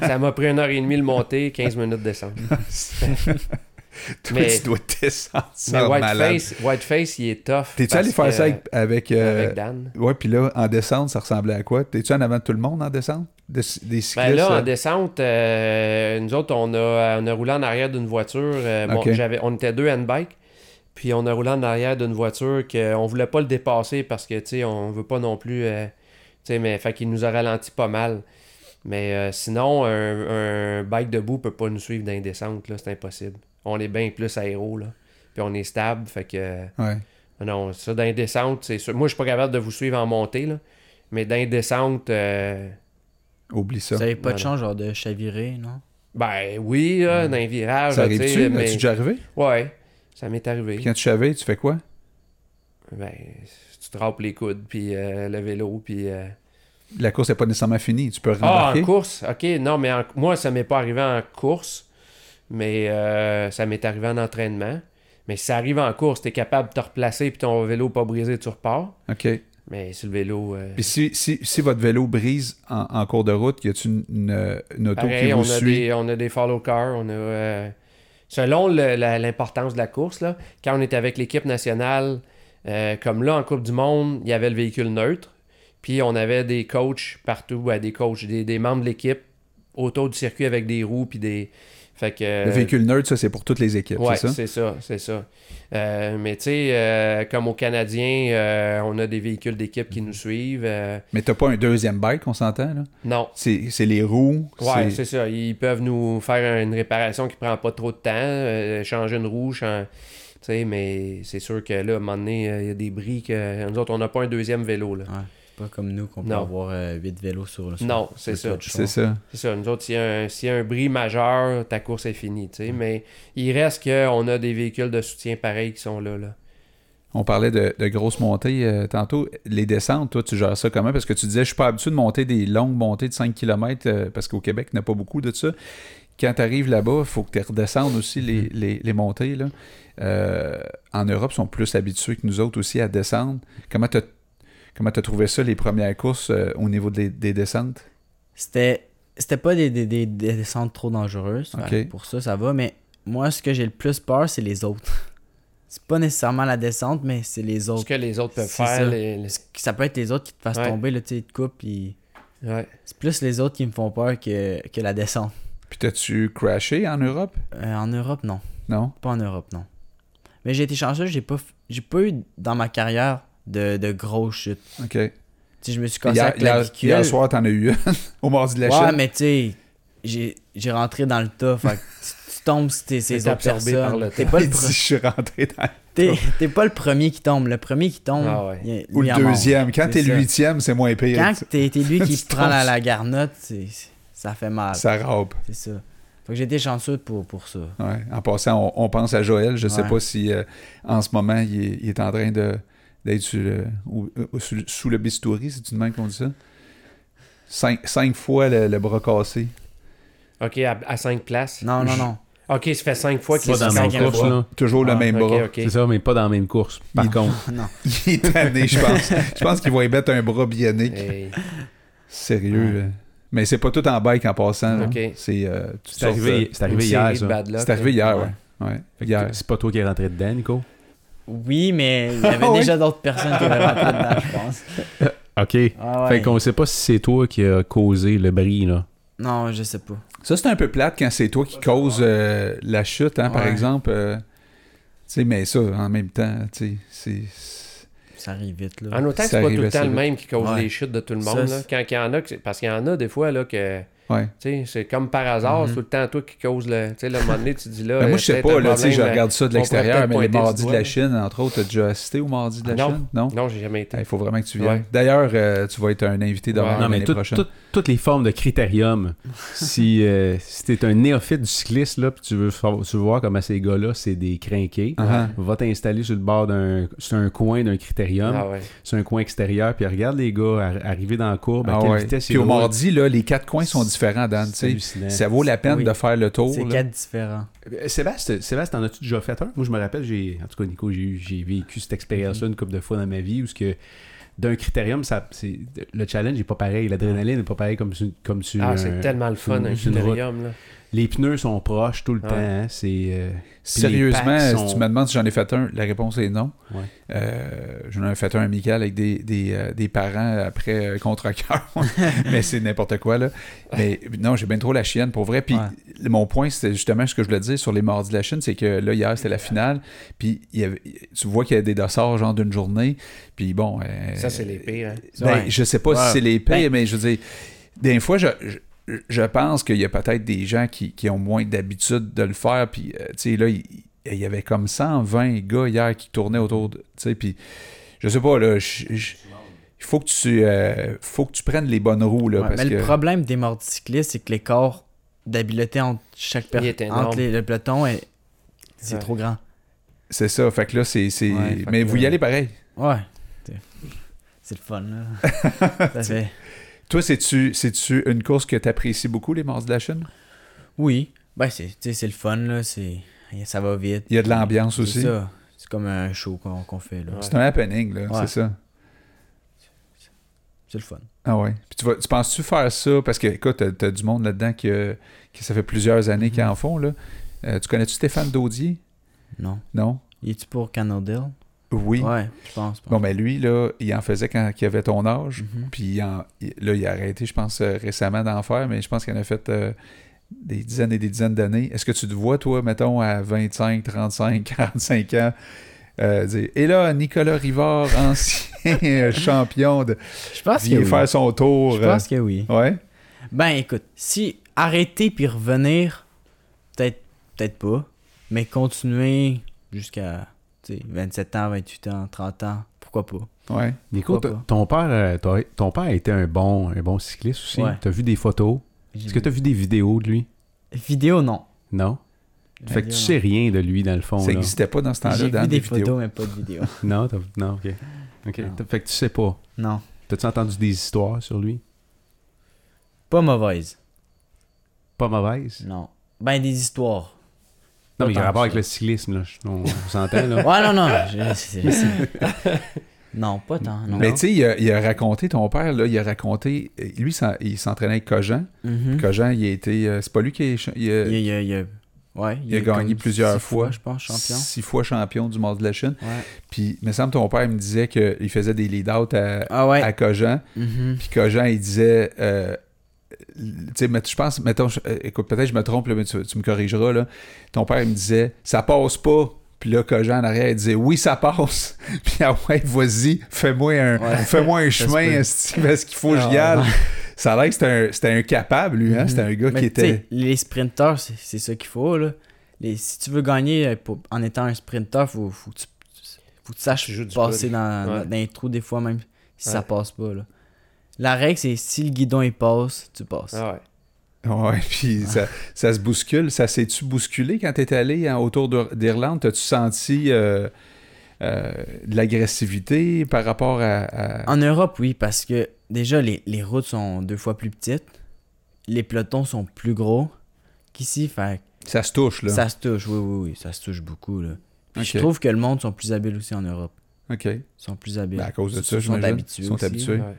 ça m'a pris une heure et demie le monter, 15 minutes de descente. Toi, Mais- tu dois descendre Mais ça. Whiteface, Whiteface, il est tough. T'es-tu allé faire ça que- avec... avec, euh, avec Dan? Ouais, puis là, en descente, ça ressemblait à quoi? T'es-tu en avant de tout le monde en descente? De- des cyclistes? Ben là, euh, en descente, euh, nous autres, on a, on a roulé en arrière d'une voiture. euh, bon, j'avais, on était deux handbikes. Puis on a roulé en arrière d'une voiture qu'on voulait pas le dépasser parce que, tu sais, on veut pas non plus... euh, tu sais, mais fait qu'il nous a ralenti pas mal. Mais euh, sinon, un, un bike debout peut pas nous suivre dans les descentes, là. C'est impossible. On est bien plus aéro, là. Puis on est stable, fait que... euh, Ouais. non, ça, dans les descentes, c'est sûr. Moi, je suis pas capable de vous suivre en montée, là. Mais dans les descentes... euh, Oublie ça. Vous avez pas de chance, genre, de chavirer, non? Ben oui, là, dans les virages. Ça arrive-tu? mais- déjà arrivé? Ouais, ça m'est arrivé. Puis quand tu savais, tu fais quoi? Ben, tu te râpes les coudes, puis euh, le vélo, puis... euh, La course n'est pas nécessairement finie. Tu peux Ah, rembarquer. en course? OK, non, mais en- moi, ça m'est pas arrivé en course, mais euh, ça m'est arrivé en entraînement. Mais si ça arrive en course, t'es capable de te replacer, puis ton vélo pas brisé, tu repars. OK. Mais sur le vélo... euh, Puis si, si, si votre vélo brise en, en cours de route, y a-tu une, une, une auto Pareil, qui on vous a, suit? des, on a des follow cars, on a... euh, selon l'importance de la course, là, quand on était avec l'équipe nationale, euh, comme là, en Coupe du Monde, il y avait le véhicule neutre, puis on avait des coachs partout, des coachs, des, des membres de l'équipe autour du circuit avec des roues, puis des... Fait que... Le véhicule neutre, ça, c'est pour toutes les équipes, Ouais, c'est ça? c'est ça, c'est ça. Euh, mais tu sais, euh, comme aux Canadiens, euh, on a des véhicules d'équipe qui nous suivent. Mais t'as pas un deuxième bike, on s'entend, là? non, C'est c'est les roues. Ouais, c'est- c'est ça. Ils peuvent nous faire une réparation qui prend pas trop de temps, changer une roue, chan- tu sais, mais c'est sûr que là, à un moment donné, il y a des bris que nous autres, on n'a pas un deuxième vélo. Là. Ouais. Pas comme nous qu'on peut Non. avoir 8 vélos sur sur- Non, sur c'est le ça. C'est ça. C'est ça. Nous autres, s'il y, a un- s'il y a un bris majeur, ta course est finie. tu sais. Mais il reste qu'on a des véhicules de soutien pareils qui sont là. là. On parlait de, de grosses montées euh, tantôt. Les descentes, toi, tu gères ça comment? Parce que tu disais, je suis pas habitué de monter des longues montées de 5 km parce qu'au Québec, il n'y a pas beaucoup de ça. Quand tu arrives là-bas, il faut que tu redescendes aussi les, les- les montées. Là. Euh, en Europe, ils sont plus habitués que nous autres aussi à descendre. Comment tu Comment t'as trouvé ça, les premières courses euh, au niveau des, des descentes? C'était c'était pas des, des, des- des descentes trop dangereuses. Pour ça, ça va. Mais moi, ce que j'ai le plus peur, c'est les autres. C'est pas nécessairement la descente, mais c'est les Ce autres. que les autres peuvent faire. ça. les- les- Ça peut être les autres qui te fassent Ouais. tomber, là, tu sais, ils te coupent. puis Ouais. C'est plus les autres qui me font peur que, que la descente. Puis t'as-tu crashé en Europe? Euh, en Europe, non. Non? Pas en Europe, non. Mais j'ai été chanceux, j'ai pas, f- j'ai pas eu dans ma carrière de, de grosses chutes. OK. Tu sais, je me suis cassé Hier, la clavicule. hier soir, t'en as eu une au mardi de la ouais, chute. mais tu sais, j'ai, j'ai rentré dans le tas. Fait que tu, tu tombes sur tes, ces T'es autres absorbé par personnes. le T'es pas, le Il dit, je suis rentré dans... t'es, t'es pas le premier qui tombe. Le premier qui tombe, Ah ouais. il- Ou lui, le il en mange. deuxième. Quand C'est t'es le ça. huitième, c'est moins pire. Quand t'es, t'es lui qui Tu prend la, tombes. la garnotte, c'est, ça fait mal. Ça rappe. C'est ça. Fait que j'ai été chanceux pour, pour ça. Ouais. En passant, on, on pense à Joël. Je sais Ouais. pas si euh, en ce moment, il est, il est en train de d'être sur le, ou- ou- sous, le- sous le bistouri, c'est une même qu'on dit ça. Cinq, cinq fois le, le bras cassé. OK, à, à 5 places? Non, non, non. OK, ça fait 5 fois qu'il se dans la même course, bras. là. Toujours le Ah, même bras. OK. C'est ça, mais pas dans la même course. Par Il- contre, non. Il est tanné, je pense. je pense qu'il va y mettre un bras bionique. Hey. Sérieux. Mais c'est pas tout en bike en passant. là. OK. C'est euh, arrivé, de- c'est arrivé hier, de ça. C'est arrivé là. hier, ouais. ouais. C'est pas toi qui es rentré dedans, Nico? Oui, mais il y avait Ah déjà d'autres personnes qui avaient rentré dedans, je pense. OK. Ah ouais. Fait qu'on sait pas si c'est toi qui a causé le bris, là. Non, je sais pas. Ça, c'est un peu plate quand c'est toi qui cause euh, la chute, hein, par exemple. euh, tu sais, mais ça, en même temps, tu sais, c'est... ça arrive vite, là. En autant que c'est pas tout le temps le même qui cause Ouais. les chutes de tout le Ça, monde. là. Quand il y en a, parce qu'il y en a des fois là, que Ouais. tu sais, c'est comme par hasard, Mhm. c'est tout le temps toi qui cause le. Tu sais, le moment donné, tu dis là. Ben, moi, je sais pas, là, tu sais, je regarde ça de l'extérieur, mais les mardis de la. Chine, entre autres, t'as déjà assisté aux mardis de la Non. Chine? Non? Non, j'ai jamais été. Il faut vraiment que tu viennes. Ouais. D'ailleurs, euh, tu vas être un invité d'honneur Ouais. Non, mais l'année tout- prochaine. tout- toutes les formes de critérium. si euh, si t'es un néophyte du cycliste, là, puis tu veux, tu veux voir comment ces gars-là, c'est des crinqués, Uh-huh. va t'installer sur le bord d'un sur un coin d'un critérium, Ah ouais. sur un coin extérieur, puis regarde les gars ar- arriver dans la courbe, à Ah quelle vitesse Puis au mardi, là, les quatre coins sont différents, Dan. sais. hallucinant. Ça vaut la peine Oui. de faire le tour. C'est quatre différents. Euh, Sébastien, Sébastien, en as-tu déjà fait un? Moi, je me rappelle, j'ai, en tout cas, Nico, j'ai, vécu cette expérience-là une couple de fois dans ma vie où ce que d'un critérium, ça, c'est, le challenge n'est pas pareil, l'adrénaline n'est pas pareil comme sur, comme sur Ah, c'est tellement le fun, un critérium, là. Les pneus sont proches tout le Ouais. temps. hein, c'est, euh, Sérieusement, si sont- tu me demandes si j'en ai fait un, la réponse est non. Ouais. Euh, j'en ai fait un amical avec des, des, euh, des parents après euh, contre cœur. mais c'est n'importe quoi, là. Mais non, j'ai bien trop la chienne, pour vrai. Puis Ouais. mon point, c'était justement ce que je voulais dire sur les mardis de la Chine, c'est que là, hier, c'était la finale. Puis il y avait- tu vois qu'il y a des dossards, genre d'une journée. Puis bon. euh, Ça, c'est les pires. hein. ben, Ouais. Je sais pas Ouais. si c'est les pires, Ben- mais je veux dire, des fois, je, je, je pense qu'il y a peut-être des gens qui, qui ont moins d'habitude de le faire. Puis, euh, tu sais, là, il, il y avait comme 120 gars hier qui tournaient autour de. Tu sais, puis, je sais pas, là, il faut que tu euh, faut que tu prennes les bonnes roues, là. Ouais, parce mais que, le problème des cyclistes, c'est que l'écart d'habileté entre chaque personne, entre les- le peloton, est- c'est Ouais. trop grand. c'est ça. Fait que là, c'est. Ouais, mais vous y allez pareil. Ouais. C'est- C'est le fun, là. Ça fait... Toi, c'est-tu c'est-tu une course que tu apprécies beaucoup, les mardis de la Chine? Oui. Ben, c'est c'est le fun, là. C'est... Ça va vite. Il y a de l'ambiance C'est aussi. ça. C'est comme un show qu'on qu'on fait, là. C'est un happening, là. Ouais. C'est ça. C'est le fun. Ah ouais. Puis tu, vas, tu penses-tu faire ça? Parce que, écoute, t'as, t'as du monde là-dedans qui, ça fait plusieurs années qu'ils en font, là. Euh, tu connais-tu Stéphane Daudier? Non. Non? Y es-tu pour Canadale? Oui. Ouais, je pense. Bon, ben lui, là, il en faisait quand il avait ton âge. Mhm. Puis il en- il- là, il a arrêté, je pense, euh, récemment d'en faire, mais je pense qu'il en a fait euh, des dizaines et des dizaines d'années. Est-ce que tu te vois, toi, mettons, à 25, 35, 45 ans, euh, dire Et là, Nicolas Rivard, ancien champion, de, Je pense que vient oui. faire son tour. Je pense que oui. Ouais. Ben écoute, si arrêter puis revenir, peut-être peut-être pas, mais continuer jusqu'à 27 ans, 28 ans, 30 ans, pourquoi pas? Ouais. Nico, Pourquoi t- pas? ton père, euh, ton, ton père était un bon, un bon cycliste aussi. Ouais. T'as vu des photos? Est-ce que t'as vu des vidéos de lui? Vidéo, non. Non? Fait que tu sais rien de lui dans le fond. Ça n'existait pas dans ce temps-là, J'ai dans vu des des vidéos. photos, mais pas de vidéo. Non, t'as- non, ok. Non. Fait que tu sais pas. non. T'as-tu entendu des histoires sur lui? Pas mauvaise. Pas mauvaise? Non. Ben des histoires. Non, mais il y a rapport avec le cyclisme, là. On, on s'entend, là. Ouais, non, non. je- c'est- c'est- non, pas tant. Non. Mais tu sais, il, a- il a raconté, ton père, là, il a raconté, lui, il s'entraînait avec Cogent. Mhm. Cogent, il a été, euh, c'est pas lui qui est, il a- Il, a- il a- ouais, il a est gagné plusieurs six fois. Je pense, champion. six fois champion du monde de la Chine. Ouais. Puis, il me semble, ton père me disait qu'il faisait des lead-out à, Ah ouais. à Cogent. Mhm. Puis Cogent, il disait, euh, tu sais, mais je pense, mettons, je- euh, écoute, peut-être je me trompe, là, mais tu, tu me corrigeras, là. Ton père, il me disait, ça passe pas. Puis là, Cogent en arrière, il disait, oui, ça passe. Puis ah ouais, vas-y, fais-moi un, Ouais. fais-moi un chemin, parce qu'il faut que Ah, j'y aille. ouais. Ça a l'air que c'était un, c'était un capable, lui, hein. Mhm. C'était un gars Mais qui était. Les sprinteurs, c'est c'est ça qu'il faut. Là. Les, si tu veux gagner euh, pour- en étant un sprinter, faut, faut, que tu, faut que tu saches Tu passer dans, Ouais. dans les trous des fois, même si ça passe pas. Là. La règle, c'est si le guidon il passe, tu passes. Ah ouais. Ouais, puis ça, ça se bouscule. Ça s'est-tu bousculé quand t'es allé hein, autour de- d'Irlande? T'as-tu senti euh, euh, de l'agressivité par rapport à. à- En Europe, oui, parce que déjà, les, les routes sont deux fois plus petites. Les pelotons sont plus gros qu'ici. Fait Ça se touche, là. ça se touche, oui, oui, oui, ça se touche beaucoup. Là. Puis je trouve que le monde sont plus habiles aussi en Europe. OK. Ils sont plus habiles. Ben, à cause de Ils ça, sont j'imagine. habitués Ils sont aussi, habitués. Ouais.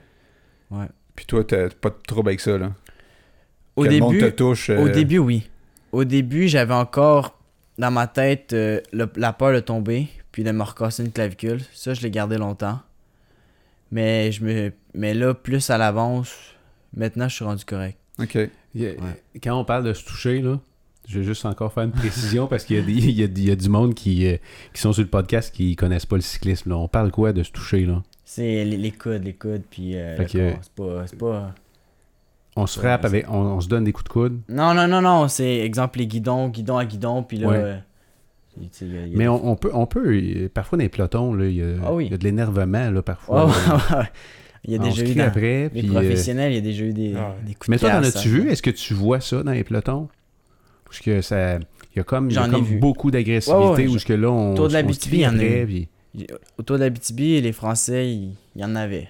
Ouais. Puis toi, t'as pas de trouble avec ça, là? Au que le monde début, te touche. euh, Au début, oui. Au début, j'avais encore dans ma tête euh, le- la peur de tomber, puis de me recasser une clavicule. Ça, je l'ai gardé longtemps. Mais, je me... Mais là, plus à l'avance, maintenant, je suis rendu correct. OK. Quand on parle de se toucher, là, Je veux juste encore faire une précision parce qu'il y, a des- il y y a du monde qui, euh, qui sont sur le podcast qui connaissent pas le cyclisme. là. On parle quoi de se toucher là? C'est les, les coudes, les coudes, puis euh, Fait le que- corps. C'est pas, c'est pas... On se frappe avec. On, on se donne des coups de coude. Non, non, non, non, c'est exemple les guidons, guidon à guidon, puis là... Ouais. euh, y a- y a Mais des- on, on peut, on peut. Parfois dans les pelotons, là, il y a, Ah oui. il y a de l'énervement là, parfois. ouais. Il y a On déjà eu dans après. les puis, euh, professionnels, il y a déjà eu des, Ah ouais. des coups Mais de toi, t'en as-tu ça. vu? Est-ce que tu vois ça dans les pelotons? Parce que ça. Il y a comme, il y a comme beaucoup d'agressivité Ouais, ouais, où ce que là, on. Autour de l'Abitibi, crie il y en a eu. puis- Autour de l'Abitibi, les Français, il y en avait.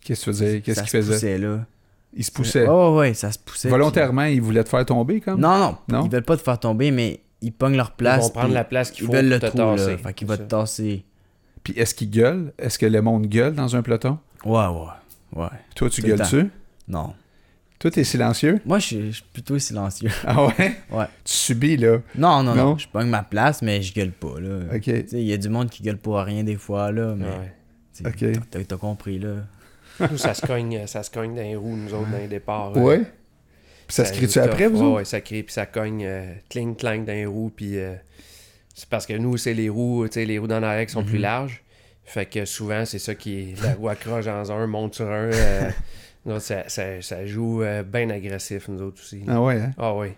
Qu'est-ce que tu faisais? Qu'est-ce Ça qu'il se faisait? poussait, là. Il se poussait. Ouais, ouais, ça se poussait. Volontairement, il voulait te faire tomber, comme? Non, non, Non? ils veulent pas te faire tomber, mais ils pognent leur place. Ils vont prendre la place qu'il Ils faut veulent le trou, tasser. là. Fait qu'il va C'est te tasser. Puis est-ce qu'il gueule? Est-ce que le monde gueule dans un peloton? Ouais, ouais, ouais. Toi, tu gueules-tu? Non. Toi, t'es silencieux? Moi, je suis plutôt silencieux. Ah ouais? Ouais. Tu subis, là. Non, non, Non? non? Je pogne ma place, mais je gueule pas, là. OK. Tu sais, il y a du monde qui gueule pour rien des fois, là, mais... Ouais. Ok. t'as- compris, là. Nous, ça se cogne, ça se cogne dans les roues, nous autres, dans les départs. euh, Ouais? Puis ça se crie-tu après, vous Ouais, ça crie, puis ça cogne, euh, cling, clang dans les roues, puis euh, c'est parce que nous, c'est les roues, tu sais, les roues dans l'arrière qui sont plus larges. Fait que souvent, c'est ça qui est. La roue accroche dans un, monte sur un. euh, autres, ça, ça, ça joue euh, bien agressif, nous autres aussi. Ah ouais, hein? Ah oui.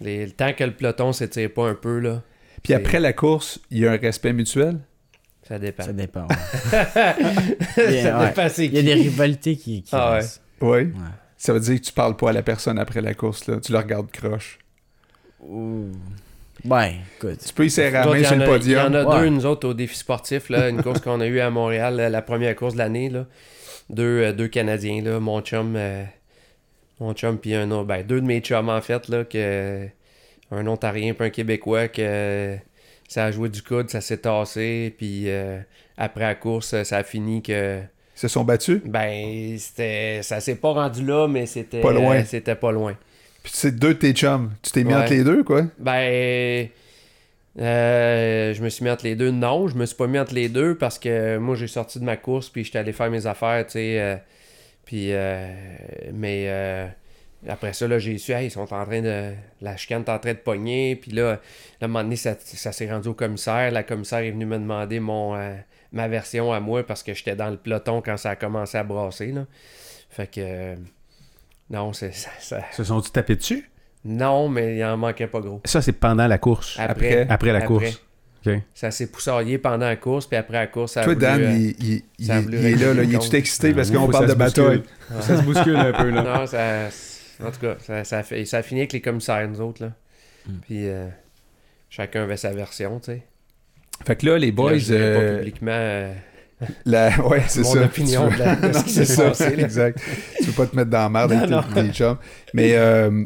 Les, le temps que le peloton s'étire pas un peu, là, Puis après la course, il y a un respect mutuel? ça dépend. Ça dépend. ouais. Il y a- ça ouais. dépend c'est Il y a qui. des rivalités qui, qui Ah ouais. restent. Ouais. Ça veut dire que tu parles pas à la personne après la course, là. Tu le regardes croche. Ouh. Ben, écoute. Tu peux y serrer la main il y sur en le a- Il y en podium. a Ouais. deux, nous autres, au défi sportif, là, une course qu'on a eue à Montréal, la, la première course de l'année. Deux, euh, deux Canadiens, là, mon chum, euh, mon chum, puis un autre, ben, deux de mes chums, en fait, là, que, un Ontarien puis un Québécois, que ça a joué du coude, ça s'est tassé, puis euh, après la course, ça a fini que, Ils se sont battus? ben, c'était, ça s'est pas rendu là, mais c'était Pas loin. c'était pas loin. Puis c'est deux de tes chums. Tu t'es mis Ouais. entre les deux, quoi? Ben, euh, je me suis mis entre les deux. Non, je me suis pas mis entre les deux parce que moi, j'ai sorti de ma course puis j'étais allé faire mes affaires, tu sais. euh, puis, euh, mais euh, après ça, là, j'ai su, hey, ils sont en train de. La chicane est en train de pogner. Puis là, à un moment donné, ça, s'est rendu au commissaire. La commissaire est venue me demander mon, euh, ma version à moi parce que j'étais dans le peloton quand ça a commencé à brasser, là. Fait que. non, c'est Se sont-ils tapés dessus? Non, mais il en manquait pas gros. Ça, c'est pendant la course. Après, Après la Après. course. Ça s'est poussaillé pendant la course, puis après la course, ça a Toi, voulu, Dan, euh, il, il- il- ça a il est là, Il est tout excité parce qu'on parle de bataille. Ça se bouscule un peu, là. Non, ça... En tout cas, ça, ça, fait... ça a fini avec les commissaires, nous autres, là. Hmm. Puis euh, chacun avait sa version, tu sais. Fait que là, les boys... là, je euh, pas publiquement... euh, la... Ouais, c'est Mon ça. opinion veux- de la- de ce Non, qui c'est s'est ça, passé, là. exact. Tu veux pas te mettre dans la merde avec tes chums. Mais euh,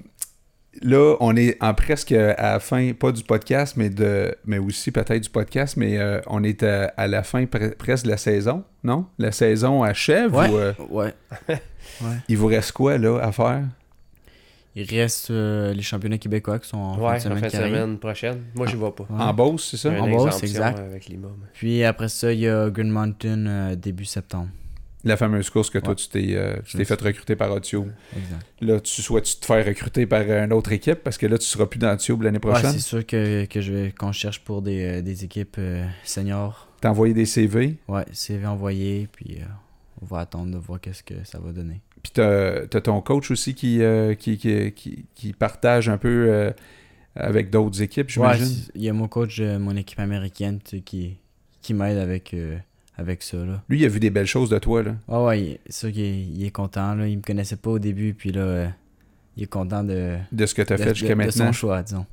là, on est en presque à la fin, pas du podcast, mais de mais aussi peut-être du podcast, mais euh, on est à, à la fin pre- presque de la saison, non? La saison achève Ouais. ou euh, Ouais. il vous reste quoi là à faire? Il reste euh, les championnats québécois qui sont en ouais, fin de semaine fin de semaine prochaine. Moi, j'y vais pas. Ouais. En Beauce, c'est ça? En Beauce, exact. euh, Avec Puis après ça, il y a Green Mountain euh, début septembre. La fameuse course que toi Ouais. tu t'es euh, fait recruter par Otio. Exact. Là, tu souhaites te faire recruter par une autre équipe parce que là tu seras plus dans Otio l'année Ouais, prochaine? c'est sûr que, que je vais qu'on cherche pour des, euh, des équipes euh, seniors. T'as envoyé des CV, Ouais, CV envoyé, puis euh, on va attendre de voir qu'est-ce que ça va donner. Puis t'as as ton coach aussi qui, qui, qui, qui, qui partage un peu avec d'autres équipes, Ouais, j'imagine? il y a mon coach de mon équipe américaine qui, qui m'aide avec, avec ça. Là. Lui, il a vu des belles choses de toi. Là. Ouais, ouais, c'est sûr qu'il est, il est content. Là. Il me connaissait pas au début, puis là, euh, il est content de, De ce que tu as de- fait jusqu'à de- de maintenant. son choix, disons.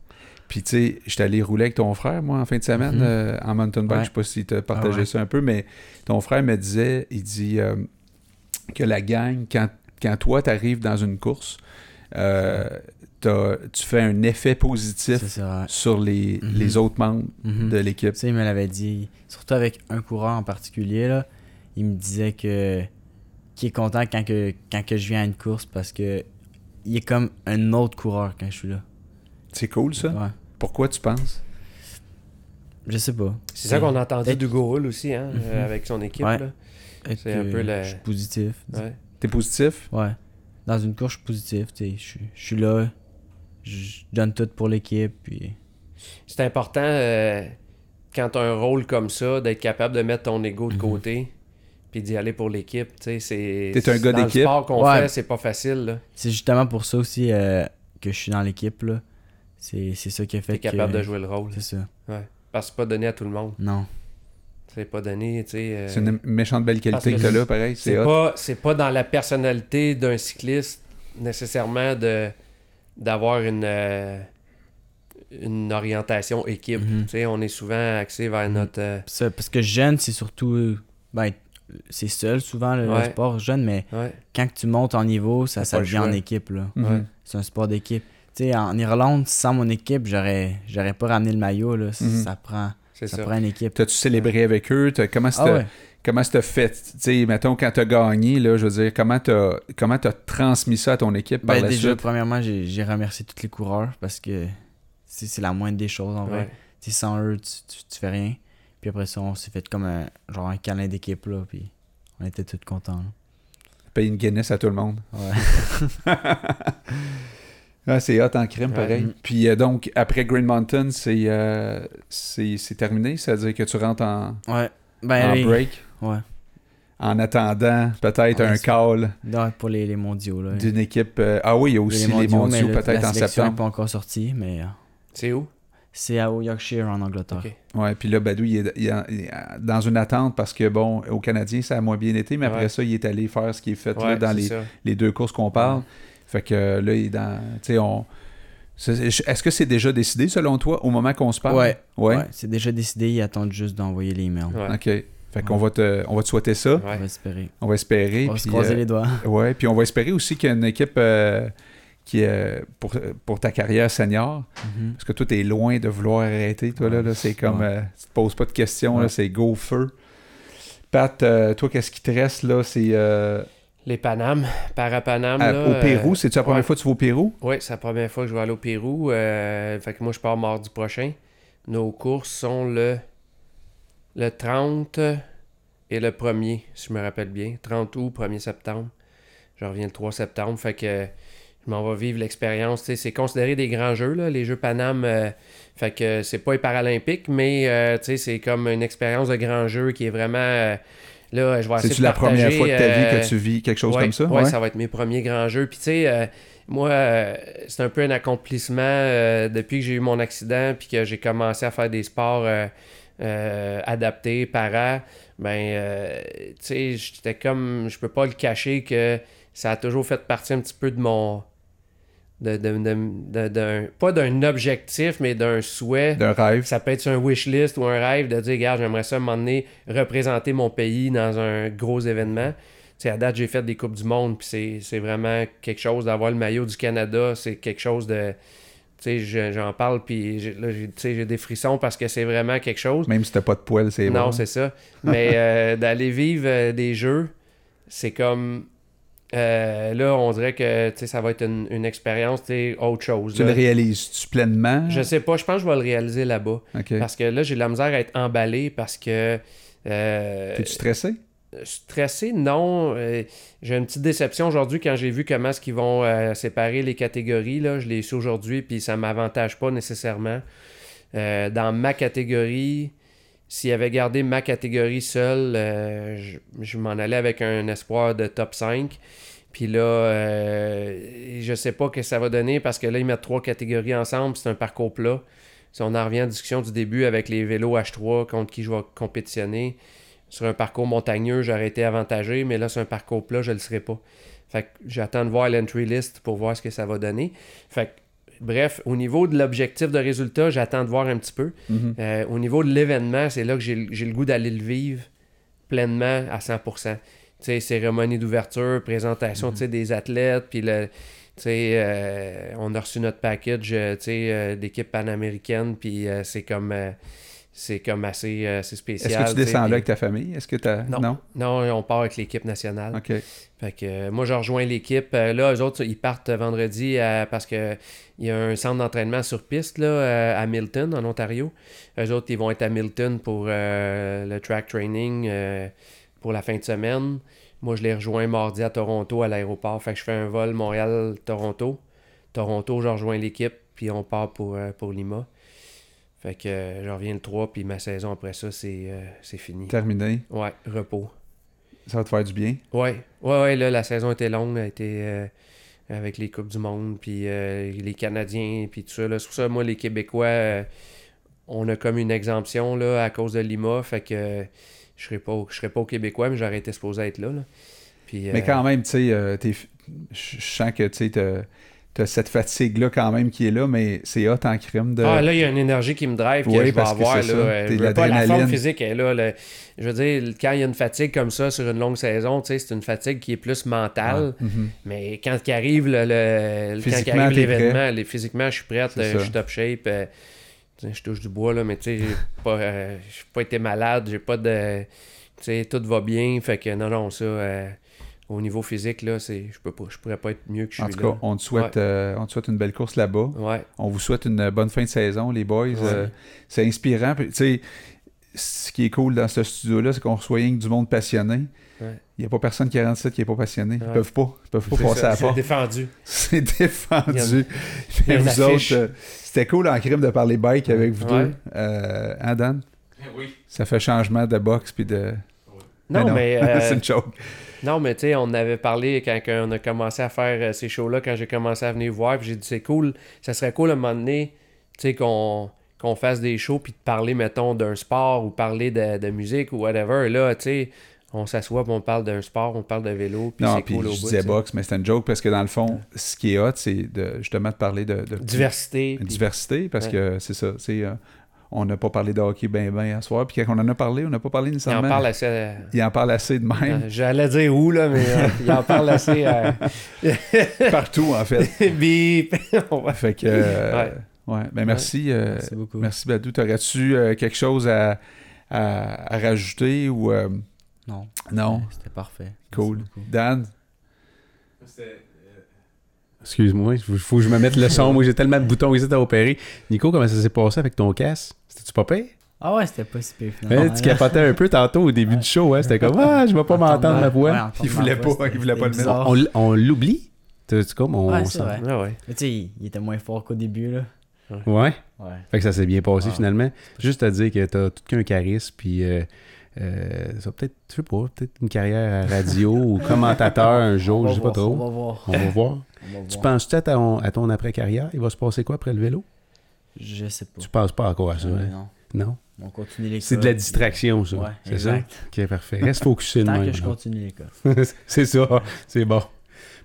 Puis tu sais, j'étais allé rouler avec ton frère, moi, en fin de semaine, Mhm. euh, en mountain bike. Ouais. Je sais pas si tu as partagé Ah ouais. ça un peu, mais ton frère me disait, il dit euh, que la gang, quand, quand toi, tu arrives dans une course, euh, tu fais un effet positif ça. sur les, Mhm. les autres membres Mhm. de l'équipe. Tu sais, il me l'avait dit, surtout avec un coureur en particulier, là, il me disait que qu'il est content quand, que, quand que je viens à une course parce que il est comme un autre coureur quand je suis là. C'est cool, ça. Ouais. Pourquoi tu penses? Je sais pas. C'est ça qu'on a entendu d'Hugo Hull aussi, hein, Mhm. euh, avec son équipe. Ouais. C'est un peu le- Je suis positif. Ouais. T'es positif? Ouais. Dans une course, je suis positif. je suis là. Je donne tout pour l'équipe. Puis... C'est important, euh, quand tu as un rôle comme ça, d'être capable de mettre ton ego de Mhm. côté puis d'y aller pour l'équipe. Tu sais, c'est. T'es un gars dans le d'équipe? sport qu'on Ouais. fait, c'est pas facile. là. C'est justement pour ça aussi euh, que je suis dans l'équipe. là. C'est c'est ça qui a fait T'es capable que... de jouer le rôle. C'est ça. Parce que c'est pas donné à tout le monde. Non. C'est pas donné, tu sais. euh, C'est une méchante belle qualité que que t'as là, pareil. C'est pas, c'est pas dans la personnalité d'un cycliste nécessairement de d'avoir une euh, une orientation équipe. Mhm. Tu sais, on est souvent axé vers Mhm. notre euh, Ça, parce que jeune, c'est surtout. Ben, c'est seul souvent le, sport jeune, mais ouais, quand tu montes en niveau, ça, ça devient en équipe. là. Ouais. C'est un sport d'équipe. Tu sais, en Irlande, sans mon équipe, j'aurais j'aurais pas ramené le maillot. Là. Mhm. Ça prend ça ça. prend une équipe. T'as-tu célébré avec eux? T'as- Comment Ah ouais. Comment c'était fait? Tu sais, mettons, quand t'as gagné, là, je veux dire, comment t'as comment t'as transmis ça à ton équipe par Ben, la déjà, suite? premièrement, j'ai remercié tous les coureurs parce que c'est la moindre des choses en vrai. Ouais. Tu sais, sans eux, tu, tu, tu fais rien. Puis après ça, on s'est fait comme un, genre un câlin d'équipe, là. Puis on était tous contents. là. Payer une Guinness à tout le monde. Ouais. Ah, c'est hot en crime, pareil. Puis euh, donc, après Green Mountain, c'est euh, c'est c'est terminé? C'est-à-dire que tu rentres en, ouais. Ben en oui. break? Ouais. en attendant peut-être Ouais, un c'est- call Non, pour les, les mondiaux, là. d'une équipe... euh, ah oui, il y a aussi les mondiaux, mais le- peut-être la en sélection n'est septembre. pas encore sortie, mais euh, C'est où? c'est à Yorkshire, en Angleterre. Ok. Ouais, puis là, Badou, il est, il est- il est dans une attente parce que, bon, au Canadien, ça a moins bien été, mais après Ouais. ça, il est allé faire ce qui est fait là, Ouais, dans c'est les, ça. les deux courses qu'on parle. Fait que là, il est dans. Tu sais, on. c'est- Est-ce que c'est déjà décidé selon toi au moment qu'on se parle? Ouais. Ouais. Ouais, c'est déjà décidé, ils attendent juste d'envoyer les emails. Ouais. OK. Fait qu'on va te, on va te souhaiter ça. On va espérer. On va espérer. On va se croiser euh, les doigts. Ouais, puis on va espérer aussi qu'il y a une équipe euh, qui est pour, pour ta carrière senior. Mhm. Parce que toi, t'es loin de vouloir arrêter, toi, là. là. c'est comme. Ouais. euh, tu te poses pas de questions, là. C'est go feu. Pat, euh, toi, qu'est-ce qui te reste, là? C'est. euh, Les Panam, Parapanam. au Pérou, euh, c'est-tu la première ouais. fois que tu vas au Pérou? Oui, c'est la première fois que je vais aller au Pérou. euh, fait que moi, je pars mardi prochain. Nos courses sont le, le 30 et le 1er, si je me rappelle bien. 30 août, 1er septembre. Je reviens le 3 septembre. Fait que je m'en vais vivre l'expérience. C'est considéré des grands jeux, là, les Jeux Panam. euh, fait que c'est pas les Paralympiques, mais euh, c'est comme une expérience de grand jeu qui est vraiment. euh, là, je vais essayer C'est-tu la première fois de ta vie euh, que tu vis quelque chose ouais, comme ça? ouais, ça va être mes premiers grands jeux. Puis tu sais, euh, moi, euh, c'est un peu un accomplissement euh, depuis que j'ai eu mon accident puis que j'ai commencé à faire des sports euh, adaptés, para. Ben, euh, tu sais, j'étais comme, je peux pas le cacher que ça a toujours fait partie un petit peu de mon, de, de- de- pas d'un objectif, mais d'un souhait. D'un rêve. Ça peut être un wish list ou un rêve de dire, regarde, j'aimerais ça donné représenter mon pays dans un gros événement. Tu sais, à date, j'ai fait des Coupes du Monde, puis c'est, c'est vraiment quelque chose d'avoir le maillot du Canada. C'est quelque chose de. J'en parle, puis j'ai, là, j'ai, tu sais, j'ai des frissons parce que c'est vraiment quelque chose. Même si t'as pas de poils, c'est Non, c'est ça. Mais euh, d'aller vivre euh, des jeux, c'est comme. euh, là, on dirait que ça va être une, une expérience, autre chose. Tu là. le réalises-tu pleinement? Je sais pas, je pense que je vais le réaliser là-bas. Parce que là, j'ai de la misère à être emballé parce que. euh, T'es-tu stressé? Stressé, non. Euh, j'ai une petite déception aujourd'hui quand j'ai vu comment est-ce qu'ils vont euh, séparer les catégories. Là. Je l'ai su aujourd'hui, puis ça m'avantage pas nécessairement. Euh, dans ma catégorie, s'il avait gardé ma catégorie seule, euh, je, m'en allais avec un espoir de top 5. Puis là, euh, je sais pas ce que ça va donner parce que là, ils mettent trois catégories ensemble. C'est un parcours plat. Si on en revient à la discussion du début avec les vélos H3 contre qui je vais compétitionner, sur un parcours montagneux, j'aurais été avantagé, mais là, sur un parcours plat, je ne le serai pas. Fait que j'attends de voir l'entry list pour voir ce que ça va donner. Fait que, bref, au niveau de l'objectif de résultat, j'attends de voir un petit peu. Mhm. Euh, au niveau de l'événement, c'est là que j'ai le- j'ai le goût d'aller le vivre pleinement à 100%. Tu sais, cérémonie d'ouverture, présentation sais, des athlètes, puis le, euh, on a reçu notre package euh, euh, d'équipe panaméricaine, puis c'est comme, c'est comme assez, euh, assez spécial. Est-ce que tu descends là avec ta famille? Est-ce que t'as... Non. Non? Non, on part avec l'équipe nationale. OK. Fait que euh, moi, je rejoins l'équipe. Euh, là, eux autres, ils partent vendredi parce que il y a un centre d'entraînement sur piste là, à Milton, en Ontario. Eux autres, ils vont être à Milton pour le track training pour la fin de semaine. Moi, je les rejoins mardi à Toronto à l'aéroport. Fait que je fais un vol Montréal-Toronto. Toronto, je rejoins l'équipe, puis on part pour, pour Lima. Fait que euh, je reviens le 3, puis ma saison après ça, c'est euh, c'est fini. Terminé. Ouais, repos. Ça va te faire du bien? Ouais, ouais, ouais, là, la saison était longue, elle été euh, avec les Coupes du Monde, puis les Canadiens, puis tout ça. là. Pour ça, moi, les Québécois, on a comme une exemption là, à cause de Lima, fait que je serais pas, je serais pas au Québécois, mais j'aurais été supposé être là. là. Puis, Mais quand même, tu sais, t'es- je je sens que tu sais, t'as cette fatigue-là quand même qui est là, mais c'est hot en crime de. Ah, là, il y a une énergie qui me drive que Oui, je vais parce que avoir. Là. je veux pas, la forme physique est là. Je veux dire, quand il y a une fatigue comme ça sur une longue saison, c'est une fatigue qui est plus mentale. Mhm. Mais quand il arrive le, quand arrive l'événement, physiquement, je suis prête, euh, je suis top shape. euh, je touche du bois, là, mais tu sais, j'ai pas, euh, pas été malade, j'ai pas de. Tu sais, tout va bien. Fait que non, non, ça. euh, au niveau physique, là, c'est, je peux pas, je pourrais pas être mieux que je En suis tout là. cas, on te souhaite, euh, on te souhaite une belle course là-bas. Ouais. On vous souhaite une bonne fin de saison, les boys. Euh, c'est inspirant. Puis, Tu sais, ce qui est cool dans ce studio-là, c'est qu'on reçoit rien que du monde passionné. Il n'y a pas personne qui rentre ici qui n'est pas passionné. Ils Ouais. peuvent pas. Ils peuvent pas C'est passer ça, à la c'est porte. défendu. C'est Il y défendu. il y a Mais vous autres, euh, c'était cool en crime de parler bike avec vous Ouais. deux. Euh, hein, Dan? Oui. Ça fait changement de boxe puis de. Non, mais. euh, c'est une joke. Non, mais tu sais, on avait parlé quand on a commencé à faire euh, ces shows-là, quand j'ai commencé à venir voir, puis j'ai dit c'est cool, ça serait cool à un moment donné, tu sais, qu'on qu'on fasse des shows, puis de parler, mettons, d'un sport ou parler de, de musique ou whatever. Là, tu sais, on s'assoit, puis on parle d'un sport, on parle de vélo, puis c'est cool au je bout. disais boxe, mais c'était une joke parce que dans le fond, ce qui est hot, c'est de, justement de parler de, de Diversité. puis- diversité parce Ouais. que c'est ça. c'est, euh, on n'a pas parlé de hockey bien, bien à soir. Puis quand on en a parlé, on n'a pas parlé Il en nécessairement. parle assez. euh, Il en parle assez de même. euh, J'allais dire où, là, mais euh, il en parle assez. euh, Partout, en fait. bip. On va- Fait que. euh, Ouais. ouais. Ben, merci. euh, Merci beaucoup. merci, Badou. T'aurais-tu euh, quelque chose à, à, à rajouter ou. euh, Non. non? C'était parfait. Cool. Dan? Excuse-moi, il faut que je me mette le son. Moi, j'ai tellement de boutons ici à opérer. Nico, comment ça s'est passé avec ton casque? C'était-tu pas pire? Ah ouais, c'était pas si pire finalement. Hein, tu capotais un peu tantôt au début du show. Hein? C'était comme, ah, je vais pas m'entendre ma voix. Il voulait pas- il voulait pas le mettre. On, l'oublie? Tu tu comme, on, Ouais, on vrai. Ah ouais. Mais tu sais, il, il était moins fort qu'au début là. Ouais. Ouais. Fait que ça s'est bien passé finalement. Juste à dire que t'as tout qu'un charisme, puis euh, euh, ça va peut-être, je sais pas, peut-être une carrière à radio ou commentateur un jour, je sais pas voir, On trop. va voir. On va voir. Tu penses-tu à ton, à ton après-carrière? Il va se passer quoi après le vélo? Je sais pas. Tu penses pas encore à ça, Ouais, hein? non. Non? On continue l'école. C'est de la distraction, ça. Ouais, c'est exact. ça? Ok, parfait. Reste focusé Tant même. que je continue l'école. c'est ça, c'est bon.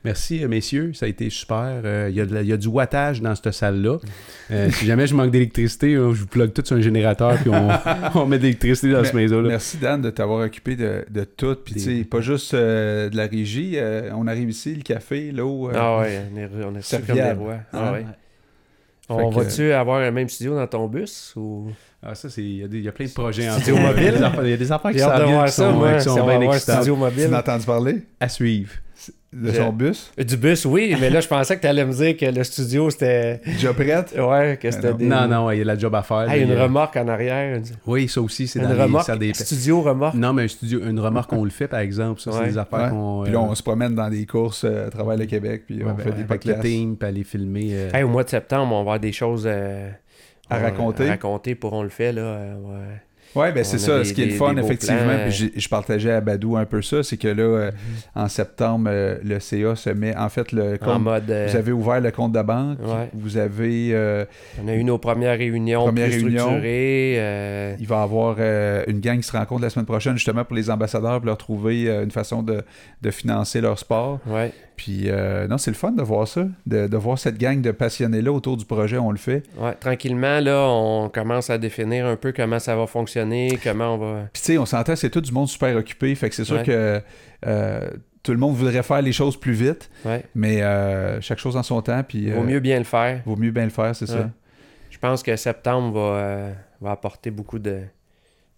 Merci, euh, messieurs. Ça a été super. Euh, Il y, a y du wattage dans cette salle-là. Euh, si jamais je manque d'électricité, euh, je vous plug tout sur un générateur puis on, on met de l'électricité dans ce Mais- maison-là. Merci, Dan, de t'avoir occupé de, de tout. Puis, tu sais, pas juste euh, de la régie. euh, on arrive ici, le café, l'eau. euh, Ah ouais, on est, on est reçus comme des rois. Hein? Ah ouais. On que- va-tu avoir un même studio dans ton bus ou? Ah, ça, c'est. Il y, a y plein de projets en Studio mobile? Il y a des affaires- affaires qui qui ça, sont, moi. qui sont bien excitantes. Tu m'as entendu parler? À suivre. De Je- son bus? Du bus, oui, mais là, je pensais que tu allais me dire que le studio, c'était. Déjà prête? Ouais, que Mais c'était non. des. Non, non, il y a la job à faire. Là, une il y a- remorque en arrière. Une, Oui, ça aussi, c'est une dans les remorque. salles des... Studio remorque. Non, mais un studio, une remorque, on le fait, par exemple. Ça, c'est Ouais. des affaires Ouais. qu'on... Puis là, euh, on se promène dans des courses euh, à travers le Québec, puis ouais, on ben, fait des avec le podcasts. team, puis aller filmer... euh, Hey, au mois de septembre, on va avoir des choses euh, À on- raconter? À raconter pour on le fait, là. euh, ouais. Ouais, ben c'est ça. des- ce qui est le fun, effectivement, puis je partageais à Badou un peu ça, c'est que là, euh, en septembre, euh, le CA se met, en fait, le En compte, mode. euh, vous avez ouvert le compte de banque, Ouais. vous avez, On a eu nos premières réunions Première plus structurées. il va y avoir une gang qui se rencontre la semaine prochaine, justement, pour les ambassadeurs, pour leur trouver une façon de, de financer leur sport. ouais, Puis, euh, non, c'est le fun de voir ça, de, de voir cette gang de passionnés-là autour du projet, on le fait. ouais. Tranquillement, là, on commence à définir un peu comment ça va fonctionner, comment on va. Puis, tu sais, on s'entend, c'est tout du monde super occupé, fait que c'est sûr Ouais. que euh, tout le monde voudrait faire les choses plus vite, Ouais. mais euh, chaque chose en son temps, puis... Vaut mieux bien le faire. Vaut mieux bien le faire, c'est Ouais. ça. Je pense que septembre va, va apporter beaucoup de,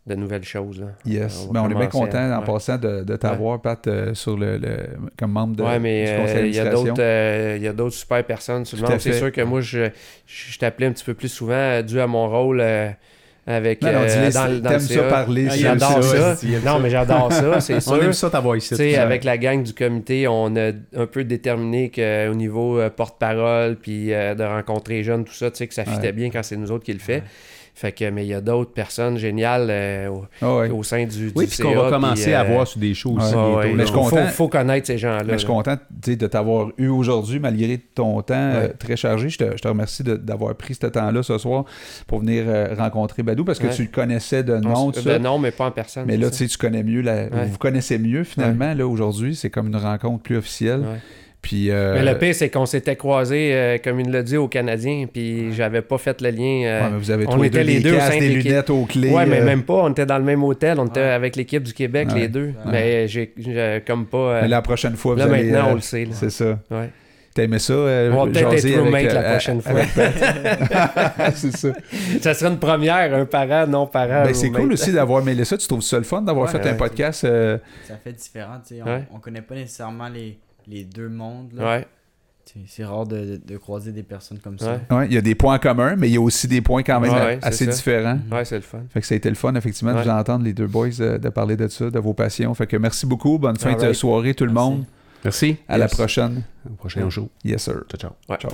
de nouvelles choses. là. Yes. On Ben, on est bien content à- en ouais. passant de, de t'avoir, Pat, euh, sur le, le- comme membre de, ouais, mais du euh, conseil il y a d'administration. d'autres euh, il y a d'autres super personnes sur le monde. C'est sûr que moi, je, je, je t'appelais un petit peu plus souvent dû à mon rôle euh, avec Non, non, euh, dans, le- dans le t'aimes ça parler, Ah, J'adore ça, Non, mais j'adore ça, c'est On sûr. aime ça t'avoir ici. Avec la gang du comité, on a un peu déterminé qu'au niveau euh, porte-parole, puis euh, de rencontrer les jeunes, tout ça, tu sais, que ça fitait Ouais. bien quand c'est nous autres qui le fait. Fait que, mais il y a d'autres personnes géniales euh, au, Ah ouais. au sein du, Oui, du puis qu'on va commencer puis, à euh, voir sur des shows aussi. Ouais. Mais je suis faut, content. faut connaître ces gens-là. Mais je suis content de t'avoir eu aujourd'hui, malgré ton temps euh, très chargé. Je te, je te remercie de- d'avoir pris ce temps-là ce soir pour venir euh, rencontrer Badou parce que Ouais. tu le connaissais de nom, tout ben non, mais pas en personne. Mais là, tu sais, tu connais mieux, la... Ouais. vous vous connaissez mieux finalement. Là, aujourd'hui, c'est comme une rencontre plus officielle. Puis, euh, Mais le pire, c'est qu'on s'était croisés, euh, comme il l'a dit, aux Canadiens, puis j'avais pas fait le lien. euh, ouais, mais vous avez on tous les deux était les des deux au sein des lunettes aux clés. ouais, mais euh, même pas. On était dans le même hôtel. On était avec l'équipe du Québec, Ouais. les deux. Ouais. Mais j'ai j'ai comme pas. euh, mais la prochaine fois, là, vous allez, maintenant, on le sait. là. C'est ça. Ouais. T'aimais ça? euh, On va peut-être être avec, roommate la prochaine fois. c'est ça. ça serait une première, un parent, non parent. Ben, c'est cool aussi d'avoir mêlé ça. Tu trouves ça le fun d'avoir Ouais, fait un podcast? euh, Ça fait différent, Ouais. on connaît pas nécessairement les, les deux mondes. Là. Ouais, C'est rare de, de- de croiser des personnes comme ça. ouais, ouais, il y a des points communs, mais il y a aussi des points quand même Ouais, ouais, c'est assez différents. ouais, c'est le fun. Fait que ça a été le fun, effectivement, de vous entendre, les deux boys, euh, de parler de ça, de vos passions. Fait que merci beaucoup. Bonne fin de soirée, tout le monde. Merci. À la Yes. prochaine. Au prochain show. Yes, sir. Ciao, ciao. Ouais. Ciao.